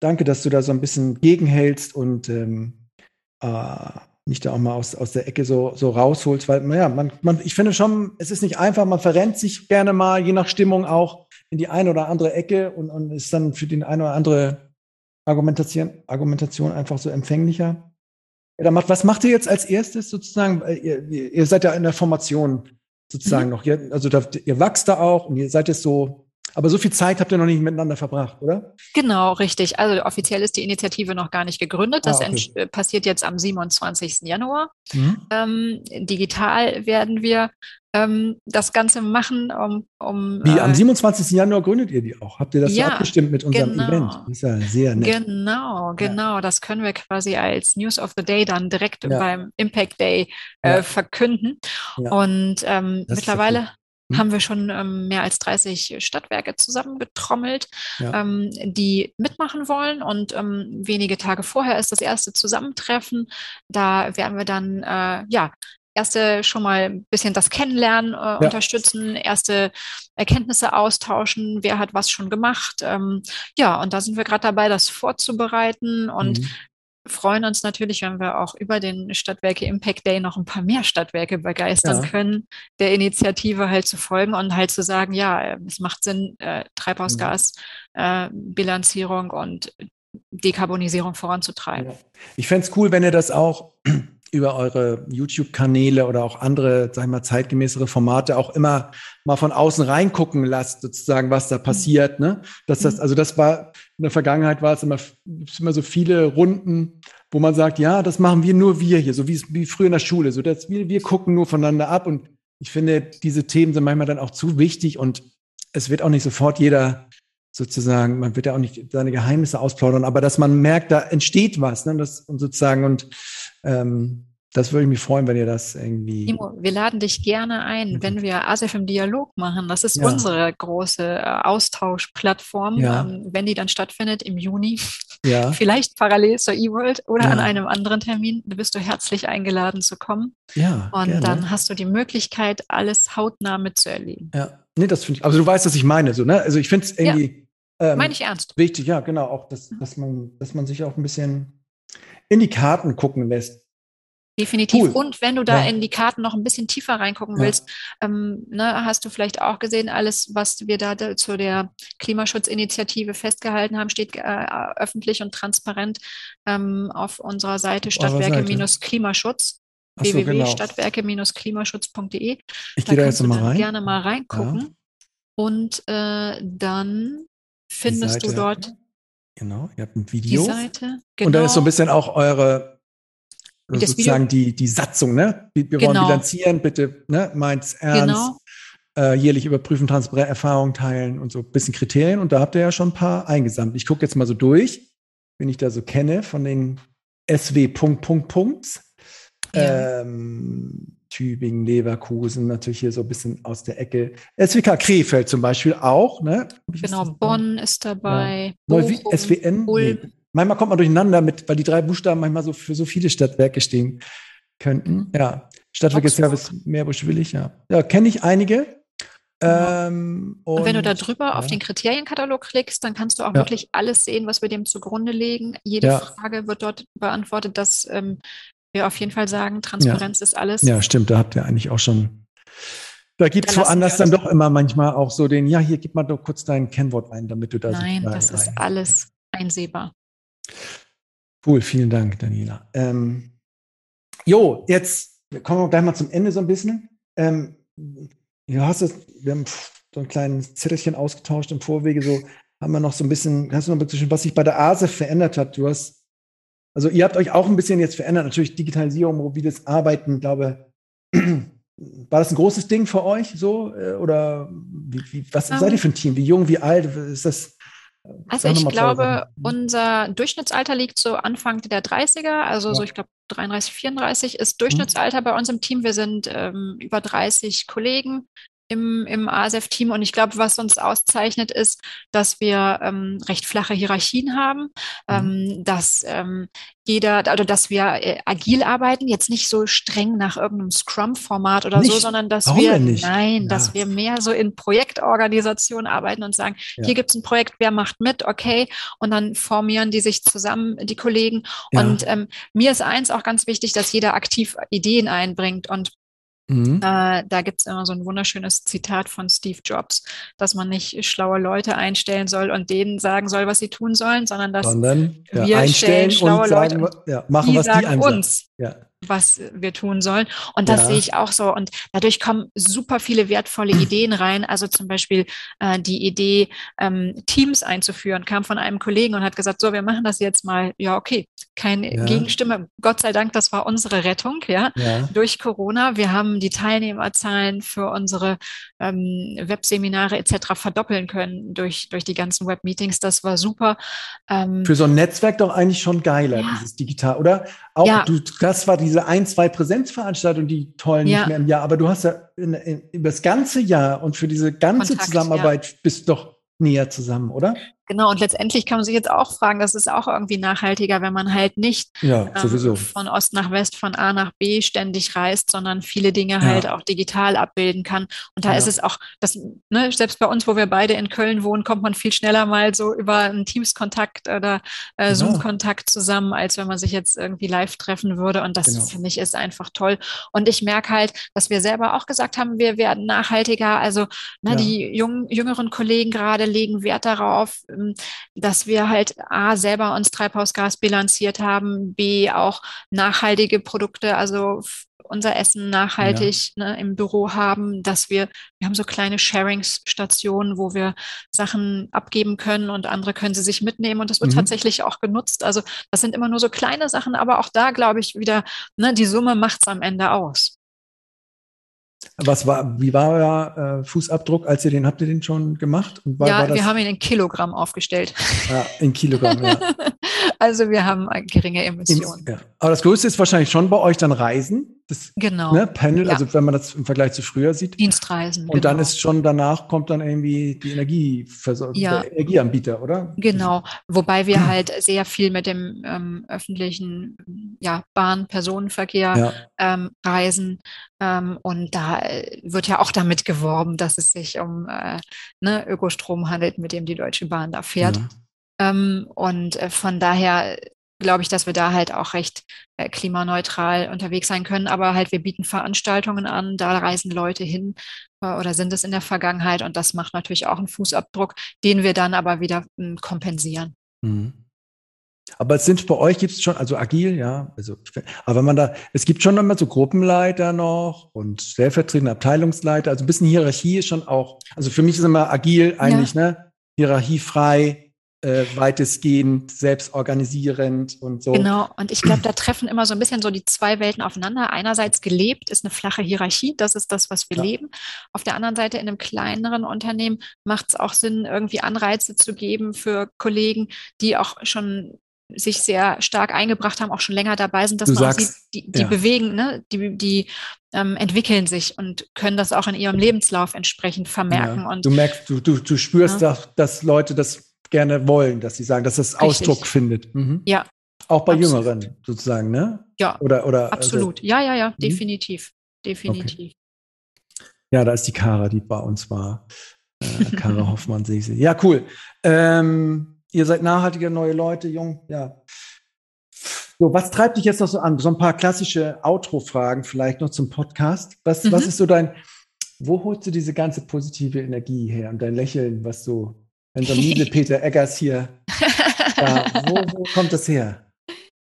danke, dass du da so ein bisschen gegenhältst und ähm, äh, mich da auch mal aus, aus der Ecke so, so rausholst, weil, naja, man, man, ich finde schon, es ist nicht einfach, man verrennt sich gerne mal, je nach Stimmung auch, in die eine oder andere Ecke und, und ist dann für die eine oder andere Argumentation, Argumentation einfach so empfänglicher. Ja, macht, was macht ihr jetzt als erstes sozusagen? Ihr, ihr seid ja in der Formation sozusagen mhm. noch. Ihr, also da, ihr wachst da auch und ihr seid jetzt so aber so viel Zeit habt ihr noch nicht miteinander verbracht, oder? Genau, richtig. Also offiziell ist die Initiative noch gar nicht gegründet. Das ah, okay. passiert jetzt am 27. Januar. Mhm. Ähm, digital werden wir ähm, das Ganze machen, um. um Wie, am 27. Äh, Januar gründet ihr die auch? Habt ihr das ja, so abgestimmt mit unserem genau. Event? Das ist ja sehr nett. Genau, genau. Ja. Das können wir quasi als News of the Day dann direkt ja. beim Impact Day äh, verkünden. Und ähm, mittlerweile hm. haben wir schon ähm, mehr als 30 Stadtwerke zusammengetrommelt, ja. ähm, die mitmachen wollen. Und ähm, wenige Tage vorher ist das erste Zusammentreffen. Da werden wir dann äh, ja erste schon mal ein bisschen das Kennenlernen äh, ja. unterstützen, erste Erkenntnisse austauschen, wer hat was schon gemacht. Ähm, ja, und da sind wir gerade dabei, das vorzubereiten und mhm freuen uns natürlich, wenn wir auch über den Stadtwerke Impact Day noch ein paar mehr Stadtwerke begeistern ja. können, der Initiative halt zu folgen und halt zu sagen, ja, es macht Sinn, äh, Treibhausgasbilanzierung äh, und Dekarbonisierung voranzutreiben. Ja. Ich fände es cool, wenn ihr das auch über eure YouTube-Kanäle oder auch andere, sag ich mal, zeitgemäßere Formate auch immer mal von außen reingucken lasst, sozusagen, was da mhm. passiert. Ne? Dass das, mhm. also das war, in der Vergangenheit war es immer, immer so viele Runden, wo man sagt, ja, das machen wir nur wir hier, so wie, wie früher in der Schule, so dass wir, wir gucken nur voneinander ab und ich finde, diese Themen sind manchmal dann auch zu wichtig und es wird auch nicht sofort jeder sozusagen, man wird ja auch nicht seine Geheimnisse ausplaudern, aber dass man merkt, da entsteht was, ne, das und sozusagen und ähm, das würde ich mich freuen, wenn ihr das irgendwie. Timo, wir laden dich gerne ein, mhm. wenn wir ASEF im Dialog machen. Das ist ja. unsere große äh, Austauschplattform, ja. ähm, wenn die dann stattfindet im Juni. Ja. <laughs> Vielleicht parallel zur eWorld oder an einem anderen Termin. Da bist du herzlich eingeladen zu kommen. Ja. Und gerne. dann hast du die Möglichkeit, alles hautnah mitzuerleben. Ja. Nee, das finde ich. Also du weißt, was ich meine, so, ne? Also ich finde es irgendwie. Ähm, meine ich ernst. Wichtig, ja, genau. Auch, dass, dass, man, dass man sich auch ein bisschen in die Karten gucken lässt. Definitiv. Cool. Und wenn du da ja. in die Karten noch ein bisschen tiefer reingucken ja. willst, ähm, ne, hast du vielleicht auch gesehen, alles, was wir da, da zu der Klimaschutzinitiative festgehalten haben, steht äh, öffentlich und transparent ähm, auf unserer Seite Stadtwerke-Klimaschutz. So, www.stadtwerke-klimaschutz.de. Genau. Ich gehe da jetzt mal rein. gerne mal reingucken. Ja. Und äh, dann findest du dort Genau, ihr habt ein Video. Die Seite, genau. Und da ist so ein bisschen auch eure, sozusagen die, die Satzung, ne? Wir genau. wollen bilanzieren, bitte, ne? Meint's ernst. Genau. Äh, jährlich überprüfen, transparent Erfahrungen teilen und so ein bisschen Kriterien. Und da habt ihr ja schon ein paar eingesammelt. Ich gucke jetzt mal so durch, wen ich da so kenne von den SW. Punkt, Punkt, Punkt. Ja. Ähm, Tübingen, Leverkusen, natürlich hier so ein bisschen aus der Ecke. SWK Krefeld zum Beispiel auch. Ne? Genau, Bonn ist dabei. Ja. Bochum, SWN. Nee. Manchmal kommt man durcheinander mit, weil die drei Buchstaben manchmal so für so viele Stadtwerke stehen könnten. Ja, Stadtwerke Service Meerbusch-Willig, ja. Ja, kenne ich einige. Ähm, und, und, wenn du da drüber ja. auf den Kriterienkatalog klickst, dann kannst du auch ja. wirklich alles sehen, was wir dem zugrunde legen. Jede ja. Frage wird dort beantwortet. Das ähm, wir auf jeden Fall sagen, Transparenz ja. ist alles. Ja, stimmt, da habt ihr eigentlich auch schon. Da gibt es woanders dann doch immer manchmal auch so den, ja, hier gib mal doch kurz dein Kennwort ein, damit du da Nein, das ist alles einsehbar. Cool, vielen Dank, Daniela. Ähm, jo, jetzt kommen wir gleich mal zum Ende so ein bisschen. Ähm, du hast es, wir haben so ein kleines Zettelchen ausgetauscht im Vorwege, so haben wir noch so ein bisschen, hast du noch ein bisschen, was sich bei der ASE verändert hat? Du hast also ihr habt euch auch ein bisschen jetzt verändert, natürlich Digitalisierung, mobiles Arbeiten, glaube <clears throat> war das ein großes Ding für euch so? Äh, oder wie, wie, was um, seid ihr für ein Team? Wie jung, wie alt ist das? Also ich glaube, unser Durchschnittsalter liegt so Anfang der 30er, also ja. so ich glaube 33, 34 ist mhm. Durchschnittsalter mhm. bei uns im Team. Wir sind ähm, über 30 Kollegen im, im ASF-Team. Und ich glaube, was uns auszeichnet, ist, dass wir ähm, recht flache Hierarchien haben, mhm. ähm, dass ähm, jeder, also dass wir äh, agil arbeiten, jetzt nicht so streng nach irgendeinem Scrum-Format oder nicht? so, sondern dass Warum wir, nein, ja. dass wir mehr so in Projektorganisation arbeiten und sagen, ja. hier gibt es ein Projekt, wer macht mit, okay, und dann formieren die sich zusammen, die Kollegen. Ja. Und ähm, mir ist eins auch ganz wichtig, dass jeder aktiv Ideen einbringt und Mhm. Äh, da gibt es immer so ein wunderschönes Zitat von Steve Jobs, dass man nicht schlaue Leute einstellen soll und denen sagen soll, was sie tun sollen, sondern dass sondern, ja, wir einstellen schlaue sagen, Leute, ja, machen, die was sagen die uns. Ja was wir tun sollen. Und das ja. sehe ich auch so. Und dadurch kommen super viele wertvolle <clears throat> Ideen rein. Also zum Beispiel äh, die Idee, ähm, Teams einzuführen, kam von einem Kollegen und hat gesagt, so, wir machen das jetzt mal. Ja, okay, keine ja. Gegenstimme. Gott sei Dank, das war unsere Rettung, ja, ja, durch Corona. Wir haben die Teilnehmerzahlen für unsere ähm, Webseminare etc. verdoppeln können durch, durch die ganzen Webmeetings. Das war super. Ähm, für so ein Netzwerk doch eigentlich schon geiler, dieses Digital, oder? Auch du, das war diese ein, zwei Präsenzveranstaltungen, die tollen nicht mehr im Jahr, aber du hast ja in, in, über das ganze Jahr und für diese ganze Kontakt, Zusammenarbeit bist doch näher zusammen, oder? Genau, und letztendlich kann man sich jetzt auch fragen, das ist auch irgendwie nachhaltiger, wenn man halt nicht ja, ähm, von Ost nach West, von A nach B ständig reist, sondern viele Dinge ja. halt auch digital abbilden kann. Und da ja. ist es auch, das, ne, selbst bei uns, wo wir beide in Köln wohnen, kommt man viel schneller mal so über einen Teams-Kontakt oder äh, genau. Zoom-Kontakt zusammen, als wenn man sich jetzt irgendwie live treffen würde. Und das genau. finde ich ist einfach toll. Und ich merke halt, dass wir selber auch gesagt haben, wir werden nachhaltiger. Also ne, die jungen, jüngeren Kollegen gerade legen Wert darauf, dass wir halt A, selber uns Treibhausgas bilanziert haben, B, auch nachhaltige Produkte, also unser Essen nachhaltig ja. ne, im Büro haben, dass wir, wir haben so kleine Sharing-Stationen, wo wir Sachen abgeben können und andere können sie sich mitnehmen und das wird mhm. tatsächlich auch genutzt. Also das sind immer nur so kleine Sachen, aber auch da glaube ich wieder, ne, die Summe macht es am Ende aus. Was war, wie war euer äh, Fußabdruck, als ihr den, habt ihr den schon gemacht? War, ja, war wir haben ihn in Kilogramm aufgestellt. Ja, in Kilogramm, ja. <laughs> also wir haben geringe Emissionen. Ja. Aber das Größte ist wahrscheinlich schon bei euch dann Reisen. Das, genau. Ne, Panel, ja. also wenn man das im Vergleich zu früher sieht. Dienstreisen. Und genau. dann ist schon danach kommt dann irgendwie die Energieversorgung, ja. der Energieanbieter, oder? Genau. Wobei wir halt sehr viel mit dem ähm, öffentlichen ja, Bahn-Personenverkehr ja. ähm, reisen. Ähm, und da äh, wird ja auch damit geworben, dass es sich um äh, ne, Ökostrom handelt, mit dem die Deutsche Bahn da fährt. Ähm, und äh, von daher glaube ich, dass wir da halt auch recht äh, klimaneutral unterwegs sein können. Aber halt, wir bieten Veranstaltungen an, da reisen Leute hin äh, oder sind es in der Vergangenheit und das macht natürlich auch einen Fußabdruck, den wir dann aber wieder äh, kompensieren. Mhm. Aber es sind bei euch gibt es schon, also agil, ja, also aber wenn man da, es gibt schon immer so Gruppenleiter noch und stellvertretende Abteilungsleiter, also ein bisschen Hierarchie ist schon auch, also für mich ist immer agil eigentlich, ja. ne? Hierarchiefrei, äh, weitestgehend selbstorganisierend und so. Genau, und ich glaube, da treffen immer so ein bisschen so die zwei Welten aufeinander. Einerseits gelebt ist eine flache Hierarchie, das ist das, was wir ja. leben. Auf der anderen Seite in einem kleineren Unternehmen macht es auch Sinn, irgendwie Anreize zu geben für Kollegen, die auch schon sich sehr stark eingebracht haben, auch schon länger dabei sind, dass du man sagst, sieht, die, die ja. bewegen, ne? die, die ähm, entwickeln sich und können das auch in ihrem Lebenslauf entsprechend vermerken. Ja. Und, du merkst, du, du, du spürst, ja. dass, dass Leute das gerne wollen, dass sie sagen, dass das Ausdruck findet. Mhm. Ja. Auch bei Absolut. Jüngeren sozusagen, ne? Ja. Oder, oder, also Absolut. Also, ja, ja, ja, mhm. definitiv. Definitiv. Okay. Ja, da ist die Kara, die bei uns war. Äh, Kara <laughs> Hoffmann sehe ich sie. Ja, cool. Ähm, ihr seid nachhaltige neue Leute, jung, ja. So, was treibt dich jetzt noch so an? So ein paar klassische Outro-Fragen vielleicht noch zum Podcast. Was, mhm. was ist so dein, wo holst du diese ganze positive Energie her und dein Lächeln, was so unser liebe <laughs> Peter Eggers hier. <laughs> Ja, wo, wo kommt das her?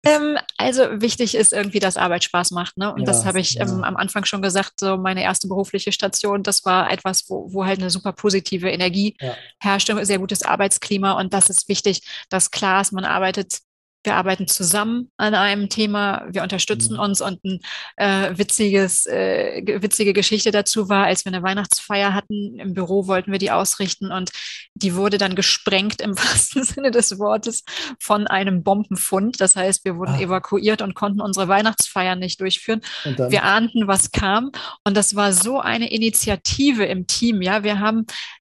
Ähm, also wichtig ist irgendwie, dass Arbeit Spaß macht. Ne? Und ja, das habe ich ähm, am Anfang schon gesagt, so meine erste berufliche Station, das war etwas, wo, wo halt eine super positive Energie ja. herrschte, sehr gutes Arbeitsklima. Und das ist wichtig, dass klar ist, man arbeitet wir arbeiten zusammen an einem Thema, wir unterstützen mhm. uns und ein äh, witziges, äh, witzige Geschichte dazu war, als wir eine Weihnachtsfeier hatten, im Büro wollten wir die ausrichten und die wurde dann gesprengt im <laughs> wahrsten Sinne des Wortes von einem Bombenfund. Das heißt, wir wurden ah. evakuiert und konnten unsere Weihnachtsfeier nicht durchführen. Wir ahnten, was kam. Und das war so eine Initiative im Team. Ja, wir haben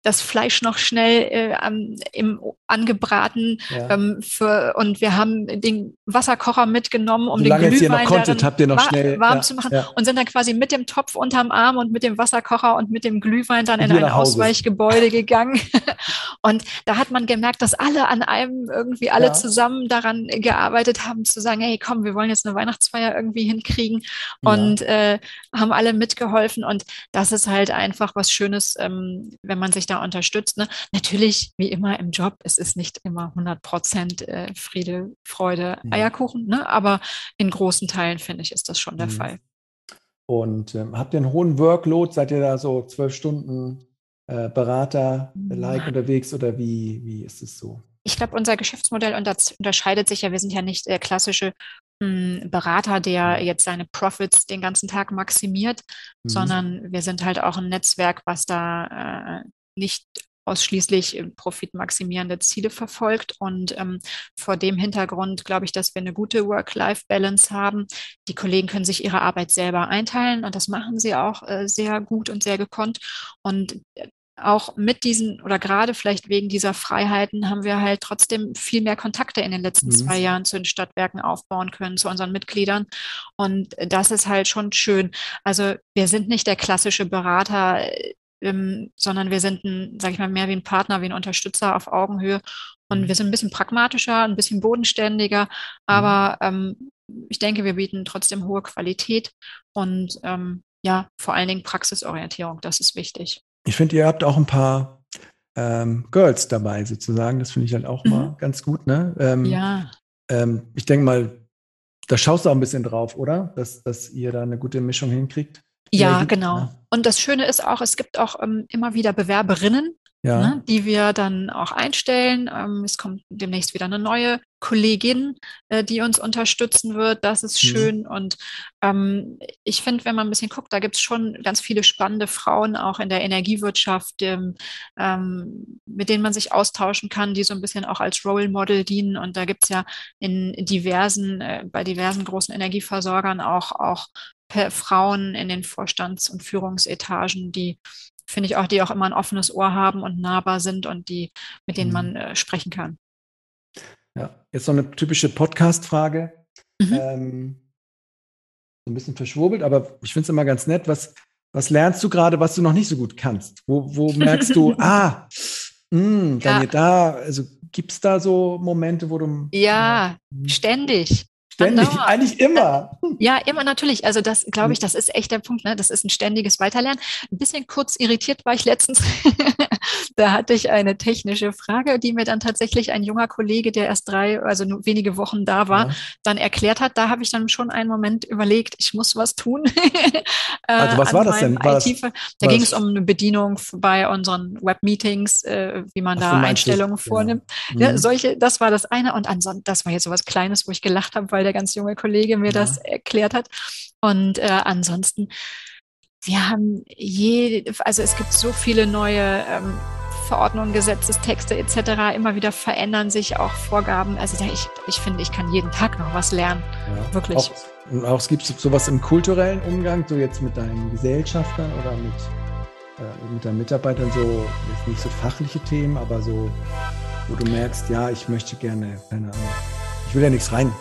das Fleisch noch schnell äh, am, im, angebraten ja. ähm, für, und wir haben den Wasserkocher mitgenommen, um Solange den Glühwein konntet, habt ihr noch schnell, warm ja, zu machen ja. und sind dann quasi mit dem Topf unterm Arm und mit dem Wasserkocher und mit dem Glühwein dann in ein Ausweichgebäude gegangen. <laughs> und da hat man gemerkt, dass alle an einem irgendwie alle zusammen daran gearbeitet haben, zu sagen, hey, komm, wir wollen jetzt eine Weihnachtsfeier irgendwie hinkriegen und äh, haben alle mitgeholfen und das ist halt einfach was Schönes, ähm, wenn man sich da da unterstützt. Ne? Natürlich, wie immer im Job, es ist nicht immer 100 Prozent äh, Friede, Freude, mhm. Eierkuchen, ne? aber in großen Teilen, finde ich, ist das schon der mhm. Fall. Und ähm, habt ihr einen hohen Workload? Seid ihr da so zwölf Stunden äh, Berater-like unterwegs oder wie, wie ist es so? Ich glaube, unser Geschäftsmodell unterscheidet sich ja. Wir sind ja nicht der klassische hm, Berater, der mhm. jetzt seine Profits den ganzen Tag maximiert, mhm. sondern wir sind halt auch ein Netzwerk, was da äh, nicht ausschließlich äh, profitmaximierende Ziele verfolgt. Und ähm, vor dem Hintergrund glaube ich, dass wir eine gute Work-Life-Balance haben. Die Kollegen können sich ihre Arbeit selber einteilen und das machen sie auch äh, sehr gut und sehr gekonnt. Und äh, auch mit diesen oder gerade vielleicht wegen dieser Freiheiten haben wir halt trotzdem viel mehr Kontakte in den letzten mhm. zwei Jahren zu den Stadtwerken aufbauen können, zu unseren Mitgliedern. Und das ist halt schon schön. Also wir sind nicht der klassische Berater, ähm, sondern wir sind ein, sag ich mal, mehr wie ein Partner, wie ein Unterstützer auf Augenhöhe. Und mhm. wir sind ein bisschen pragmatischer, ein bisschen bodenständiger, aber mhm. ähm, ich denke, wir bieten trotzdem hohe Qualität und ähm, ja, vor allen Dingen Praxisorientierung, das ist wichtig. Ich finde, ihr habt auch ein paar ähm, Girls dabei sozusagen. Das finde ich halt auch mhm. mal ganz gut. Ne? Ähm, ja. Ähm, ich denke mal, da schaust du auch ein bisschen drauf, oder? Dass, dass ihr da eine gute Mischung hinkriegt. Ja, genau. Und das Schöne ist auch, es gibt auch ähm, immer wieder Bewerberinnen, ja. ne, die wir dann auch einstellen. Ähm, es kommt demnächst wieder eine neue Kollegin, äh, die uns unterstützen wird. Das ist mhm. schön. Und ähm, ich finde, wenn man ein bisschen guckt, da gibt es schon ganz viele spannende Frauen auch in der Energiewirtschaft, ähm, ähm, mit denen man sich austauschen kann, die so ein bisschen auch als Role Model dienen. Und da gibt es ja in diversen, äh, bei diversen großen Energieversorgern auch, auch Frauen in den Vorstands- und Führungsetagen, die finde ich auch, die auch immer ein offenes Ohr haben und nahbar sind und die, mit denen mhm. man äh, sprechen kann. Ja, jetzt noch eine typische Podcast-Frage. Mhm. Ähm, so ein bisschen verschwurbelt, aber ich finde es immer ganz nett. Was, was lernst du gerade, was du noch nicht so gut kannst? Wo, wo merkst du, <laughs> ah, mh, ja. da, also gibt es da so Momente, wo du. Ja, äh, ständig. Ständig, Andauer. eigentlich immer. Ja, immer natürlich. Also das glaube ich, das ist echt der Punkt. Ne? Das ist ein ständiges Weiterlernen. Ein bisschen kurz irritiert war ich letztens. <laughs> da hatte ich eine technische Frage, die mir dann tatsächlich ein junger Kollege, der erst drei, also nur wenige Wochen da war, ja. dann erklärt hat. Da habe ich dann schon einen Moment überlegt, ich muss was tun. <laughs> Äh, also was war das denn? War das, da ging es um eine Bedienung bei unseren Webmeetings, äh, wie man Ach, da Einstellungen vornimmt. Ja. Ja, mhm. solche, das war das eine. Und ansonsten, das war jetzt so was Kleines, wo ich gelacht habe, weil der ganz junge Kollege mir das erklärt hat. Und äh, ansonsten, wir haben je, also es gibt so viele neue ähm, Verordnungen, Gesetzestexte etc. Immer wieder verändern sich auch Vorgaben. Also ich, ich finde, ich kann jeden Tag noch was lernen. Ja. Wirklich. Auch, auch es gibt sowas im kulturellen Umgang, so jetzt mit deinen Gesellschaftern oder mit, äh, mit deinen Mitarbeitern, so jetzt nicht so fachliche Themen, aber so, wo du merkst, ja, ich möchte gerne, keine Ahnung, ich will ja nichts rein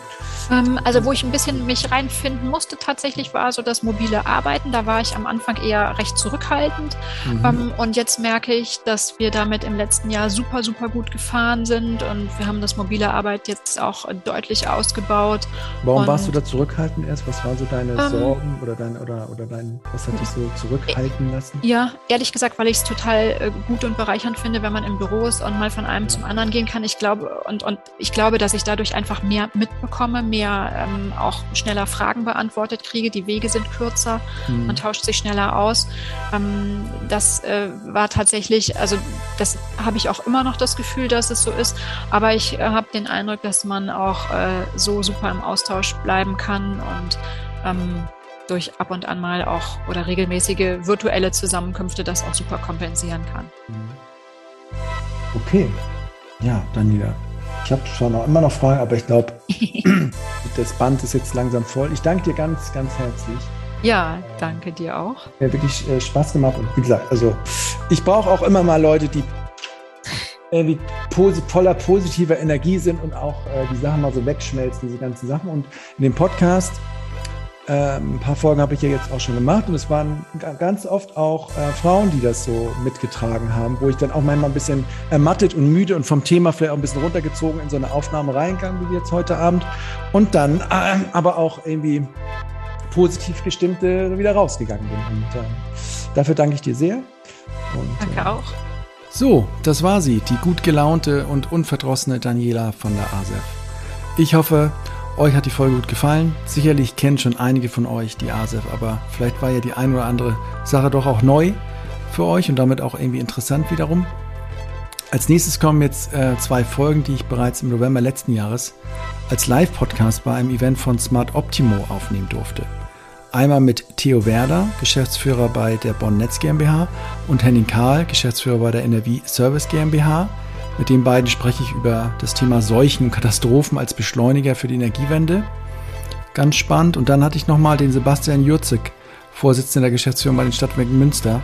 also wo ich ein bisschen mich reinfinden musste tatsächlich war so das mobile Arbeiten. Da war ich am Anfang eher recht zurückhaltend. Mhm. Ähm, und jetzt merke ich, dass wir damit im letzten Jahr super, super gut gefahren sind und wir haben das mobile Arbeit jetzt auch deutlich ausgebaut. Warum und, warst du da zurückhaltend erst? Was waren so deine ähm, Sorgen oder dein, oder, oder dein, was hat dich so zurückhalten lassen? Ja, ehrlich gesagt, weil ich es total äh, gut und bereichernd finde, wenn man im Büro ist und mal von einem zum anderen gehen kann. Ich glaube, und, und ich glaube, dass ich dadurch einfach mehr mitbekomme, mehr ähm, auch schneller Fragen beantwortet kriege. Die Wege sind kürzer, mhm. man tauscht sich schneller aus. Ähm, das äh, war tatsächlich, also das habe ich auch immer noch das Gefühl, dass es so ist. Aber ich äh, habe den Eindruck, dass man auch äh, so super im Austausch bleiben kann und ähm, durch ab und an mal auch oder regelmäßige virtuelle Zusammenkünfte das auch super kompensieren kann. Mhm. Okay. Ja, Daniela. Ich habe schon noch immer noch Fragen, aber ich glaube, <laughs> das Band ist jetzt langsam voll. Ich danke dir ganz, ganz herzlich. Ja, danke dir auch. Mir wirklich äh, Spaß gemacht und wie gesagt, also ich brauche auch immer mal Leute, die irgendwie voller positiver Energie sind und auch äh, die Sachen mal so wegschmelzen, diese ganzen Sachen. Und in dem Podcast ein paar Folgen habe ich ja jetzt auch schon gemacht und es waren ganz oft auch äh, Frauen, die das so mitgetragen haben, wo ich dann auch manchmal ein bisschen ermattet und müde und vom Thema vielleicht auch ein bisschen runtergezogen in so eine Aufnahme reingegangen, wie jetzt heute Abend. Und dann äh, aber auch irgendwie positiv gestimmte wieder rausgegangen bin. Und äh, dafür danke ich dir sehr. Und, danke auch. So, das war sie, die gut gelaunte und unverdrossene Daniela von der ASEF. Ich hoffe, euch hat die Folge gut gefallen. Sicherlich kennen schon einige von euch die ASEF, aber vielleicht war ja die ein oder andere Sache doch auch neu für euch und damit auch irgendwie interessant wiederum. Als nächstes kommen jetzt äh, zwei Folgen, die ich bereits im November letzten Jahres als Live-Podcast bei einem Event von Smart Optimo aufnehmen durfte. Einmal mit Theo Werder, Geschäftsführer bei der Bonn Netz GmbH und Henning Kahl, Geschäftsführer bei der Energie Service GmbH mit den beiden spreche ich über das Thema Seuchen und Katastrophen als Beschleuniger für die Energiewende. Ganz spannend. Und dann hatte ich nochmal den Sebastian Jurzig, Vorsitzender der Geschäftsführung bei den Stadtwerken Münster,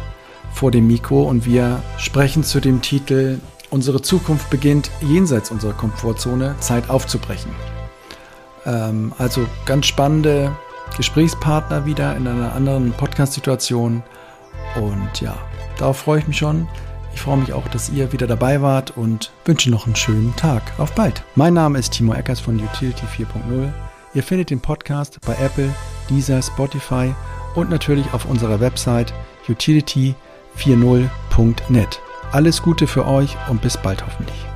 vor dem Mikro. Und wir sprechen zu dem Titel Unsere Zukunft beginnt jenseits unserer Komfortzone, Zeit aufzubrechen. Ähm, also ganz spannende Gesprächspartner wieder in einer anderen Podcast-Situation. Und ja, darauf freue ich mich schon. Ich freue mich auch, dass ihr wieder dabei wart und wünsche noch einen schönen Tag. Auf bald. Mein Name ist Timo Eckers von Utility 4.0. Ihr findet den Podcast bei Apple, Deezer, Spotify und natürlich auf unserer Website utility40.net. Alles Gute für euch und bis bald hoffentlich.